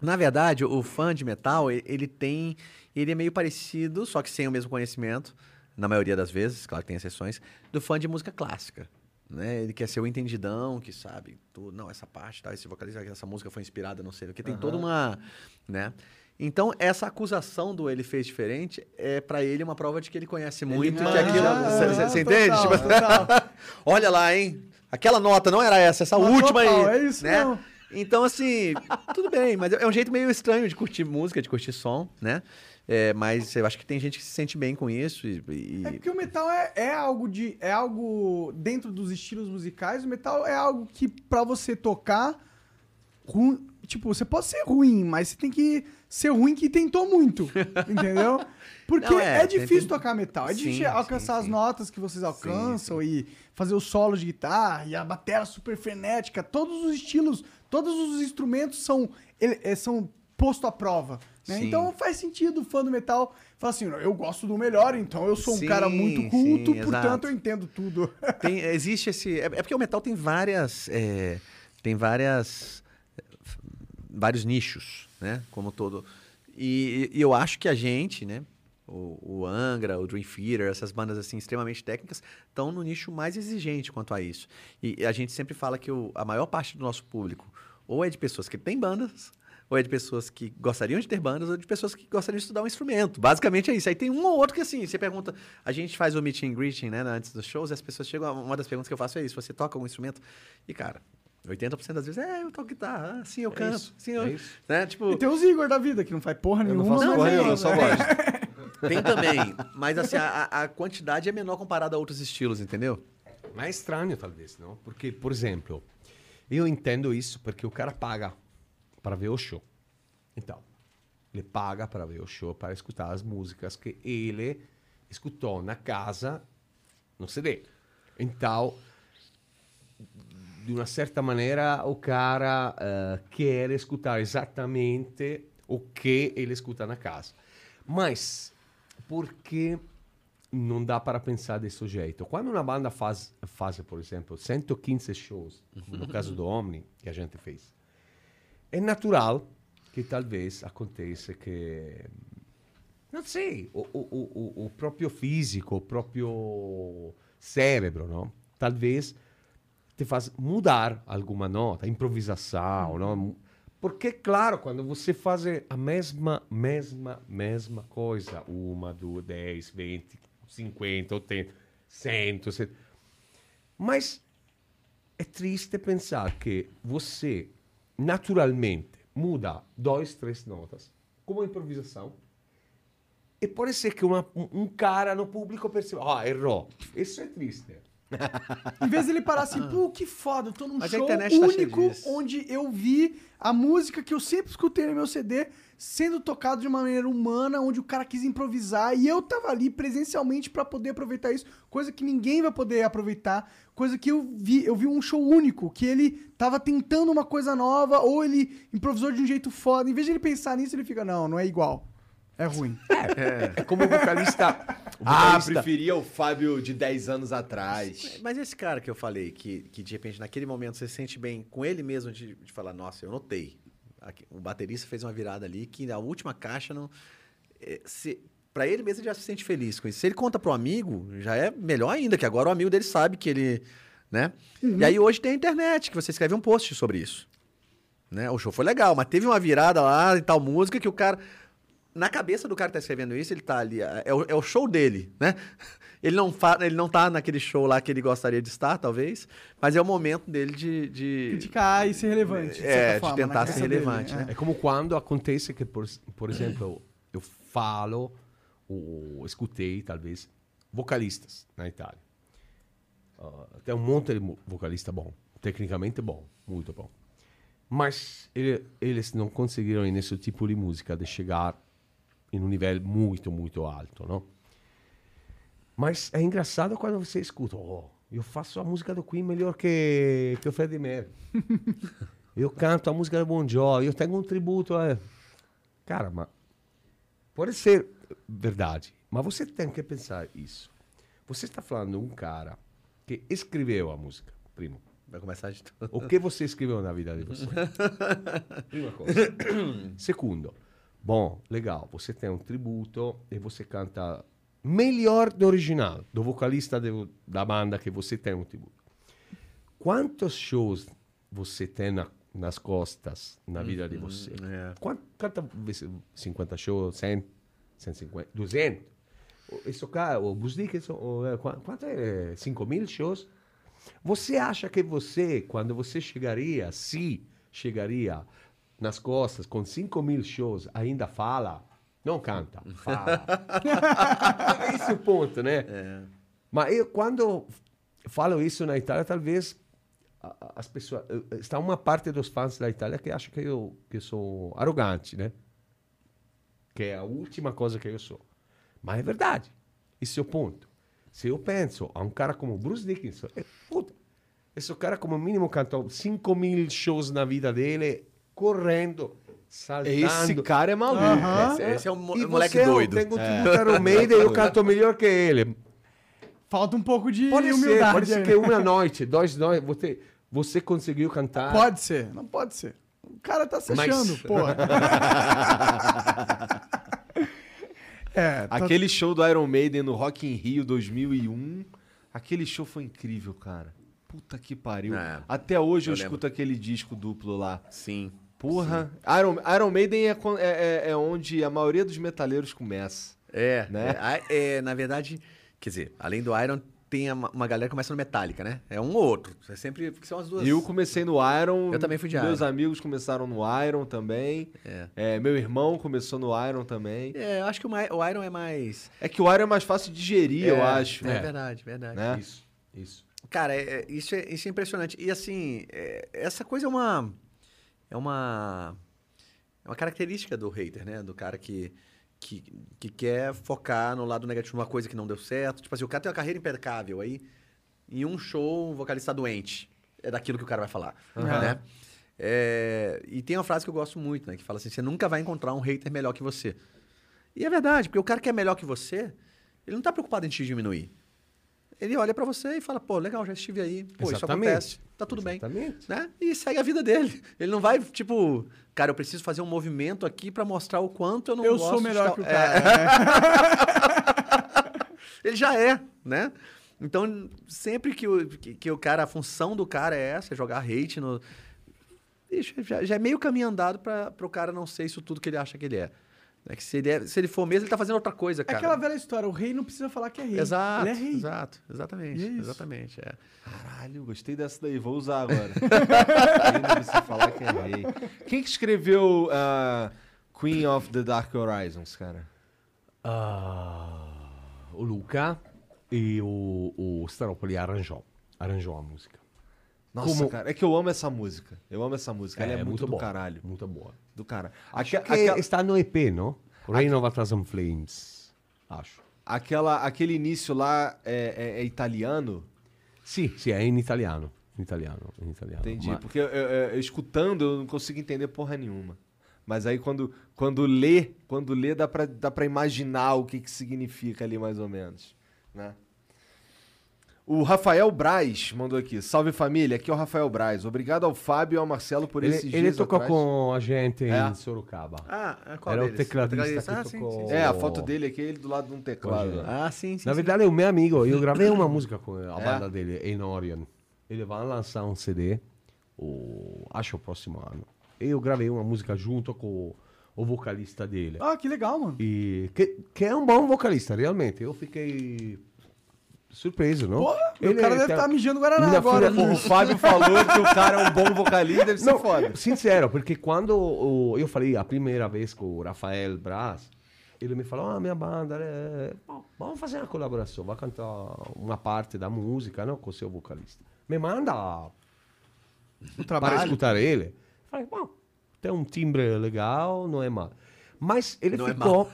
na verdade o fã de metal ele tem, ele é meio parecido, só que sem o mesmo conhecimento, na maioria das vezes, claro que tem exceções, do fã de música clássica. Né? Ele quer ser o entendidão, que sabe tudo. Não, essa parte, tá, esse vocalista, essa música foi inspirada, não sei o que. Tem toda uma. Né? Então, essa acusação do ele fez diferente é para ele uma prova de que ele conhece muito e que Ah, aquilo. ah, Você entende? total, Tipo, total. Olha lá, hein? Aquela nota não era essa, essa Mas última total, aí. é isso né? mesmo. Então, assim, tudo bem, mas é um jeito meio estranho de curtir música, de curtir som, né? É, mas eu acho que tem gente que se sente bem com isso e. e- É porque o metal é, é algo de. É algo. Dentro dos estilos musicais, o metal é algo que pra você tocar. com- tipo, você pode ser ruim, mas você tem que ser ruim que tentou muito, entendeu? Porque Não, é, é, difícil tem- tocar metal. É Sim, difícil sim, alcançar as sim. notas que vocês alcançam e fazer os solos de guitarra e a bateria super frenética. Todos os estilos, todos os instrumentos são, é, são posto à prova. né? Então faz sentido o fã do metal falar assim, eu gosto do melhor, então eu sou um Sim, cara muito culto, sim, portanto exato. eu entendo tudo. Tem, existe esse. É, é porque o metal tem várias. é, tem várias. vários nichos, né? Como todo. E, e eu acho que a gente, né? O, o Angra, o Dream Theater, essas bandas assim extremamente técnicas, estão no nicho mais exigente quanto a isso. E a gente sempre fala que o- a maior parte do nosso público ou é de pessoas que têm bandas, ou é de pessoas que gostariam de ter bandas, ou de pessoas que gostariam de estudar um instrumento. Basicamente é isso. Aí tem um ou outro que assim, você pergunta, a gente faz o meet and greeting, né, antes dos shows, e as pessoas chegam, uma das perguntas que eu faço é isso, você toca um instrumento? E cara, 80% das vezes, é, eu toco guitarra, ah, sim, eu canto, isso, sim, eu... é isso. Né? Tipo, E tem os Igor da vida, que não faz porra Eu nenhuma. não faço mas porra é- nenhuma, eu só gosto. tem também, mas assim, a, a quantidade é menor comparada a outros estilos, entendeu? Ma è strano talvez, no? Perché, per esempio, io intendo isso perché o cara paga para ver o show. Então, ele paga para ver o show, para escutar as músicas que ele escutou na casa, no CD. Então, de uma certa maneira, o cara eh, quer escutar exatamente o que ele escuta na casa. Mas, porque non dà para pensare desse jeito. Quando una banda faz, faz, por exemplo, 115 shows, no caso do Omni, que a gente fez, é natural que talvez aconteça que, não sei, o, o, o, o- próprio físico, o próprio cérebro, não? talvez te faz mudar alguma nota, improvisação, não? Porque, claro, quando você faz a mesma, mesma, mesma coisa, uma, duas, dez, vinte, cinquenta, oitenta, cento, mas é triste pensar que você naturalmente muda dois, três notas, como improvisação, e pode ser que uma- um, cara no público perceba, ah, errou. Isso é triste. Em vez dele parar assim, pô, que foda, eu tô num Mas show tá único disso. onde eu vi a música que eu sempre escutei no meu CD sendo tocado de uma maneira humana, onde o cara quis improvisar e eu tava ali presencialmente pra poder aproveitar isso, coisa que ninguém vai poder aproveitar, coisa que eu vi, eu vi um show único, que ele tava tentando uma coisa nova ou ele improvisou de um jeito foda. Em vez de ele pensar nisso, ele fica, não, não é igual. É ruim. É como vocalista. o Ah, vocalista- preferia o Fábio de 10 anos atrás. Mas esse cara que eu falei, que, que de repente naquele momento você se sente bem com ele mesmo de, de falar, nossa, eu notei. Aqui, o baterista fez uma virada ali que na última caixa não. É, se, pra ele mesmo ele já se sente feliz com isso. Se ele conta pro amigo, já é melhor ainda, que agora o amigo dele sabe que ele. né? E aí hoje tem a internet, que você escreve um post sobre isso. Né? O show foi legal, mas teve uma virada lá e tal música que o cara. Na cabeça do cara que tá escrevendo isso, ele tá ali. É o, é o show dele, né? Ele não, fa, ele não tá naquele show lá que ele gostaria de estar, talvez, mas é o momento dele de. de Criticar e ser relevante. de É, certa de forma, tentar na ser dele, relevante, é. né? É como quando acontece que, por, por exemplo, eu falo, ou escutei, talvez, vocalistas na Itália. Ah, tem um monte de vocalista bom, tecnicamente bom, muito bom. Mas ele- eles não conseguiram nesse tipo de música de chegar em um nível muito, muito alto, não? Mas é engraçado quando você escuta, oh, eu faço a música do Queen melhor que, que o Freddie Mercury. eu canto a música do Bon Jovi, eu tenho um tributo a... Cara, mas pode ser verdade, mas você tem que pensar isso. Você está falando de um cara que escreveu a música, primo. Vai começar de tudo. O que você escreveu na vida de você? Prima coisa. Segundo, bom, legal, você tem um tributo e você canta melhor do original, do vocalista de- da banda que você tem um tributo. Quantos shows você tem na- nas costas na vida de você? é. Vezes? 50 shows? 100? 150? 200? O- Isso cá, o o, é, qua- quanto é? 5 mil shows? Você acha que você, quando você chegaria, se chegaria nas costas com 5 mil shows, ainda fala? Não canta, fala. Esse é o ponto, né? Mas eu, quando falo isso na Itália, talvez as pessoas. eh, Está uma parte dos fãs da Itália que acha que eu, que eu sou arrogante, né? Que é a última coisa que eu sou. Mas é verdade. Esse é o ponto. Se eu penso a um cara como Bruce Dickinson, é puta. Esse cara, como mínimo, cantou 5 mil shows na vida dele, correndo, saltando. Esse cara é maluco. Esse, esse é um mo- E moleque você, doido. Eu tenho é. Iron Maiden eu canto melhor que ele. Falta um pouco de Pode ser, humildade. pode ser aí, que né? uma noite, dois noites, você, você conseguiu cantar. Pode ser, não pode ser. O cara tá se Mas- achando, porra. é, tá- Aquele show do Iron Maiden no Rock in Rio 2001, aquele show foi incrível, cara. Puta que pariu. É, Até hoje eu, eu escuto aquele disco duplo lá. Sim. Porra. Iron, Iron Maiden é, é- é- é onde a maioria dos metaleiros começa. É, Né? é, é, na verdade, quer dizer, além do Iron, tem uma, uma galera que começa no Metallica, né? É um ou outro. É sempre. Porque são as duas. Eu comecei no Iron. Eu também fui de Meus Iron. amigos começaram no Iron também. É. É, meu irmão começou no Iron também. É, eu acho que o, Iron é mais. É que o Iron é mais fácil de digerir, eu É, acho. É, verdade, verdade. Né? Isso, isso. Cara, é- é- isso, é, isso é impressionante. E assim, é, essa coisa é uma. É uma. É uma característica do hater, né? Do cara que, que, que quer focar no lado negativo, uma coisa que não deu certo. Tipo assim, o cara tem uma carreira impecável aí. Em um show, o vocalista doente. É daquilo que o cara vai falar. Né? É, e tem uma frase que eu gosto muito, né? Que fala assim: você nunca vai encontrar um hater melhor que você. E é verdade, porque o cara que é melhor que você, ele não tá preocupado em te diminuir. Ele olha pra você e fala, pô, legal, já estive aí, pô, isso Exatamente. acontece, tá tudo bem. Exatamente. Né? E segue a vida dele. Ele não vai, tipo, cara, eu preciso fazer um movimento aqui pra mostrar o quanto eu não eu gosto sou de melhor tal- que o É, cara. né? ele já é, né? Então, sempre que o, que, que o cara, a função do cara é essa, é jogar hate no. Bicho, já, já é meio caminho andado pra, pro cara não ser isso tudo que ele acha que ele é. É que se ele, é- se ele for mesmo, ele tá fazendo outra coisa, É cara. aquela velha história, o rei não precisa falar que é rei. Exato, Ele é rei. exato, exatamente, é isso. exatamente. É. Caralho, gostei dessa daí, vou usar agora. Rei não precisa falar que é rei. Quem que escreveu ah, Queen of the Dark Horizons, cara? Ah, o Luca e o, o Staropoli arranjou, arranjou a música. Nossa, Como- cara, é que eu amo essa música. Eu amo essa música. Ela é, muito, do boa, caralho. Muito boa. Do cara. Acho Aque- que está no EP, não? Reign of a Thousand Flames, acho. aquela, aquele início lá é, é- é italiano? Sì, sì, è in italiano. In italiano, in italiano. Entendi. Ma- Porque eu- eu- eu- escutando eu não consigo entender porra nenhuma. Mas aí quando, quando lê, quando lê dá pra, dá pra imaginar o que, que significa ali mais ou menos, né? O Rafael Braz mandou aqui. Salve família, aqui é o Rafael Braz. Obrigado ao Fábio e ao Marcelo por Ele, esses ele dias tocou atrás. com a gente É. em Sorocaba. Ah, qual Era o deles? tecladista que Ah, sim, tocou- sim, sim. É, a foto dele aqui, ele do lado de um teclado. Né? Ah, sim, sim. Na sim. verdade é o meu amigo, eu gravei uma música com a É? banda dele, em Orion. Ele vai lançar um CD, o, acho o próximo ano. E eu gravei uma música junto com o, o vocalista dele. Ah, que legal, mano. E que, que é um bom vocalista, realmente. Eu fiquei surpreso, não? Porra, o Ele cara deve tem- estar mijando Guaraná Minha agora. filha- Porra, o Fábio falou que o cara é um bom vocalista, deve ser Não, foda. sincero, porque quando o- eu falei a primeira vez com o Rafael Braz, ele me falou, ah, minha banda, é... vamos fazer uma colaboração, vai cantar uma parte da música, não, com o seu vocalista. Me manda O para trabalho. escutar ele. Eu Falei, bom, tem um timbre legal, não é mal. Mas ele Não é ficou... Eu-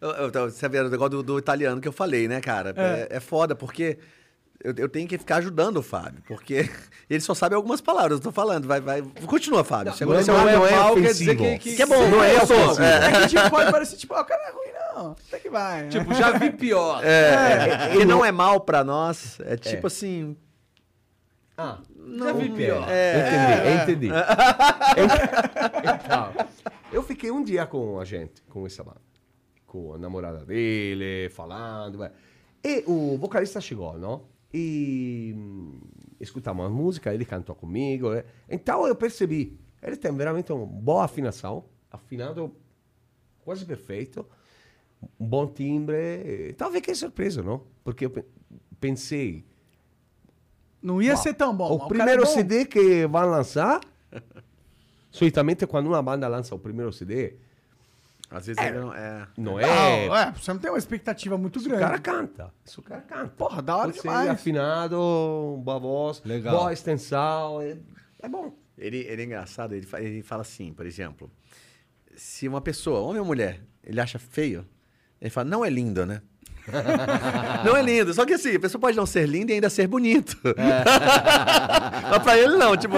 Você vê o negócio do, do italiano que eu falei, né, cara? É, é foda, porque eu, eu tenho que ficar ajudando o Fábio, porque ele só sabe algumas palavras. Eu tô falando, vai, vai. Continua, Fábio. Chegou não, nesse não é, não é mal, quer dizer que- Que é bom, não é ofensivo. É que tipo, pode parecer, tipo, ah, o cara não é ruim, não. Até que vai. né? Tipo, já vi pior. É, que não é mal pra nós. É tipo assim. Ah, Não, Já vi pior. É, Entendi, entendi. então, eu fiquei um dia com a gente, com essa banda. Com a namorada dele, falando. vai. E o vocalista chegou, não? E hum, escutamos a música, ele cantou comigo. né? Então eu percebi, ele tem veramente uma boa afinação, afinado quase perfeito, um bom timbre. Então eu fiquei surpreso, não? Porque eu pe- pensei, Não ia ser tão bom. o mas primeiro é bom. CD que vai lançar, solitamente quando uma banda lança o primeiro CD, Às vezes ele não é. Não Não, é. é, você não tem uma expectativa muito O grande. cara canta. Isso o cara canta. Porra, da hora Você demais. é afinado, boa voz, Legal. boa extensão. É, é bom. Ele, ele é engraçado, ele, ele fala assim, por exemplo, se uma pessoa, homem ou mulher, ele acha feio, ele fala, não é lindo, né? Não é lindo. Só que assim, a pessoa pode não ser linda e ainda ser bonito. Mas pra ele não, tipo,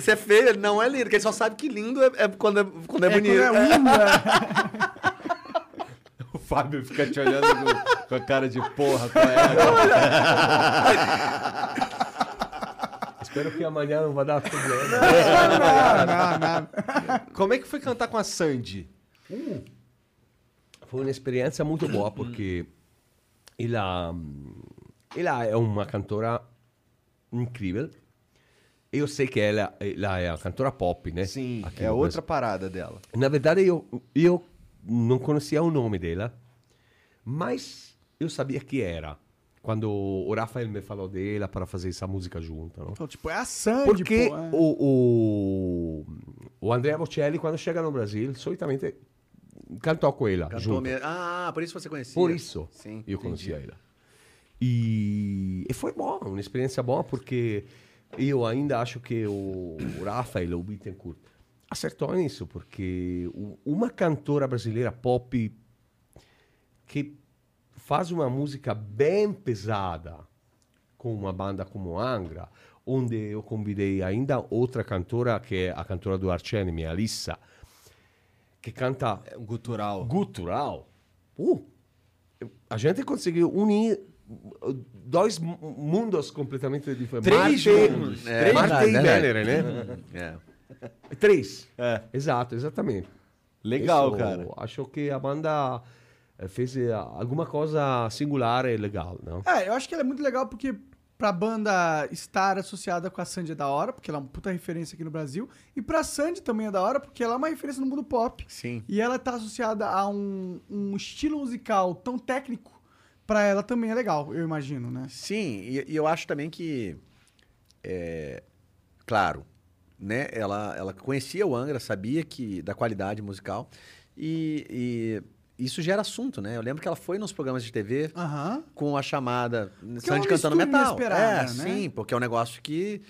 se é feio, ele não é lindo, porque ele só sabe que lindo é, é quando é, quando é, É, bonito. quando é lindo, é. O Fábio fica te olhando com, com a cara de porra. Qual é? Espero que amanhã não vai dar problema. Não, não, não. Como é que foi cantar com a Sandy? Foi uma experiência muito boa porque ela, ela é uma cantora incrível. Eu sei que ela, ela é uma cantora pop, né? Sim, Aqui é outra parada dela. Brasil. Na verdade, eu, eu não conhecia o nome dela, mas eu sabia que era. Quando o Rafael me falou dela para fazer essa música junto, não? Então, tipo, é a Sandy, Porque pô. é. o, o, o Andrea Bocelli, quando chega no Brasil, solitamente cantou com ela. Cantou junto. mesmo. Ah, por isso você conhecia. Por isso Sim, eu entendi. conhecia ela. E, e foi bom, uma experiência boa, porque eu ainda acho que o, o Rafael, o Bittencourt, acertou nisso, porque uma cantora brasileira pop que faz uma música bem pesada com uma banda como Angra, onde eu convidei ainda outra cantora, que é a cantora do Arch Enemy, Alissa, que canta É gutural. gutural. Uh, a gente conseguiu unir uh, dois mu- mundos completamente diferentes. Três Marte, mundos. É, Marte e. Venere, né? É. Três. É. Exato, exatamente. Legal, Isso, cara. Acho que a banda eh, fez eh, alguma coisa singular e legal, não? É, eu acho que ela é muito legal porque pra banda estar associada com a Sandy é da hora, porque ela é uma puta referência aqui no Brasil. E pra Sandy também é da hora, porque ela é uma referência no mundo pop. Sim. E ela tá associada a um, um estilo musical tão técnico, pra ela também é legal, eu imagino, né? Sim, e, e eu acho também que, é, claro, né, ela, ela conhecia o Angra, sabia que da qualidade musical e, e isso gera assunto, né? Eu lembro que ela foi nos programas de TV Aham. com a chamada é uma Sandy cantando metal. inesperada, É, né? sim, porque é um negócio que,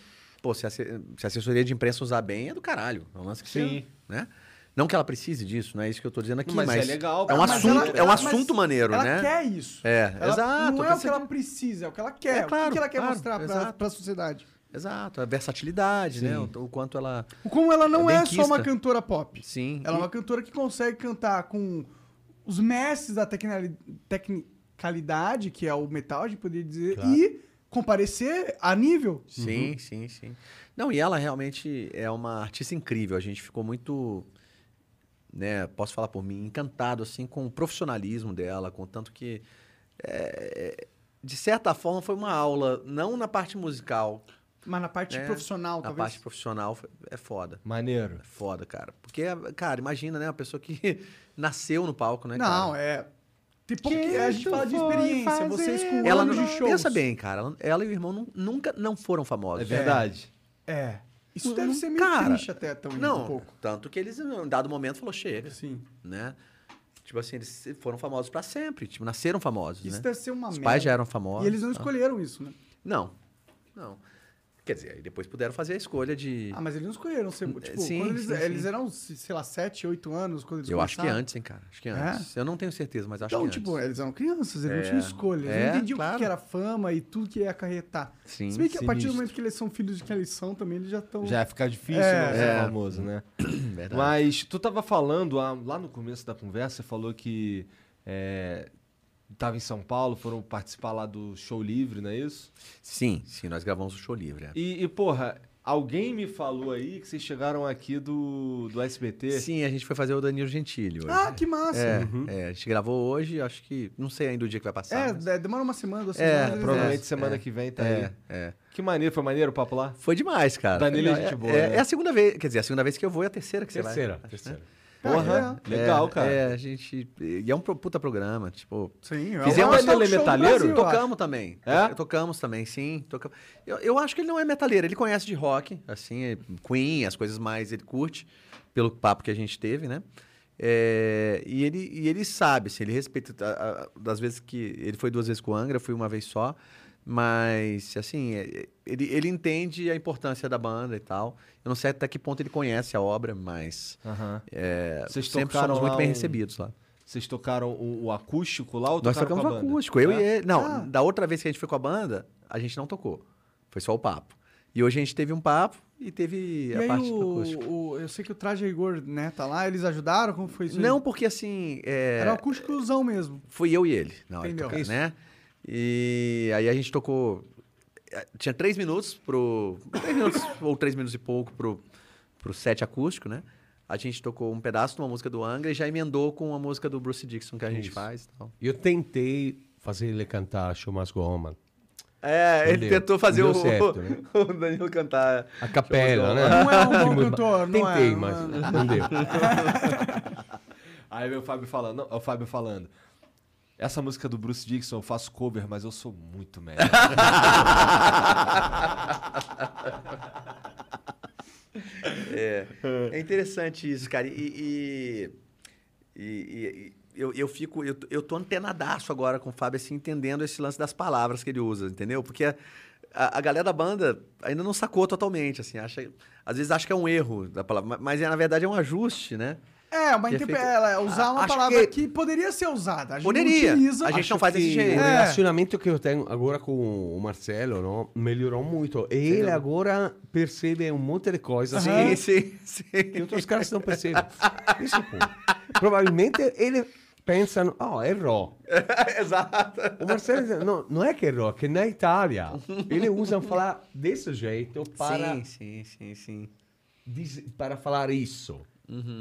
pô, se a, se a assessoria de imprensa usar bem, é do caralho. É um lance que Sim. você- né? Não que ela precise disso, não é isso que eu tô dizendo aqui, Mas mas, é legal, é um Mas assunto, ela- é um ela- assunto maneiro, ela né? quer isso. É, Ela- exato, Não é o que ela precisa, é o que ela quer. É, o claro, que ela quer claro, mostrar pra, exato. pra sociedade. Exato, a versatilidade, né? O, o quanto ela. Como ela não É é, só uma cantora pop. Sim. Ela é E- uma cantora que consegue cantar com os mestres da tecnicalidade, que é o metal, a gente poderia dizer, e comparecer a nível. Sim, sim, sim. Não, e ela realmente é uma artista incrível. A gente ficou muito, né, posso falar por mim, encantado assim com o profissionalismo dela, com o tanto que é, de certa forma foi uma aula, não na parte musical, Mas na parte né? profissional, na talvez. parte profissional é foda. Maneiro. É foda, cara. Porque, cara, imagina, né, uma pessoa que nasceu no palco, né, Não, cara? é. Pouco que a gente fala de experiência. Vocês com Ela anos não, de shows. pensa bem, cara. Ela, e o irmão nu- nunca não foram É famosos. verdade. É. Isso Não- deve não- ser meio cara, triste até também, Não, um pouco. tanto que eles, em um dado momento, falou, chega, Sim. né? Tipo assim, eles foram famosos pra sempre, tipo, nasceram famosos, Isso né? deve ser uma Os merda. pais já eram famosos. E eles não tá? escolheram isso, né? Não, não. Quer dizer, aí depois puderam fazer a escolha de... Ah, mas eles não escolheram ser. Tipo, sim, quando eles, sim, sim. eles eram, sei lá, 7, 8 anos quando eles Eu acho que começaram. antes, hein, cara? Acho que É? antes. Eu não tenho certeza, mas acho Então, que tipo, antes. eles eram crianças, eles É. não tinham escolha. Eles É, não entendiam o claro. que era fama e tudo que ia acarretar. Sim, Se bem que a partir do sinistro. momento que eles são filhos de que eles são, também eles já estão. Já ia ficar difícil É. não ser É. famoso, né? Verdade. Mas tu tava falando, ah, lá no começo da conversa, você falou que é, tava em São Paulo, foram participar lá do show livre, não é isso? Sim, sim, nós gravamos o show livre. é. E, e, porra, alguém me falou aí que vocês chegaram aqui do, do SBT. Sim, a gente foi fazer o Danilo Gentili hoje. Ah, que massa! É, é, a gente gravou hoje, acho que... Não sei ainda o dia que vai passar. É, mas- de- demora uma semana, duas É, semanas. eles- Provavelmente É, semana é, que vem tá é, aí. é. Que maneiro, foi maneiro o papo lá? Foi demais, cara. Danilo é gente boa, é, né? é a segunda vez, quer dizer, a segunda vez que eu vou é a terceira que Terceira, você vai. terceira. Porra, é. legal, É, cara. É, a gente... E é um puta programa, tipo... Sim, é Fizemos ele, é metaleiro? Brasil. Tocamos também. É? To- Tocamos também, sim. Tocamos. Eu, eu acho que ele não é metaleiro, ele conhece de rock, assim, é Queen, as coisas mais ele curte, pelo papo que a gente teve, né? É, e, ele, e ele sabe, assim, ele respeita. a- a- das vezes que. Ele foi duas vezes com o Angra, eu fui uma vez só. Mas, assim, é- ele, ele entende a importância da banda e tal. Eu não sei até que ponto ele conhece a obra, mas. Aham. é, Vocês sempre somos muito bem um- recebidos lá. Vocês tocaram o, o acústico lá ou Nós tocamos o acústico, eu É? e ele. Não, Ah. da outra vez que a gente foi com a banda, a gente não tocou. Foi só o papo. E hoje a gente teve um papo e teve E a parte do o, acústico. o- eu sei que o Traje Igor, né, tá lá, eles ajudaram? Como foi isso aí? Não, porque assim. é, Era um acústicozão mesmo. Fui eu e ele na hora de Entendeu. tocar, Isso. né? E aí a gente tocou. eh, Tinha três minutos pro. Três minutos ou três minutos e pouco pro, pro set acústico, né? A gente tocou um pedaço de uma música do Angra e já emendou com a música do Bruce Dixon que a gente Isso. faz. e tal. Eu tentei fazer ele cantar Show Must Go On, man. É, Não ele tentou fazer o, certo, né? o Danilo cantar. A capela, né? Não é um bom cantor, não é, Tentei, não mas é. não deu. Aí o Fábio falando, não, o Fábio falando. Essa música do Bruce Dixon eu faço cover, mas eu sou muito melhor. É, é interessante isso, cara. E, e- e- e- eu, eu fico, eu, eu tô antenadaço agora com o Fábio, assim, entendendo esse lance das palavras que ele usa, entendeu? Porque a, a galera da banda ainda não sacou totalmente, assim, acha, às vezes acha que é um erro da palavra, ma- mas é, na verdade é um ajuste, né? É, uma Que é ela usar uma Acho palavra que- que... poderia ser usada. A gente Poderia. Utiliza. A gente Acho não faz desse jeito. O É. relacionamento que eu tenho agora com o Marcelo não, melhorou muito. E ele agora percebe um monte de coisas que, Sim, sim, sim. que outros caras não percebem. Isso, pô. Provavelmente ele pensa, oh, errou. Exato. O Marcelo diz, não, não é que errou, é que na Itália ele usa falar desse jeito para, Sim, sim, sim, sim. diz- para falar isso.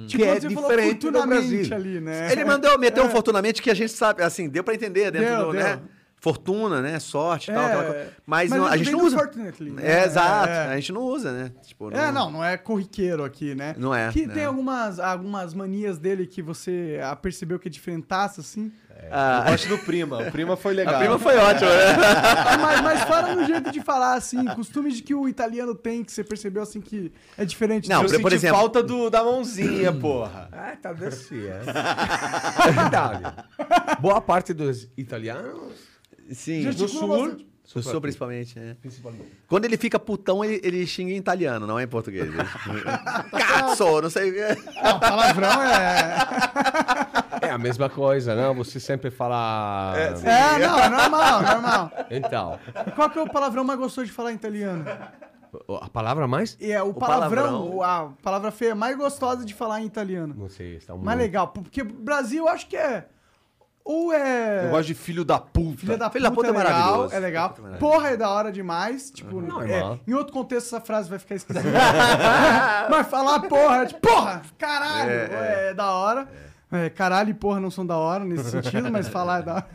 Tipo, que é você falou diferente do Brasil. ali, né? Ele mandou, meteu um fortunamente que a gente sabe, assim, deu pra entender dentro Deu, do, deu. né? Fortuna, né? Sorte e tal. É, aquela coisa. Mas, não- a isso gente não usa. Fortunately, né? É, exato. É. A gente não usa, né? Tipo, É, não, não é corriqueiro aqui, né? Não é, Que né? tem algumas, algumas manias dele que você ah, percebeu que é diferentaça, assim. Ah, Eu gosto do Prima. O Prima foi legal. a prima foi ótima, né? mas, mas fora no jeito de falar, assim, costumes de que o italiano tem, que você percebeu, assim, que é diferente. Não, Eu por- exemplo- falta do, da mãozinha, porra. Ah, talvez sim, é. Itália. Boa parte dos italianos, Sim. No sul, no sul principalmente, né? principalmente. Quando ele fica putão, ele, ele xinga em italiano, não é em português. Cazzo, não sei o quê. Não, palavrão é... É a mesma coisa, não? Você sempre fala... É, não, é normal, normal. Então, Qual que é o palavrão mais gostoso de falar em italiano? a palavra mais? E é o palavrão, palavrão. a palavra feia mais gostosa de falar em italiano. Não sei, está um Mais legal, porque Brasil eu acho que é... Ou é... Eu gosto de filho da puta. Filha da Filho da puta, puta é é legal, é legal. Filho puta é Porra é da hora demais. Tipo, Normal. é, em outro contexto essa frase vai ficar esquisita. Mas falar porra, é tipo, porra, caralho, é, da hora. É, caralho e porra não são da hora nesse sentido, mas falar é da hora.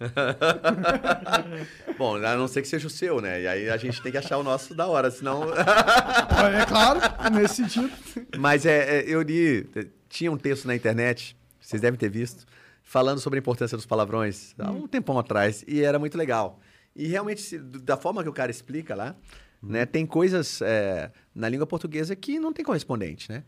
Bom, a não ser que seja o seu, né? E aí a gente tem que achar o nosso da hora, senão. é claro, nesse sentido. Mas é, é, eu li, é, tinha um texto na internet, vocês devem ter visto, falando sobre a importância dos palavrões há um tempão atrás, e era muito legal. E realmente, da forma que o cara explica lá, né, tem coisas é, na língua portuguesa que não tem correspondente, né?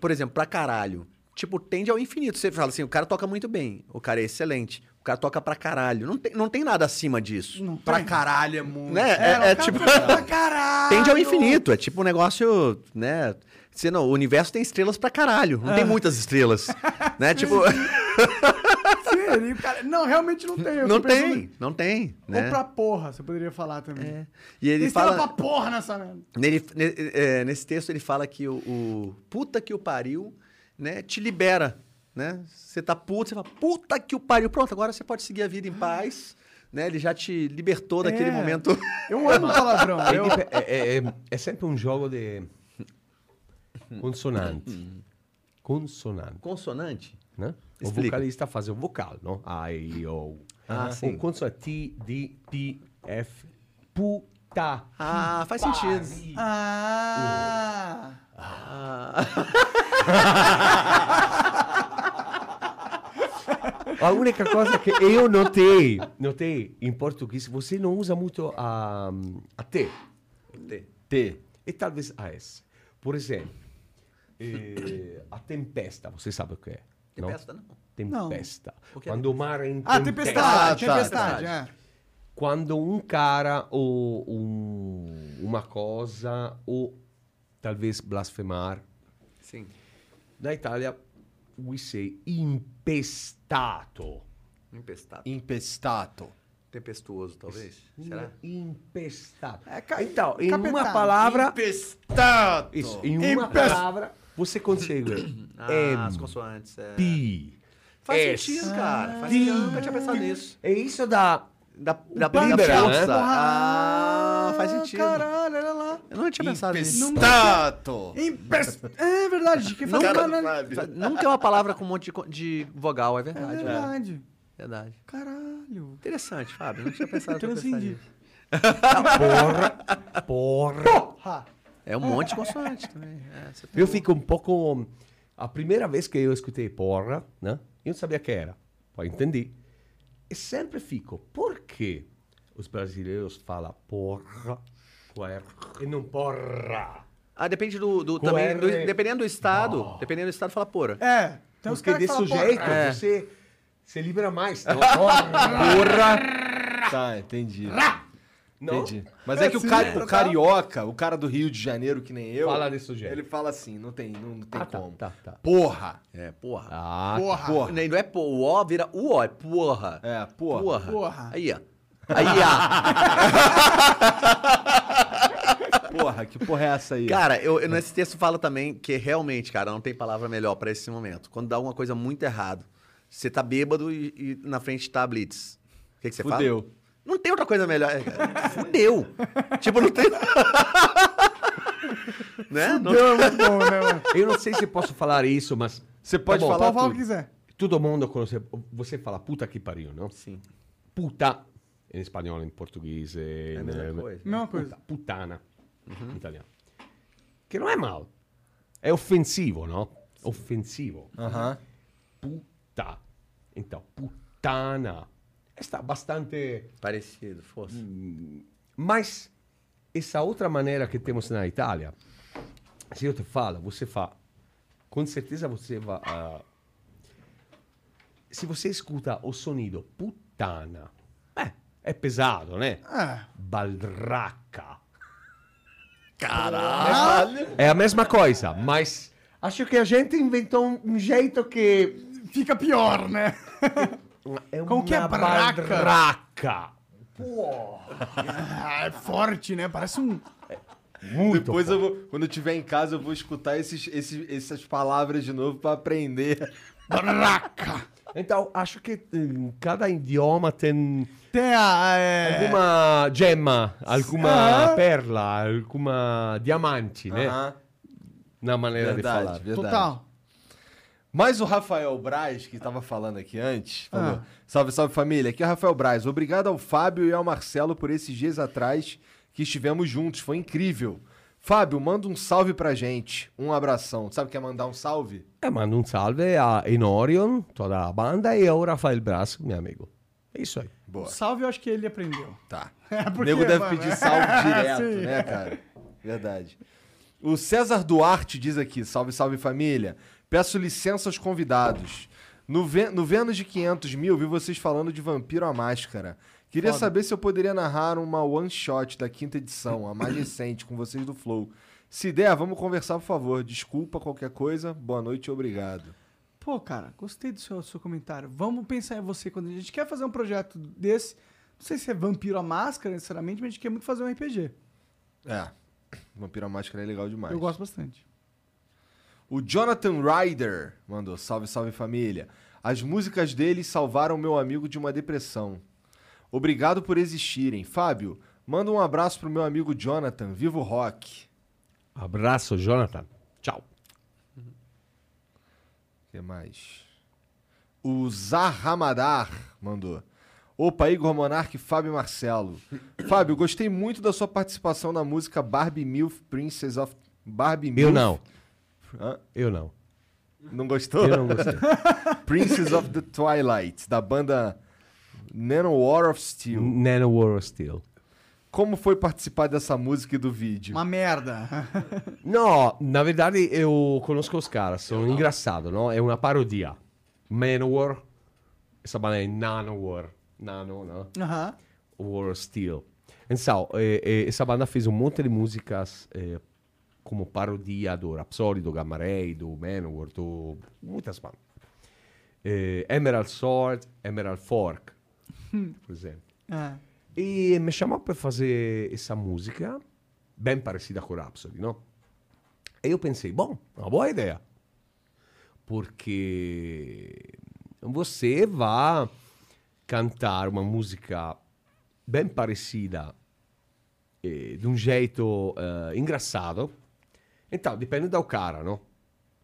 Por exemplo, pra caralho. Tipo, tende ao infinito. Você fala assim, o cara toca muito bem, o cara é excelente, o cara toca pra caralho. Não tem, não tem nada acima disso. Não Pra tem. caralho é muito. Né? É, É, é tipo. pra caralho. Tende ao infinito. É tipo um negócio, né? Você não, o universo tem estrelas pra caralho. Não Ah. tem muitas estrelas. né? Tipo, E cara- não, realmente não tem. eu não tô pensando- tem. Não tem. Né? Ou pra porra, você poderia falar também. É. E ele Tem estrela fala. pra porra nessa merda. Nele, é, nesse texto ele fala que o, o puta que o pariu, né, te libera, né? Você tá puto, você fala, puta que o pariu. Pronto, agora você pode seguir a vida em paz, né? Ele já te libertou daquele É. momento. Eu amo palavrão. É, Eu, é- é- é sempre um jogo de consonante. Consonante, Consonante? né? O Explica. vocalista faz o vocal, não? A, I, O. Ah, o sim. consonante T, D, P, F, puta. Ah, faz sentido. Ah. A única coisa que eu notei, notei em português, você não usa muito a, a T. T. T. E talvez a S. Por exemplo, eh, a tempesta, você sabe o que é? Não? Tempesta, não. Tempesta. O que é Quando o mar é em Ah, tempesta. tempestade, tempestade, tá. é. Quando um cara ou um- uma coisa ou talvez blasfemar. Sim. Na Itália, we say impestato. Empestado. Impestato. Tempestuoso, talvez. Será? Impestato. É ca- Então, em uma palavra... Impestato. Isso, em uma Impes- palavra, você consegue. Ah, M, as consoantes. É. P, Faz S. sentido, cara. Faz sentido. Eu nunca tinha pensado nisso. É isso da... Da, da, Libera, da né? força. Ah, faz sentido. Caralho, olha lá. Eu não tinha pensado nisso. Impestato. Impes... É verdade, Nunca, caralho. nunca é uma palavra com um monte de, de vogal, é É verdade. É verdade. verdade. Caralho. Interessante, Fábio. Não tinha pensado pensar Transcendi. nisso. Porra, porra. É um monte de consoante também. É, você tá Eu fico um pouco... A primeira vez que eu escutei porra, né? Eu não sabia que era. Poi entendi. E sempre fico, por que os brasileiros falam porra e não porra? Ah, depende do. do também, do- dependendo do estado. Dependendo do estado, fala porra. É. Uns Porque desse falam, porra, jeito É. você se livra mais. Não, porra. Tá, entendi. Não? Entendi. Mas é, que o, cari- o carioca, o cara do Rio de Janeiro, que nem eu. Fala desse jeito. Ele fala assim, não tem, não, não tem Ah, tá, como. tá, tá. Porra. É, porra. Ah, Porra. Porra. Nem- Não é pô, o O vira o O, é porra. É, porra. Porra. Porra. Aí, ó. Aí, ó. Porra, que porra é essa aí? Cara, eu, eu nesse texto falo também que realmente, cara, não tem palavra melhor pra esse momento. Quando dá alguma coisa muito errado, você tá bêbado e, e na frente tá a Blitz. O que, que você fala? Fudeu. Não tem outra coisa melhor. Fudeu. tipo, não tem. né? Não- Deu, é muito bom, né, mano? eu não sei se posso falar isso, mas Você pode Tá bom. falar falar o que quiser. todo mundo conhece. Você fala puta que pariu, não? Sim. Puta em espanhol, em português. É a mesma coisa. Mesma coisa. Puta, putana em italiano. Que não é mal. É ofensivo, não? Ofensivo. Aham. Puta. Então, putana. Está bastante. Parecido, força. Mas essa outra maneira que temos na Itália, se eu te falo, você fala, com certeza você vai. ah, se você escuta o sonido puttana, é, é pesado, né? É. Baldracca. Caralho. É a mesma coisa, mas acho que a gente inventou um, um jeito que Fica pior, né? é Como que é braca? Ah, é forte, né? Parece um. Muito Depois eu vou, quando eu estiver em casa, eu vou escutar esses, esses, essas palavras de novo pra aprender. Braca! Então, acho que em cada idioma tem Tem a. É... alguma gemma, alguma Ah. perla, alguma diamante, né? Na maneira de falar. Verdade, verdade. Total. Mas o Rafael Braz, que tava falando aqui antes, falou: Ah. Salve, salve família. Aqui é o Rafael Braz. Obrigado ao Fábio e ao Marcelo por esses dias atrás que estivemos juntos. Foi incrível. Fábio, manda um salve pra gente. Um abração. Sabe o que é mandar um salve? E mando un salve a Enorion, toda a banda, e ao Rafael Braz, meu amigo. É isso aí. Boa. Salve, eu acho que ele aprendeu. Tá. É, O porque, nego deve mano, pedir é- salve direto, Sim. né, cara? Verdade. O César Duarte diz aqui: salve, salve família. Peço licença aos convidados. No, Ve- no Vênus de 500 mil, vi vocês falando de Vampiro à Máscara. Queria saber se eu poderia narrar uma one shot da quinta edição, a mais recente, com vocês do Flow. Se der, vamos conversar, por favor. Desculpa qualquer coisa. Boa noite e obrigado. Pô, cara, gostei do seu, seu comentário. Vamos pensar em você quando a gente quer fazer um projeto desse. Não sei se é vampiro à máscara, necessariamente, mas a gente quer muito fazer um RPG. É. Vampiro à Máscara é legal demais. Eu gosto bastante. O Jonathan Ryder mandou: Salve, salve família. As músicas dele salvaram meu amigo de uma depressão. Obrigado por existirem. Fábio, manda um abraço pro meu amigo Jonathan. Viva o rock. Abraço, Jonathan. Tchau. O que mais? O Zahamadar mandou. Opa, Igor Monarque, Fábio Marcelo. Fábio, gostei muito da sua participação na música Barbie Milf, Princess of... Barbie Milf. Eu não. Hã? Eu não. Não gostou? Eu não gostei. Princess of the Twilight, da banda Nano War of Steel. Nano War of Steel. Como foi participar dessa música e do vídeo? Uma merda. No, na verdade eu conosco os caras, sono engraçado, no? È una parodia. Manowar, essa banda é Nanowar, Nano, no? Aham. War Steel. Então, essa banda fez um monte de músicas eh, como parodia do Rhapsody, do Gamma Ray, do Manowar, do muitas bandas. Eh, Emerald Sword, Emerald Fork, por exemplo. Ah. E me chamou para fazer essa música, bem parecida com o Rhapsody, não? E eu pensei, bom, uma boa ideia. Porque você vai cantar uma música bem parecida, eh, de um jeito eh, engraçado. Então, depende do cara, não?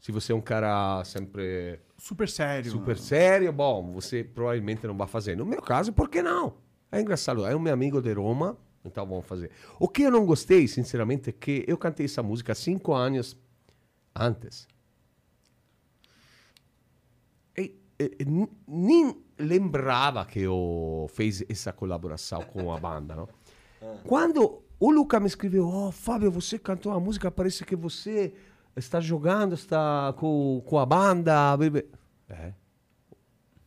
Se você é um cara sempre Super sério. super sério, bom, você provavelmente não vai fazer. No meu caso, por que não? É engraçado. É um meu amigo de Roma, então vamos fazer. O que eu não gostei, sinceramente, é que eu cantei essa música cinco anos antes. E, e- e nem lembrava que eu fiz essa colaboração com a banda, não? Quando o Luca me escreveu, oh Fábio, você cantou a música, parece que você está jogando, está com, com a banda. blá, blá." É.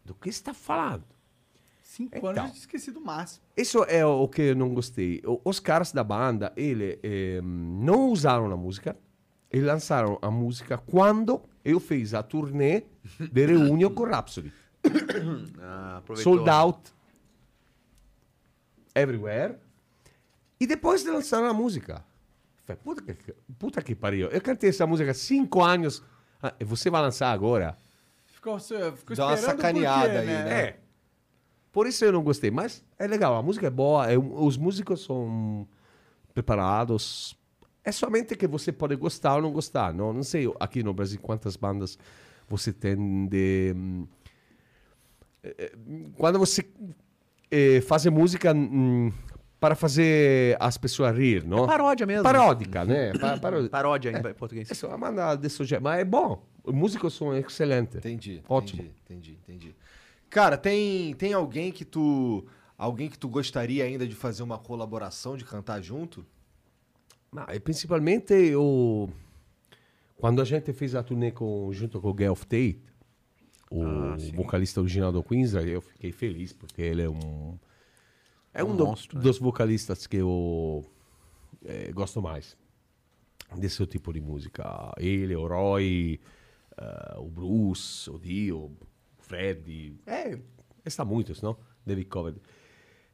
Do que está falando? Cinco Então. anos eu tinha esquecido o máximo. Isso é o que eu não gostei. Os caras da banda, ele, eh, não usaram a música, e lançaram a música quando eu fiz a turnê de reunião com Rhapsody. Ah. Sold out everywhere. E depois de lançar a música. Falei, puta que, puta que pariu. Eu cantei essa música há cinco anos. Ah, e você vai lançar agora? Ficou, ficou Dá uma sacaneada quê, aí, né? É. Por isso eu não gostei. Mas é legal, a música é boa, é- os músicos são preparados. É somente que você pode gostar ou não gostar. Não, não sei aqui no Brasil quantas bandas você tem de. hum, eh, eh, Quando você eh, faz música hum, para fazer as pessoas rir, não? paródia mesmo. Paródica, né? Pa- paró- Paródia em português. Isso, é uma banda desse jeito. Mas é bom. Os músicos são excelentes. Entendi. Ótimo. Entendi, entendi, entendi. Cara, tem, tem alguém que tu. Alguém que tu gostaria ainda de fazer uma colaboração, de cantar junto? Ma e principalmente eu, quando a gente fez a turnê com, junto com o Guelph Tate, o vocalista original do Queens, eu fiquei feliz porque ele é um é um, do- monstro, né? dos vocalistas que eu eh, gosto mais desse tipo de música. Ele, o Roy, eh, o Bruce, o Dio, o Fred, é, está muitos, não? David Coverdale.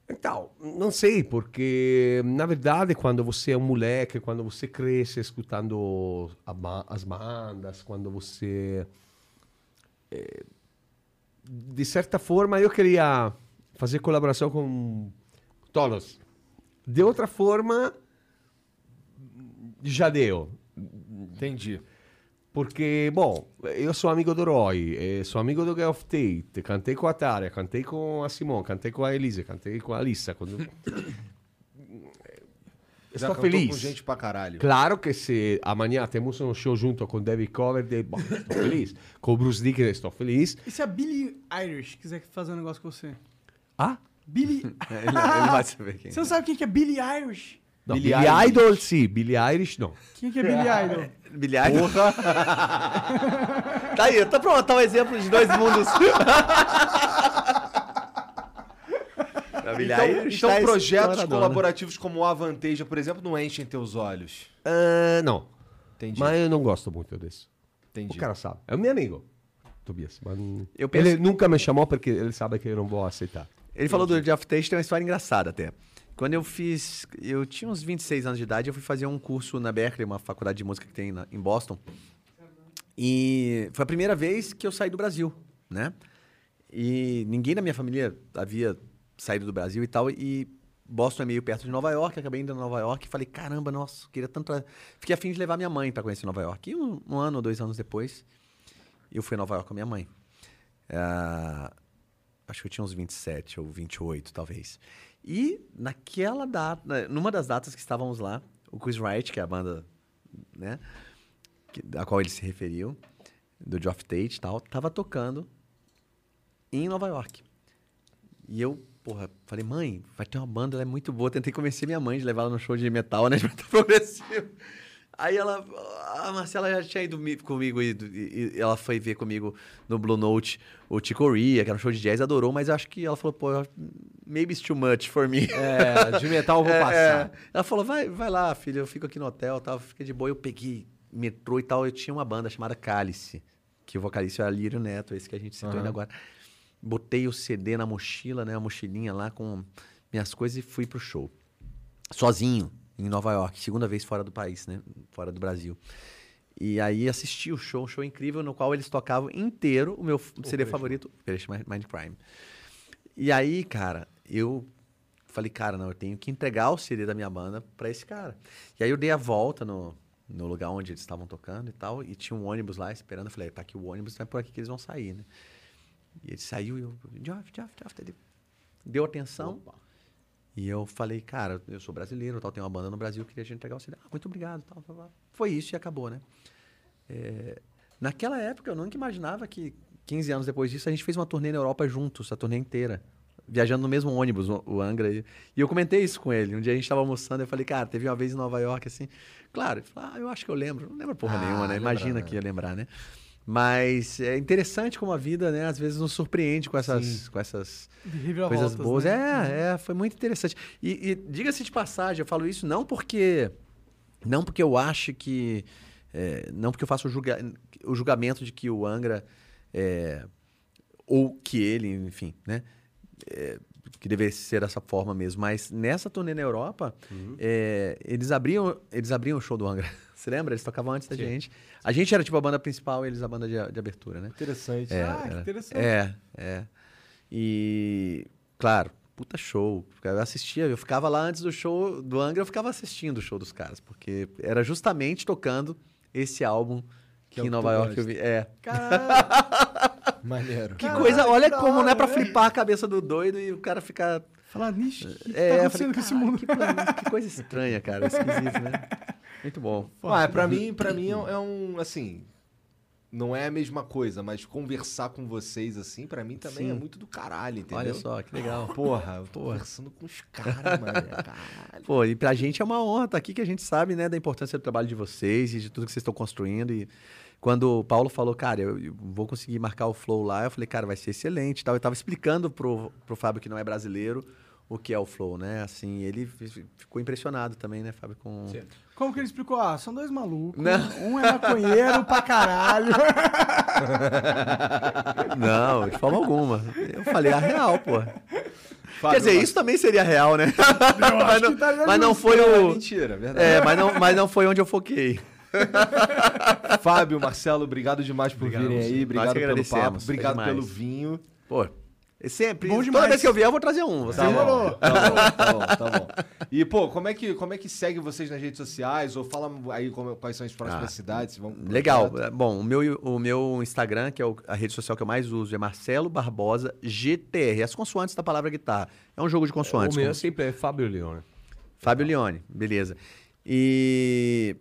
Então, não sei, porque na verdade quando você é um moleque, quando você cresce escutando ba- as bandas, quando você... eh, de certa forma eu queria fazer colaboração com todos. De outra forma, já deu. Entendi. Porque, bom, eu sou amigo do Roy, eh, sou amigo do Geoff Tate, cantei com a Tária, cantei com a Simone, cantei com a Elise, cantei com a Alissa. Quando... Já Estou feliz. com gente pra caralho. Claro que se amanhã temos um show junto com David Coverdale, bom, estou feliz. Com o Bruce Dickinson, estou feliz. E se a Billie Irish quiser fazer um negócio com você? Ah? Billie... ele, ele vai saber quem. Você não sabe quem que é Billie Irish? Não, Billie Billy, Eilish. Idol, sim. Billy Irish, não. Quem que é Billie Idol? Bilhar. Porra! tá aí, tá pronto, tá um exemplo de dois mundos. Então, então tá projetos estouradona. colaborativos como o Avanteja, por exemplo, não enchem teus olhos. Ah, não. Entendi. Mas eu não gosto muito disso. Entendi. O cara sabe. É o meu amigo, Tobias. Mas Eu penso- Ele nunca me chamou porque ele sabe que eu não vou aceitar. Ele falou do Jeff Tate, tem uma história engraçada até. Quando eu fiz. Eu tinha uns 26 anos de idade, eu fui fazer um curso na Berkeley, uma faculdade de música que tem na- em Boston. E foi a primeira vez que eu saí do Brasil, né? E ninguém na minha família havia saído do Brasil e tal. E Boston é meio perto de Nova York, acabei indo a Nova York e falei, caramba, nossa, queria tanto. Fiquei afim de levar minha mãe para conhecer Nova York. E um, um ano ou dois anos depois, eu fui a Nova York com a minha mãe. Ah, acho que eu tinha uns 27 ou 28, talvez. E naquela data, numa das datas que estávamos lá, o Chris Wright, que é a banda, né, que- a qual ele se referiu, do Geoff Tate e tal, tava tocando em Nova York. E eu porra, falei, mãe, vai ter uma banda, ela é muito boa. Tentei convencer minha mãe de levar ela no show de metal, né? De metal progressivo. Aí ela, a Marcela já tinha ido mi- comigo e, e- e ela foi ver comigo no Blue Note o Ticoria, que era um show de jazz, adorou, mas acho que ela falou, pô, maybe it's too much for me. É, de metal eu vou É, passar. é. Ela falou, vai, vai lá, filho, eu fico aqui no hotel, tal, fica de boa. Eu peguei metrô e tal, eu tinha uma banda chamada Cálice, que o vocalista era Lírio Neto, esse que a gente citou Aham. ainda agora. Botei o CD na mochila, né, a mochilinha lá com minhas coisas e fui pro show. Sozinho, em Nova York, segunda vez fora do país, né, fora do Brasil. E aí assisti o show, um show incrível, no qual eles tocavam inteiro o meu CD favorito, Operation Mind Crime. E aí, cara, eu falei, cara, não, eu tenho que entregar o CD da minha banda pra esse cara. E aí eu dei a volta no, no lugar onde eles estavam tocando e tal, e tinha um ônibus lá esperando. Eu falei, tá aqui o ônibus, não é por aqui que eles vão sair, né? E ele saiu e eu, Geoff, Geoff, ele deu atenção. E eu falei, cara, eu sou brasileiro, tal, tenho uma banda no Brasil, queria te entregar o CD. Ah, muito obrigado, tal, tal, tal. Foi isso e acabou, né? É, naquela época, eu nunca imaginava que 15 anos depois disso, a gente fez uma turnê na Europa juntos, a turnê inteira. Viajando no mesmo ônibus, o Angra. E eu comentei isso com ele. Um dia a gente estava almoçando, eu falei, cara, teve uma vez em Nova York, assim. Claro, ele falou, ah, eu acho que eu lembro. Não lembro porra Ah, nenhuma, né? Imagina né? que ia lembrar, né? Mas é interessante como a vida, né, às vezes nos surpreende com essas, com essas coisas boas. né? É, é, foi muito interessante. E, e diga-se de passagem, eu falo isso não porque não porque eu acho que é, não porque eu faço o, julga- o julgamento de que o Angra é, ou que ele, enfim, né, é, que deveria ser dessa forma mesmo. Mas nessa turnê na Europa, é, eles abriam eles abriam o show do Angra. Você lembra? Eles tocavam antes da gente. A gente era tipo a banda principal, eles a banda de, de abertura, né? Interessante. Ah, que era. interessante. É, é. E, claro, puta show. Eu assistia, eu ficava lá antes do show do Angra, eu ficava assistindo o show dos caras, porque era justamente tocando esse álbum que, é o em que Nova York gosta. eu vi. É. Caralho, Maneiro. Que Caralho, coisa, olha que da como, hora, né, pra flipar a cabeça do doido e o cara ficar. falar nisso, o que, que É, tá eu falei, acontecendo com esse "Caralho, mundo? Que, coisa- que coisa estranha, cara. Esquisito, né? Muito bom. Ah, pra mim, pra mim é é um, assim, não é a mesma coisa, mas conversar com vocês assim, pra mim também Sim. é muito do caralho, entendeu? Olha só, que legal. Porra, eu tô Porra. conversando com os caras, mano. Caralho. Pô, e pra gente é uma honra estar aqui, que a gente sabe, né, da importância do trabalho de vocês e de tudo que vocês estão construindo. E quando o Paulo falou, cara, eu, eu vou conseguir marcar o flow lá, eu falei, cara, vai ser excelente. e Tal. Eu tava explicando pro, pro Fábio, que não é brasileiro, o que é o flow, né? Assim, ele fi- ficou impressionado também, né, Fábio, com... Como que ele explicou? Ah, são dois malucos. Não. Um é maconheiro pra caralho. Não, de forma alguma. Eu falei a real, pô. Fábio, Quer dizer, mas- isso também seria real, né? mas, não, tá mas não foi é o... mentira, é verdade. É, mas não, mas não foi onde eu foquei. Fábio, Marcelo, obrigado demais por Obrigado virem aí. Obrigado pelo papo. Obrigado pelo vinho. Pô, sempre... Bom toda demais. vez que eu vier, eu vou trazer um. Você Tá bom, tá bom, tá bom, tá bom. E, pô, como é, que, como é que segue vocês nas redes sociais? Ou fala aí como- quais são as próximas Ah, cidades? vão Legal. projeto? Bom, o meu, o meu Instagram, que é o- a rede social que eu mais uso, é Marcelo Barbosa GTR. As consoantes da palavra guitarra. É um jogo de O consoantes. meu como- sempre é Fábio Leone. Fábio Leone, beleza. E.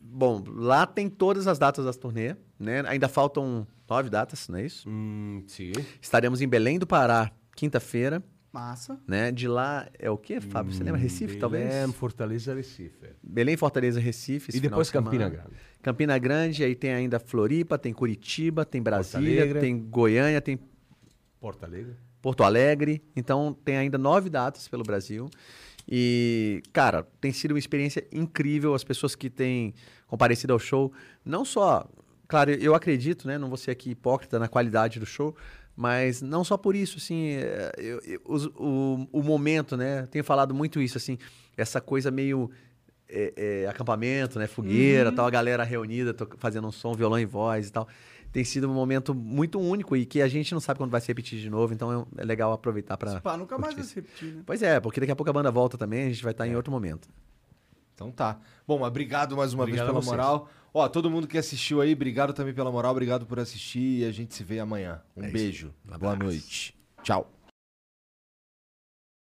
Bom, lá tem todas as datas das turnê, né? Ainda faltam nove datas, não é isso? Hum, sim. Estaremos em Belém do Pará, quinta-feira, Massa. né? De lá é o quê, Fábio? Você lembra? Recife, talvez? Belém, Fortaleza, Recife. Belém, Fortaleza, Recife. E depois de Campina. Grande. Campina Grande, aí tem ainda Floripa, tem Curitiba, tem Brasília, tem Goiânia, tem Porto Alegre. Porto Alegre. Então tem ainda nove datas pelo Brasil. E, cara, tem sido uma experiência incrível. As pessoas que têm comparecido ao show, não só, claro, eu acredito, né? Não vou ser aqui hipócrita na qualidade do show, mas não só por isso, assim, é, eu- eu- o, o momento, né? Tenho falado muito isso, assim, essa coisa meio é, é, acampamento, né? Fogueira, tal, a galera reunida, fazendo um som, violão e voz e tal. Tem sido um momento muito único e que a gente não sabe quando vai se repetir de novo, então é é legal aproveitar para. Pá, nunca mais vai se repetir, né? Pois é, porque daqui a pouco a banda volta também, a gente vai estar em outro momento. Então tá. Bom, mas obrigado mais uma Obrigado vez pela moral. Ó, todo mundo que assistiu aí, obrigado também pela moral, obrigado por assistir e a gente se vê amanhã. Um É beijo. Um Boa noite. Tchau.